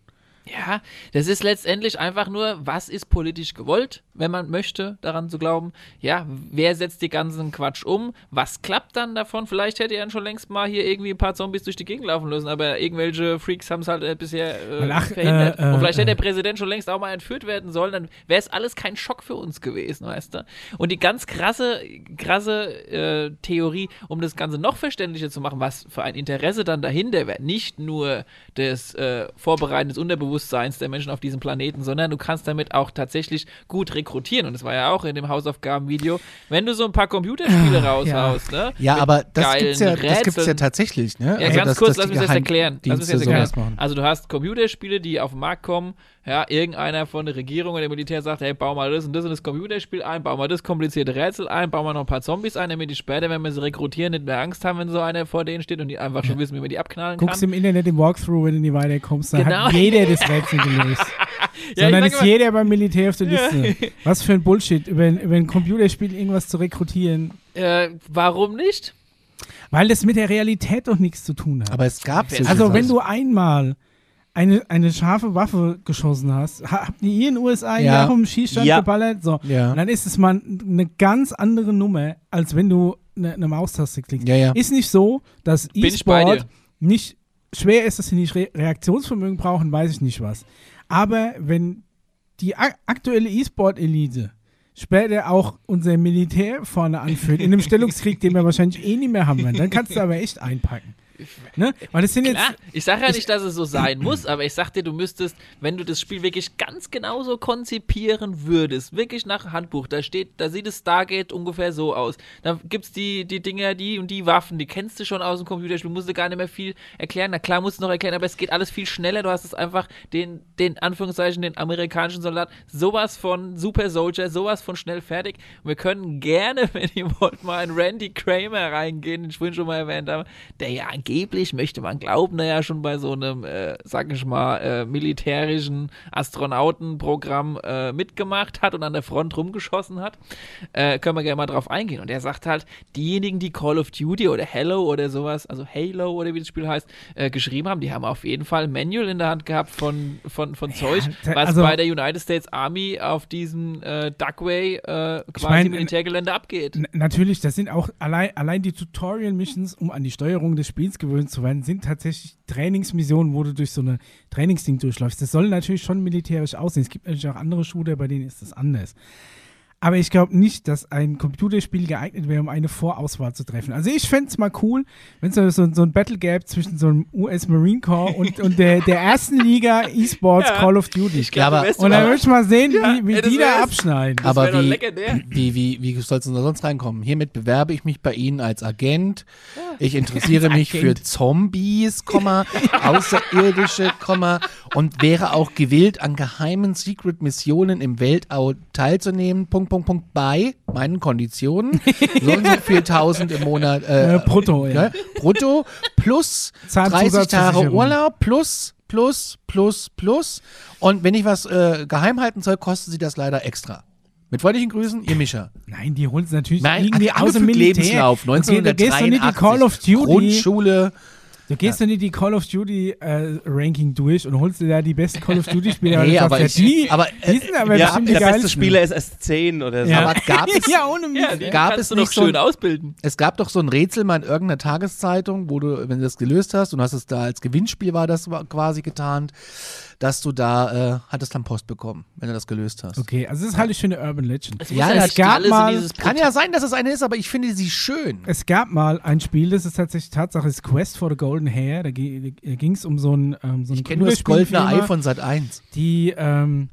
Ja, das ist letztendlich einfach nur, was ist politisch gewollt, wenn man möchte, daran zu glauben. Ja, wer setzt die ganzen Quatsch um? Was klappt dann davon? Vielleicht hätte er schon längst mal hier irgendwie ein paar Zombies durch die Gegend laufen lassen, aber irgendwelche Freaks haben es halt äh, bisher äh, ach, verhindert. äh, äh, Und vielleicht hätte äh. der Präsident schon längst auch mal entführt werden sollen, dann wäre es alles kein Schock für uns gewesen, weißt du? Und die ganz krasse, krasse äh, Theorie, um das Ganze noch verständlicher zu machen, was für ein Interesse dann dahinter wäre, nicht nur des äh, Vorbereiten des Unterbewusstseins der Menschen auf diesem Planeten, sondern du kannst damit auch tatsächlich gut rekrutieren. Und das war ja auch in dem Hausaufgabenvideo, wenn du so ein paar Computerspiele raushaust, ne? Ja, mit aber das gibt's ja, das gibt's ja tatsächlich, ne? Ja, Also, ganz dass- kurz, dass lass mich das erklären. Lass mich das erklären. Also du hast Computerspiele, die auf den Markt kommen, ja, irgendeiner von der Regierung oder dem Militär sagt, hey, bau mal das und das und das Computerspiel ein, bau mal das komplizierte Rätsel ein, bau mal noch ein paar Zombies ein, damit die später, wenn wir sie rekrutieren, nicht mehr Angst haben, wenn so einer vor denen steht und die einfach schon wissen, wie man die abknallen Guckst kann. im Internet im Walkthrough, wenn du nie weiterkommst, da Genau. hat jeder das [LAUGHS] Rätsel gelöst. Ja, Sondern ist mal- jeder beim Militär auf der Liste. Was für ein Bullshit, über, ein- über ein Computerspiel irgendwas zu rekrutieren. Äh, warum nicht? Weil das mit der Realität doch nichts zu tun hat. Aber es gab solche Also, wenn du einmal eine, eine scharfe Waffe geschossen hast, ha- habt ihr in den USA Ja. ja. um Schießstand Ja. geballert? So. Ja. Und dann ist es mal eine ganz andere Nummer, als wenn du eine, eine Maustaste klickst. Ja, ja. Ist nicht so, dass E-Sport nicht schwer ist, dass sie nicht Re Reaktionsvermögen brauchen, weiß ich nicht was. Aber wenn die ak aktuelle E-Sport-Elite später auch unser Militär vorne anführt, in einem [LAUGHS] Stellungskrieg, den wir wahrscheinlich eh nicht mehr haben werden, dann kannst du aber echt einpacken. Ne? Weil das sind jetzt. Klar, ich sage ja nicht, dass es so sein muss, aber ich sag dir, du müsstest, wenn du das Spiel wirklich ganz genauso konzipieren würdest, wirklich nach Handbuch, da steht, da sieht es Stargate ungefähr so aus. Da gibt's die, die Dinger, die und die Waffen, die kennst du schon aus dem Computerspiel, musst du gar nicht mehr viel erklären. Na klar, musst du noch erklären, aber es geht alles viel schneller. Du hast es einfach den, den Anführungszeichen, den amerikanischen Soldat, sowas von Super Soldier, sowas von schnell fertig. Und wir können gerne, [LAUGHS] wenn ihr wollt, mal in Randy Kramer reingehen, den ich vorhin schon mal erwähnt habe, der ja angeblich, möchte man glauben, der ja schon bei so einem, äh, sag ich mal, äh, militärischen Astronautenprogramm äh, mitgemacht hat und an der Front rumgeschossen hat. Äh, können wir gerne mal drauf eingehen. Und er sagt halt, diejenigen, die Call of Duty oder Hello oder sowas, also Halo oder wie das Spiel heißt, äh, geschrieben haben, die haben auf jeden Fall ein Manual in der Hand gehabt von, von, von Zeug, da- was also- bei der United States Army auf diesem äh, Duckway quasi mein, Militärgelände abgeht. Natürlich, das sind auch allein, allein die Tutorial-Missions, um an die Steuerung des Spiels gewöhnt zu werden, sind tatsächlich Trainingsmissionen, wo du durch so eine Trainingsding durchläufst. Das soll natürlich schon militärisch aussehen. Es gibt natürlich auch andere Shooter, bei denen ist das anders. Aber ich glaube nicht, dass ein Computerspiel geeignet wäre, um eine Vorauswahl zu treffen. Also ich fände es mal cool, wenn es so, so, ein Battle Gap zwischen so einem US Marine Corps und, und der, der ersten Liga E-Sports [LAUGHS] Ja. Call of Duty. Ich aber- wirst und dann würde ich mal sehen, Ja, wie, wie ey, die da abschneiden. Aber wie, wie, wie, wie soll es denn da sonst reinkommen? Hiermit bewerbe ich mich bei Ihnen als Agent. Ich interessiere mich für Agent. Zombies, Komma, [LAUGHS] Außerirdische, Komma, und wäre auch gewillt, an geheimen Secret-Missionen im Weltall teilzunehmen. Punkt, Punkt, Punkt, bei meinen Konditionen. So und so viel tausend im Monat. Äh, Äh, brutto, ja. ne? Brutto plus 30 Tage. Urlaub plus, plus, plus, plus. Und wenn ich was äh, geheim halten soll, kostet sie das leider extra. Mit freundlichen Grüßen, ihr Mischer. Nein, die holen es natürlich Nein, irgendwie [LAUGHS] aus dem Militär. Lebenslauf, Du geh- Du gehst doch nicht die 1983. Call of Duty, Grundschule. Du gehst doch nicht die Call of Duty äh, Ranking durch und holst dir da die besten Call of Duty Spieler. [LAUGHS] Nee, aber ich- ja, die, aber, die äh, sind aber Ja, bestimmt die der beste geilsten. Spieler ist S10 oder so. Ja. Aber gab es, [LAUGHS] ja, ohne Mist. Ja, die Gab kannst es du doch nicht so schön ein- ausbilden. es gab doch so ein Rätsel mal in irgendeiner Tageszeitung, wo du, wenn du das gelöst hast, und hast es da als Gewinnspiel war das quasi getarnt, dass du da, äh, hattest dann Post bekommen, wenn du das gelöst hast. Okay, also das halte ich für eine Urban Legend. Es Ja, nicht gab mal- Kann ja sein, dass es eine ist, aber ich finde sie schön. Es gab mal ein Spiel, das ist tatsächlich Tatsache, ist Quest for the Golden Hair. Da, ging es um so ein ähm, so Ich ein kenne nur das goldene Ei von Sat 1. die ähm,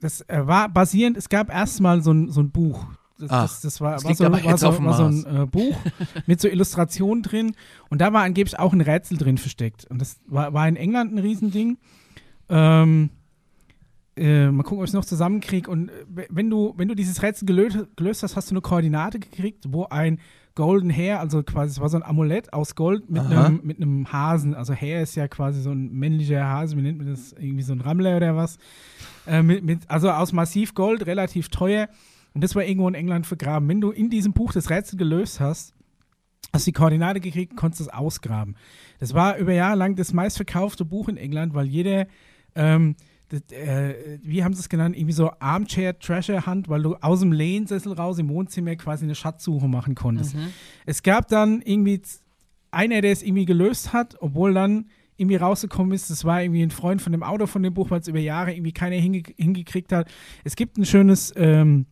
das äh, war basierend, es gab erstmal so ein, so ein Buch. Das, Ach, das, das war, das war, liegt so, war, so, war so ein äh, Buch [LAUGHS] mit so Illustrationen drin und da war angeblich auch ein Rätsel drin versteckt. Und das war, war in England ein Riesending. Ähm, äh, mal gucken, ob ich es noch zusammenkriege. Und äh, wenn du, wenn du dieses Rätsel gelöst, gelöst hast, hast du eine Koordinate gekriegt, wo ein Golden Hair, also quasi, es war so ein Amulett aus Gold mit einem, mit einem Hasen. Also Hair ist ja quasi so ein männlicher Hase, wie nennt man das? Irgendwie so ein Rammler oder was? Äh, mit, mit, also aus Massivgold, relativ teuer. Und das war irgendwo in England vergraben. Wenn du in diesem Buch das Rätsel gelöst hast, hast die Koordinate gekriegt, konntest es ausgraben. Das war über Jahre lang das meistverkaufte Buch in England, weil jeder, ähm, das, äh, wie haben sie es genannt, irgendwie so Armchair Treasure Hunt, weil du aus dem Lehnsessel raus im Wohnzimmer quasi eine Schatzsuche machen konntest. Es gab dann irgendwie einer, der es irgendwie gelöst hat, obwohl dann irgendwie rausgekommen ist, das war irgendwie ein Freund von dem Autor von dem Buch, weil es über Jahre irgendwie keiner hinge hingekriegt hat. Es gibt ein schönes ähm,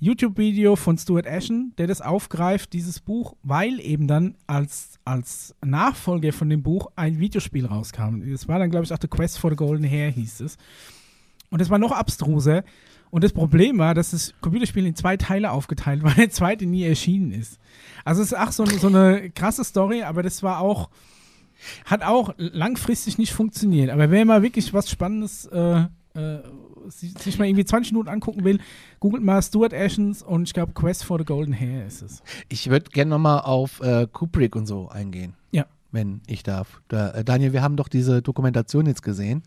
YouTube-Video von Stuart Ashen, der das aufgreift, dieses Buch, weil eben dann als, als Nachfolger von dem Buch ein Videospiel rauskam. Das war dann, glaube ich, auch The Quest for the Golden Hair hieß es. Und das war noch abstruser. Und das Problem war, dass das Computerspiel in zwei Teile aufgeteilt war, [LAUGHS] der zweite nie erschienen ist. Also es ist auch so, so eine krasse Story, aber das war auch, hat auch langfristig nicht funktioniert. Aber wer mal wirklich was Spannendes äh, äh, sich, mal irgendwie 20 Minuten angucken will, googelt mal Stuart Ashens und ich glaube Quest for the Golden Hair ist es. Ich würde gerne nochmal auf äh, Kubrick und so eingehen. Ja. Wenn ich darf. Da, äh, Daniel, wir haben doch diese Dokumentation jetzt gesehen,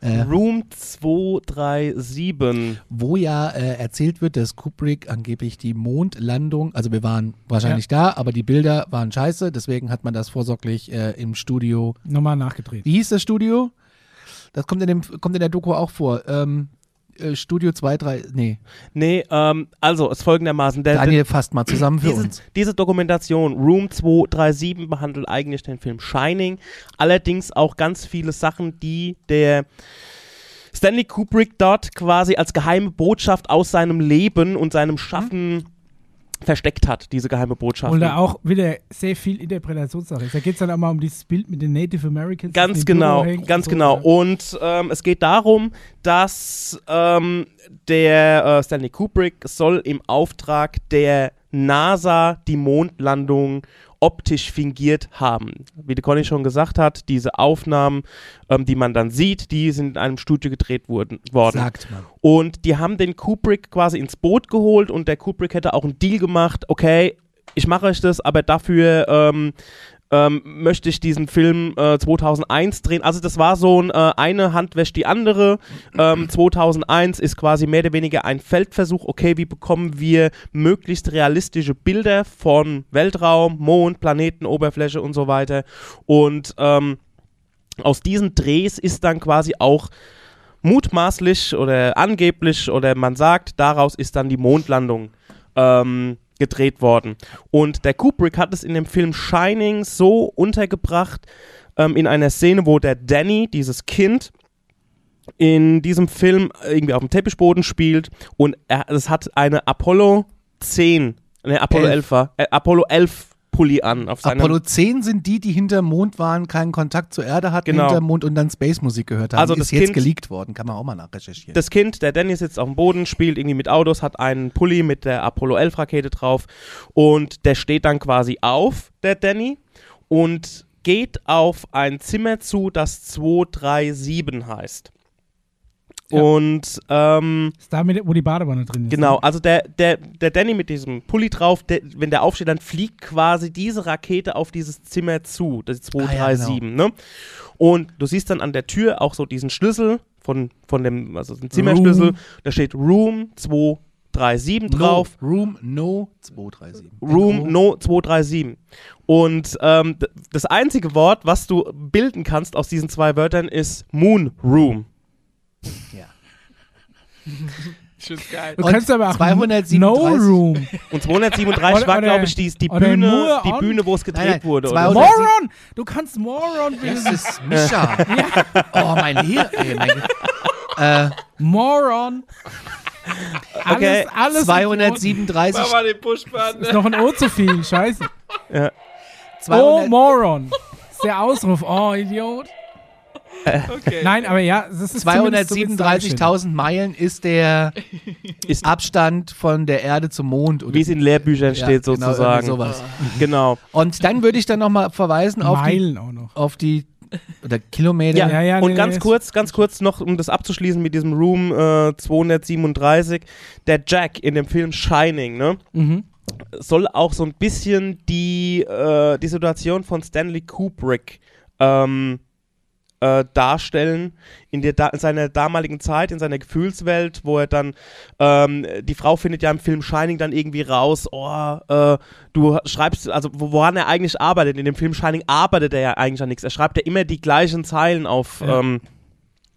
äh, Room 237. wo ja äh, erzählt wird, dass Kubrick angeblich die Mondlandung, also wir waren wahrscheinlich da, aber die Bilder waren scheiße, deswegen hat man das vorsorglich äh, im Studio. Nochmal nachgedreht. Wie hieß das Studio? Das kommt in, dem, kommt in der Doku auch vor. Ähm, äh, Studio 2, 3, nee, Nee, ähm, also es folgendermaßen. Der, Daniel fasst mal zusammen für diese, uns. diese Dokumentation Room 237 behandelt eigentlich den Film Shining, allerdings auch ganz viele Sachen, die der Stanley Kubrick dort quasi als geheime Botschaft aus seinem Leben und seinem Schaffen versteckt hat, diese geheime Botschaft. Und da auch wieder sehr viel Interpretationssache ist. Da geht es dann auch mal um dieses Bild mit den Native Americans. Ganz genau, ganz und so, genau. Und ähm, es geht darum, dass ähm, der äh, Stanley Kubrick soll im Auftrag der NASA die Mondlandung optisch fingiert haben. Wie der Conny schon gesagt hat, diese Aufnahmen, ähm, die man dann sieht, die sind in einem Studio gedreht wurden, worden. Sagt man. Und die haben den Kubrick quasi ins Boot geholt und der Kubrick hätte auch einen Deal gemacht, okay, ich mache euch das, aber dafür ähm, ähm, möchte ich diesen Film äh, 2001 drehen. Also das war so ein, äh, eine Hand wäscht die andere. Ähm, 2001 ist quasi mehr oder weniger ein Feldversuch, okay, wie bekommen wir möglichst realistische Bilder von Weltraum, Mond, Planeten, Oberfläche und so weiter. Und ähm, aus diesen Drehs ist dann quasi auch mutmaßlich oder angeblich oder man sagt, daraus ist dann die Mondlandung ähm, gedreht worden. Und der Kubrick hat es in dem Film Shining so untergebracht, ähm, in einer Szene, wo der Danny, dieses Kind, in diesem Film irgendwie auf dem Teppichboden spielt und es hat eine Apollo 10, ne, Apollo Elf. 11 war, äh, Apollo 11 Pulli an auf seinem Apollo 10 sind die, die hinterm Mond waren, keinen Kontakt zur Erde hatten, Genau. hinterm Mond und dann Space-Musik gehört haben. Also das ist jetzt Kind- geleakt worden, kann man auch mal nachrecherchieren. Das Kind, der Danny sitzt auf dem Boden, spielt irgendwie mit Autos, hat einen Pulli mit der Apollo 11 Rakete drauf und der steht dann quasi auf, der Danny, und geht auf ein Zimmer zu, das 237 heißt. Ja. Und ähm, Ist damit, wo die Badewanne drin ist. Genau, ne? also der, der, der Danny mit diesem Pulli drauf, der, wenn der aufsteht, dann fliegt quasi diese Rakete auf dieses Zimmer zu, das ist Ah, ja, 237, ne? Und du siehst dann an der Tür auch so diesen Schlüssel von, von dem, also den Zimmerschlüssel, Room. da steht Room 237 drauf. No, Room No 237. Room No 237. Und ähm, das einzige Wort, was du bilden kannst aus diesen zwei Wörtern, ist Moon Room. Ja. Schon geil. Du Und kannst aber auch 237 No Room. Und 237 Oder- war, glaube ich, die, die, Bühne, die Bühne, wo es gedreht Nein, nein, wurde. 200 Oder so. Moron! Du kannst Moron Das ist Mischa. [LAUGHS] Oh, mein mein [LAUGHS] äh, Moron. Alles, Okay, alles 237. Mach mal den Pushbutton. Ist noch ein O zu viel, scheiße. Oh, 200, Moron. Ist der Ausruf. Oh, Idiot. [LAUGHS] Okay. Nein, aber ja, das ist zumindest so wird's dargestellt. 237.000 Meilen ist der [LAUGHS] Ist- Abstand von der Erde zum Mond. oder- Wie es in Lehrbüchern Ja, steht, genau, sozusagen. irgendwie sowas. Genau. Und dann würde ich dann nochmal verweisen auf die, Meilen auch noch. auf die oder Kilometer. Ja, Ja, ja, und nee, ganz nee, kurz, ganz kurz noch, um das abzuschließen mit diesem Room äh, 237. Der Jack in dem Film Shining, ne? Mhm. soll auch so ein bisschen die, äh, die Situation von Stanley Kubrick ähm, äh, darstellen in, der da in seiner damaligen Zeit, in seiner Gefühlswelt, wo er dann, ähm, die Frau findet ja im Film Shining dann irgendwie raus, oh, äh, du schreibst, also wo- woran er eigentlich arbeitet. In dem Film Shining arbeitet er ja eigentlich an nichts. Er schreibt ja immer die gleichen Zeilen auf. Ja. Ähm,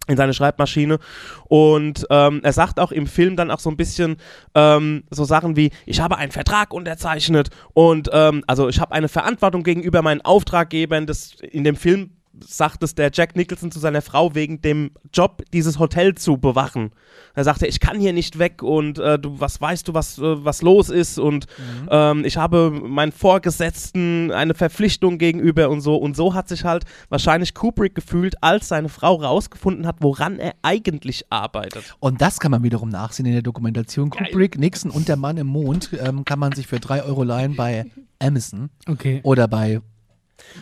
in seine Schreibmaschine und ähm, er sagt auch im Film dann auch so ein bisschen ähm, so Sachen wie ich habe einen Vertrag unterzeichnet und ähm, also ich habe eine Verantwortung gegenüber meinen Auftraggebern das in dem Film sagt es der Jack Nicholson zu seiner Frau wegen dem Job dieses Hotel zu bewachen er sagte ich kann hier nicht weg und äh, du was weißt du was äh, was los ist und ähm, ich habe meinen Vorgesetzten eine Verpflichtung gegenüber und so und so hat sich halt wahrscheinlich Kubrick gefühlt als seine Frau rausgefunden hat woran er eigentlich arbeitet Und das kann man wiederum nachsehen in der Dokumentation. Kubrick, Nixon und der Mann im Mond ähm, kann man sich für 3 Euro leihen bei Amazon Okay. oder bei.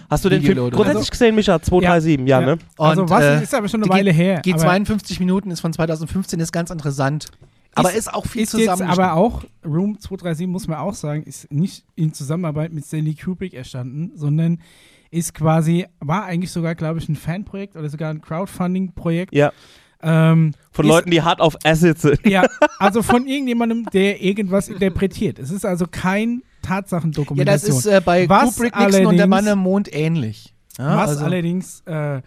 Hast du den Film Videoload. grundsätzlich Also- gesehen, Micha? 237, ja, ne? Also Und, was äh, ist aber schon eine die Weile her. Geht aber 52 Minuten, ist von 2015, ist ganz interessant. Aber ist, auch viel ist jetzt zusammen. aber auch, Room 237 muss man auch sagen, ist nicht in Zusammenarbeit mit Stanley Kubrick entstanden, sondern ist quasi, war eigentlich sogar, glaube ich, ein Fanprojekt oder sogar ein Crowdfunding-Projekt. Ja. Ähm, Von ist, Leuten, die hart auf Acid sind. Ja, also von irgendjemandem, der irgendwas interpretiert. Es ist also kein ja, das Tatsachendokumentation. ist äh, bei Was Kubrick, Nixon und der Mann im Mond ähnlich. Ja, was also- allerdings äh,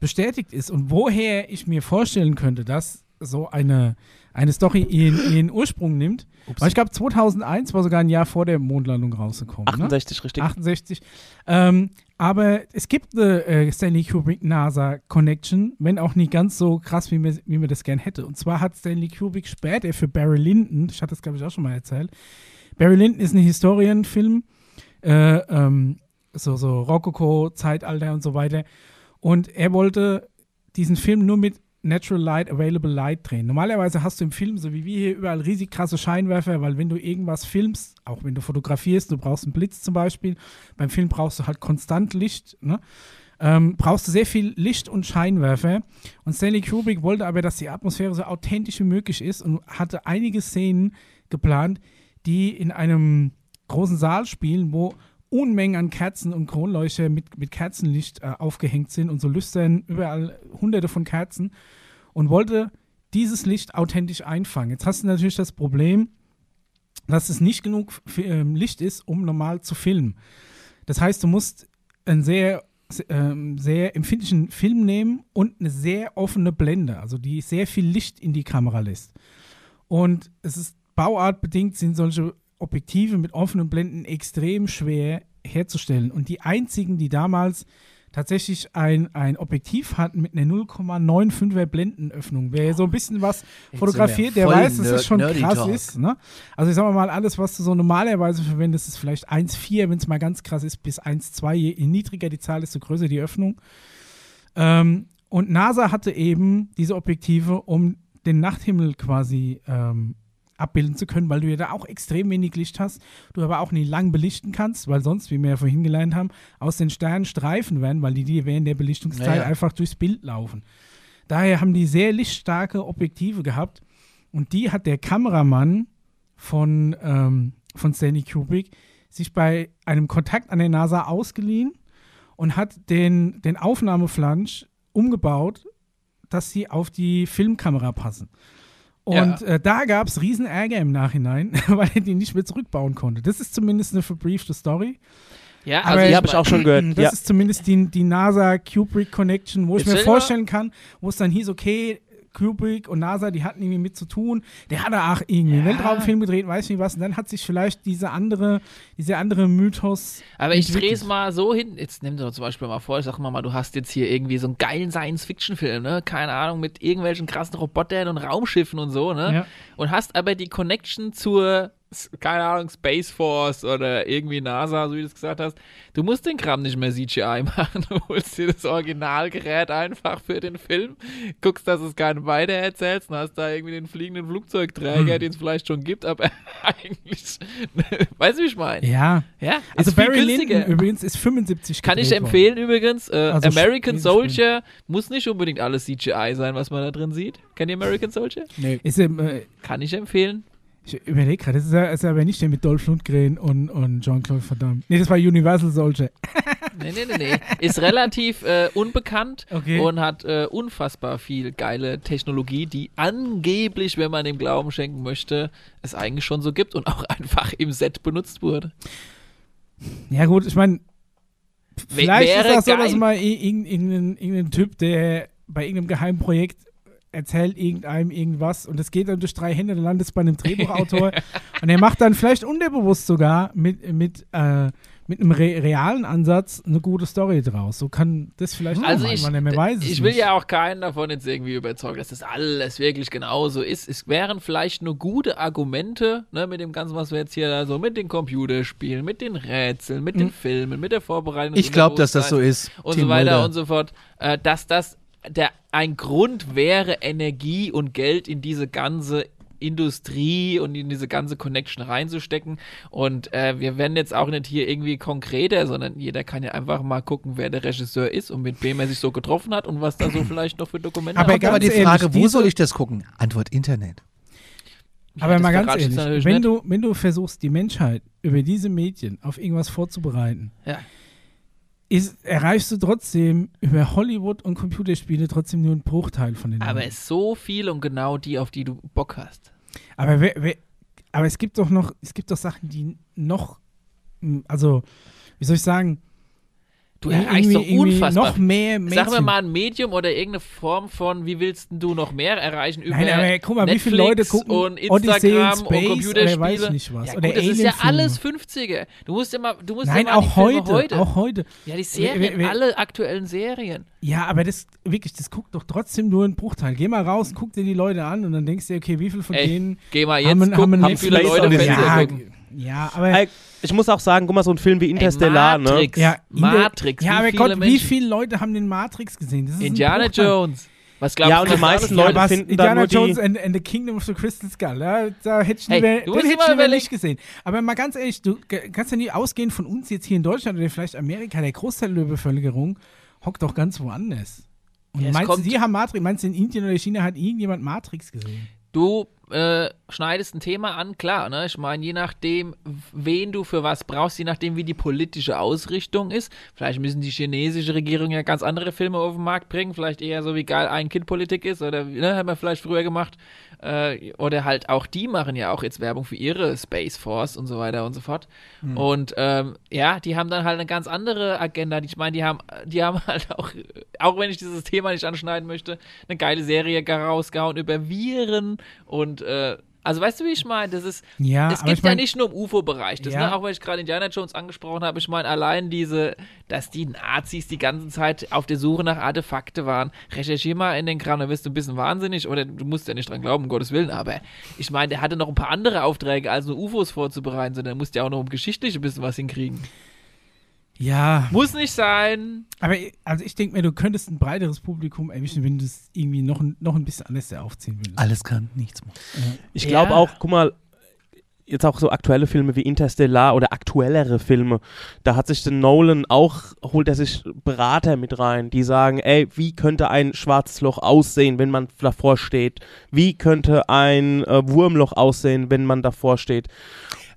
bestätigt ist und woher ich mir vorstellen könnte, dass so eine, eine Story ihren, ihren Ursprung nimmt. Ups. Weil ich glaube, 2001 war sogar ein Jahr vor der Mondlandung rausgekommen. Ne? 68, richtig? 68. Ähm, aber es gibt eine äh, Stanley Kubrick NASA Connection, wenn auch nicht ganz so krass, wie man, wie man das gern hätte. Und zwar hat Stanley Kubrick später für Barry Lyndon, ich hatte das glaube ich auch schon mal erzählt, Barry Lyndon ist ein Historienfilm, äh, ähm, so, so Rokoko, Zeitalter und so weiter. Und er wollte diesen Film nur mit Natural Light, Available Light drehen. Normalerweise hast du im Film, so wie wir hier, überall riesig krasse Scheinwerfer, weil wenn du irgendwas filmst, auch wenn du fotografierst, du brauchst einen Blitz zum Beispiel, beim Film brauchst du halt konstant Licht, ne? ähm, brauchst du sehr viel Licht und Scheinwerfer. Und Stanley Kubrick wollte aber, dass die Atmosphäre so authentisch wie möglich ist und hatte einige Szenen geplant, die in einem großen Saal spielen, wo Unmengen an Kerzen und Kronleuchter mit, mit Kerzenlicht äh, aufgehängt sind und so lüstern überall hunderte von Kerzen und wollte dieses Licht authentisch einfangen. Jetzt hast du natürlich das Problem, dass es nicht genug Fi- ähm, Licht ist, um normal zu filmen. Das heißt, du musst einen sehr, se- ähm, sehr empfindlichen Film nehmen und eine sehr offene Blende, also die sehr viel Licht in die Kamera lässt. Und es ist bauartbedingt sind solche Objektive mit offenen Blenden extrem schwer herzustellen. Und die einzigen, die damals tatsächlich ein, ein Objektiv hatten mit einer 0,95er Blendenöffnung, wer so ein bisschen was fotografiert, der weiß, dass es schon krass Talk. ist. Ne? Also ich sag mal, alles, was du so normalerweise verwendest, ist vielleicht 1,4, wenn es mal ganz krass ist, bis 1,2. Je je niedriger die Zahl, desto größer die Öffnung. Ähm, und NASA hatte eben diese Objektive, um den Nachthimmel quasi ähm, abbilden zu können, weil du ja da auch extrem wenig Licht hast, du aber auch nie lang belichten kannst, weil sonst, wie wir ja vorhin gelernt haben, aus den Sternen Streifen werden, weil die dir während der Belichtungszeit Ja, ja. einfach durchs Bild laufen. Daher haben die sehr lichtstarke Objektive gehabt und die hat der Kameramann von, ähm, von Stanley Kubrick sich bei einem Kontakt an der NASA ausgeliehen und hat den, den Aufnahmeflansch umgebaut, dass sie auf die Filmkamera passen. Und Ja. äh, da gab es riesen Ärger im Nachhinein, [LAUGHS] weil er die nicht mehr zurückbauen konnte. Das ist zumindest eine verbriefte Story. Ja, Aber also Die habe ich auch schon gehört. [CLEARS THROAT] Das Ja. ist zumindest die, die NASA-Kubrick-Connection, wo ich Jetzt mir vorstellen kann, wo es dann hieß, okay, Kubrick und NASA, die hatten irgendwie mit zu tun. Der hat auch irgendwie einen Ja. Weltraumfilm gedreht, weiß nicht was. Und dann hat sich vielleicht diese andere, dieser andere Mythos. Aber ich drehe es mal so hin. Jetzt nimm dir zum Beispiel mal vor, ich sag mal, mal, du hast jetzt hier irgendwie so einen geilen Science-Fiction-Film, ne? Keine Ahnung, mit irgendwelchen krassen Robotern und Raumschiffen und so, ne? Ja. Und hast aber die Connection zur, keine Ahnung, Space Force oder irgendwie NASA, so wie du es gesagt hast. Du musst den Kram nicht mehr CGI [LAUGHS] machen. Du holst dir das Originalgerät einfach für den Film, guckst, dass es keinen weiter erzählst und hast da irgendwie den fliegenden Flugzeugträger, Hm. den es vielleicht schon gibt, aber [LAUGHS] eigentlich, weißt du, wie ich meine? Ja. Ja, Also Barry günstiger. Lyndon übrigens ist 75 Kann ich gedreht worden. empfehlen übrigens. Äh, Also American Soldier muss nicht unbedingt alles CGI sein, was man da drin sieht. Kennt ihr American Soldier? Nee. Ist, ähm, äh, Kann ich empfehlen. Ich überlege gerade, das ist, ja- ist aber nicht der mit Dolph Lundgren und, und Jean-Claude Van Damme. Nee, das war Universal Soldier. [LAUGHS] Nee, nee, nee, nee. Ist relativ äh, unbekannt Okay. und hat äh, unfassbar viel geile Technologie, die angeblich, wenn man dem Glauben schenken möchte, es eigentlich schon so gibt und auch [LAUGHS] einfach im Set benutzt wurde. Ja, gut, ich meine, vielleicht ist wäre das so, dass mal irgendein, irgendein, Typ, der bei irgendeinem geheimen Projekt erzählt irgendeinem irgendwas und es geht dann durch drei Hände, dann landet es bei einem Drehbuchautor [LAUGHS] und er macht dann vielleicht unterbewusst sogar mit, mit, äh, mit einem re realen Ansatz eine gute Story draus. So kann das vielleicht Also auch ich, man, man weiß ich will nicht. ja auch keinen davon jetzt irgendwie überzeugen, dass das alles wirklich genauso ist. Es wären vielleicht nur gute Argumente, ne, mit dem Ganzen, was wir jetzt hier da so mit den Computerspielen, mit den Rätseln, mit den Mhm. Filmen, mit der Vorbereitung. Ich glaube, dass das so ist. und Team so weiter Mulder. und so fort, äh, dass das der ein Grund wäre, Energie und Geld in diese ganze Industrie und in diese ganze Connection reinzustecken. Und äh, wir werden jetzt auch nicht hier irgendwie konkreter, sondern jeder kann ja einfach mal gucken, wer der Regisseur ist und mit wem er sich so getroffen hat und was da so [CLEARS THROAT] vielleicht noch für Dokumente Aber Aber die ehrlich, Frage, wo soll ich das gucken? Antwort Internet. Aber das mal ganz ich ehrlich, wenn nicht. du, wenn du versuchst, die Menschheit über diese Medien auf irgendwas vorzubereiten, Ja. Ist, erreichst du trotzdem über Hollywood und Computerspiele trotzdem nur einen Bruchteil von den Aber es ist so viel und genau die, auf die du Bock hast. Aber, wer, wer, aber es gibt doch noch, es gibt doch Sachen, die noch, also, wie soll ich sagen, Du erreichst doch unfassbar. noch mehr Sag mir Mainstream. mal ein Medium oder irgendeine Form von, wie willst du noch mehr erreichen über Nein, aber guck mal, wie Netflix viele Leute gucken und Odyssey in Instagram Space und Computerspiele. oder weiß ich nicht was. Ja, Oder gut, das ist ja alles 50er. Du musst immer, du musst Nein, mal auch heute, heute. auch heute. ja, die Serien, Wer- wer- alle aktuellen Serien. Ja, aber das wirklich, das guckt doch trotzdem nur ein Bruchteil. Geh mal raus, guck dir die Leute an und dann denkst du dir, okay, wie viel von Ey, denen Geh mal jetzt haben, gucken, haben wie viele Leute Odyssey. Fernseher ja, gucken. Ja, aber ich muss auch sagen, guck mal, so ein Film wie Interstellar, Ey, ne? Matrix. ja, in der- Matrix. Ja, wie aber viele Gott, wie Menschen? viele Leute haben den Matrix gesehen? Das ist ein Indiana. Jones. Was glaubst Ja, du, und die meisten Ja, Leute was, finden da Indiana Jones and, and the Kingdom of the Crystal Skull, ja, da hätte ich Hey, den hätte ich nicht gesehen. Aber mal ganz ehrlich, du kannst ja nie ausgehen von uns jetzt hier in Deutschland oder vielleicht Amerika, der Großteil der Bevölkerung hockt doch ganz woanders. Und Ja, meinst du, die haben Matrix, meinst du, in Indien oder China hat irgendjemand Matrix gesehen? Du äh, schneidest ein Thema an, klar, ne? Ich meine, je nachdem, wen du für was brauchst, je nachdem, wie die politische Ausrichtung ist. Vielleicht müssen die chinesische Regierung ja ganz andere Filme auf den Markt bringen, vielleicht eher so wie geil ein Kind Politik ist oder ne, haben wir vielleicht früher gemacht. Äh, oder halt auch die machen ja auch jetzt Werbung für ihre Space Force und so weiter und so fort. Und ähm, ja, die haben dann halt eine ganz andere Agenda. Ich meine, die haben, die haben [LAUGHS] halt auch, auch wenn ich dieses Thema nicht anschneiden möchte, eine geile Serie rausgehauen über Viren und äh, also weißt du, wie ich meine? Das ist, Ja, es geht ich mein- ja nicht nur im UFO-Bereich. Das, Ja. ne, auch wenn ich gerade Indiana Jones angesprochen habe, ich meine, allein diese, dass die Nazis die ganze Zeit auf der Suche nach Artefakte waren. Recherchier mal in den Kram, dann wirst du ein bisschen wahnsinnig oder du musst ja nicht dran glauben, um Gottes Willen, aber ich meine, der hatte noch ein paar andere Aufträge, als nur UFOs vorzubereiten, sondern musste ja auch noch um geschichtlich ein bisschen was hinkriegen. Ja, Muss nicht sein. aber also ich denke mir, du könntest ein breiteres Publikum erwischen, wenn du es irgendwie noch, ein- noch ein bisschen anders aufziehen würdest. Alles kann, nichts muss. Ich Ja. glaube auch, guck mal, jetzt auch so aktuelle Filme wie Interstellar oder aktuellere Filme, da hat sich der Nolan auch, holt er sich Berater mit rein, die sagen, ey, wie könnte ein schwarzes Loch aussehen, wenn man davor steht? Wie könnte ein äh, Wurmloch aussehen, wenn man davor steht?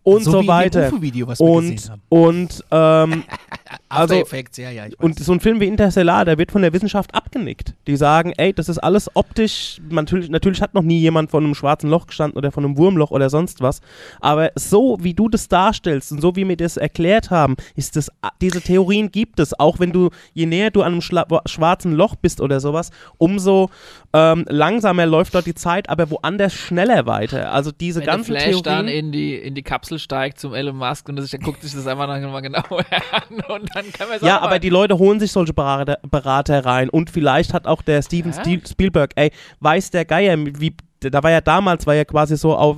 Und so, dem weiter. UFO-Video, was wir Und, gesehen haben. und, ähm, [LAUGHS] After also- Effects, ja, ja, und so ein Film wie Interstellar, der wird von der Wissenschaft abgenickt. Die sagen, ey, das ist alles optisch, natürlich, natürlich hat noch nie jemand von einem schwarzen Loch gestanden oder von einem Wurmloch oder sonst was, aber so wie du das darstellst und so wie wir das erklärt haben, ist das, diese Theorien gibt es, auch wenn du, je näher du an einem schla- schwarzen Loch bist oder sowas, umso ähm, langsamer läuft dort die Zeit, aber woanders schneller weiter. Also diese Wenn ganzen Flash dann Theorien... in die, in die Kapsel steigt zum Elon Musk und dann guckt sich das einfach noch mal genauer [LAUGHS] an und dann kann man Ja, aber die Leute holen sich solche Berater, Berater rein und vielleicht hat auch der Steven Ja. Spielberg, ey, weiß der Geier, wie da war ja damals, war ja quasi so, auf,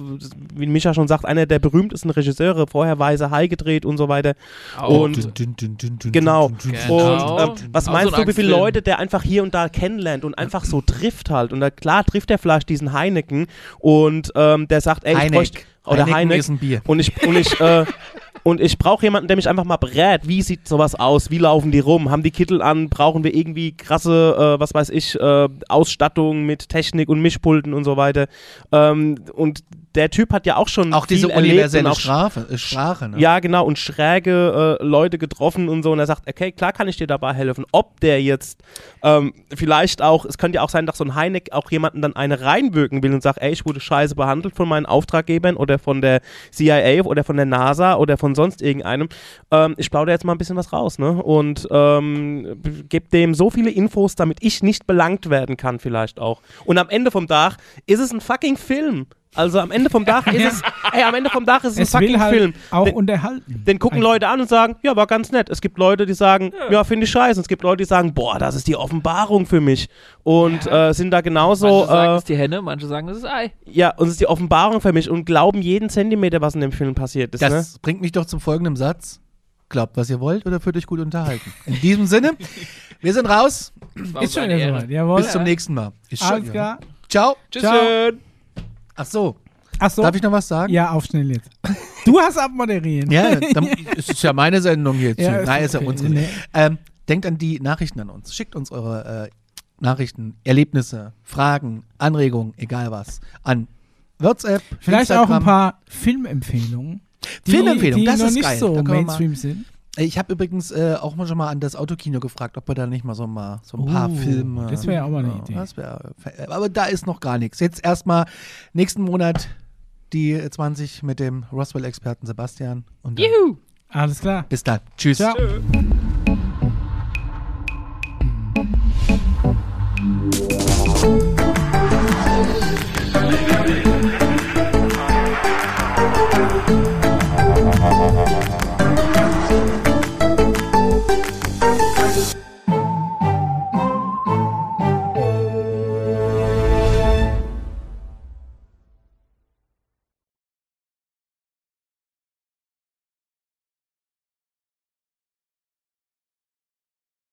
wie Micha schon sagt, einer der berühmtesten Regisseure, vorher Weise High gedreht und so weiter. Auch. und- Dün, dün, dün, Genau. Genau. Und ähm, was Auch meinst so du, wie viele. Leute der einfach hier und da kennenlernt und einfach so trifft halt? Und da, klar trifft er vielleicht diesen Heineken und ähm, der sagt, ey, ich Heineck. bräuchte, oder Heineken Heineck, ist ein Bier. und ich, und ich, äh, [LAUGHS] und ich brauche jemanden, der mich einfach mal berät. Wie sieht sowas aus? Wie laufen die rum? Haben die Kittel an? Brauchen wir irgendwie krasse, äh, was weiß ich, äh, Ausstattung mit Technik und Mischpulten und so weiter? Ähm, und der Typ hat ja auch schon Auch diese universelle auch Strafe, äh, Sprache, ne? ja, genau, und schräge äh, Leute getroffen und so. Und er sagt, okay, klar kann ich dir dabei helfen. Ob der jetzt ähm, vielleicht auch, es könnte ja auch sein, dass so ein Heineck auch jemanden dann eine reinwirken will und sagt, ey, ich wurde scheiße behandelt von meinen Auftraggebern oder von der CIA oder von der NASA oder von sonst irgendeinem. Ähm, ich plaudere jetzt mal ein bisschen was raus, ne? Und ähm, gebe dem so viele Infos, damit ich nicht belangt werden kann, vielleicht auch. Und am Ende vom Tag ist es ein fucking Film. Also am Ende vom Tag [LAUGHS] ist es, ey, am Ende vom Tag ist es, Es ein fucking will halt Film. auch Den- unterhalten. den gucken. Leute an und sagen, ja, war ganz nett. Es gibt Leute, die sagen, ja, finde ich scheiße. Und es gibt Leute, die sagen, boah, das ist die Offenbarung für mich. Und äh, sind da genauso, Manche sagen, äh, es ist die Henne, manche sagen, es ist Ei. ja, und es ist die Offenbarung für mich und glauben jeden Zentimeter, was in dem Film passiert ist. Ne? Das bringt mich doch zum folgenden Satz. Glaubt, was ihr wollt oder fühlt euch gut unterhalten. In diesem Sinne, [LAUGHS] wir sind raus. Ist schon wieder soweit. Bis zum nächsten Mal. Ist schon- Alles klar. Ciao. Tschüss. Ciao. Ach so, Achso. darf ich noch was sagen? Ja, auf schnell jetzt. Du hast abmoderieren. Ja, [LAUGHS] dann, es ist ja meine Sendung jetzt. Ja, hier. ist Nein, ist ja okay. unsere. Nee. Ähm, denkt an die Nachrichten an uns. Schickt uns eure äh, Nachrichten, Erlebnisse, Fragen, Anregungen, egal was, an WhatsApp, Vielleicht auch Instagram. ein paar Filmempfehlungen. Die, Filmempfehlungen, die das noch ist nicht geil. so Mainstream sind. Ich habe übrigens äh, auch mal schon mal an das Autokino gefragt, ob wir da nicht mal so, mal, so ein paar oh, Filme. Das wäre ja auch mal eine Idee. Das wär, äh, aber da ist noch gar nichts. Jetzt erstmal nächsten Monat die 20 mit dem Roswell-Experten Sebastian. Und Juhu! Alles klar. Bis dann. Tschüss. Ciao. Tschö.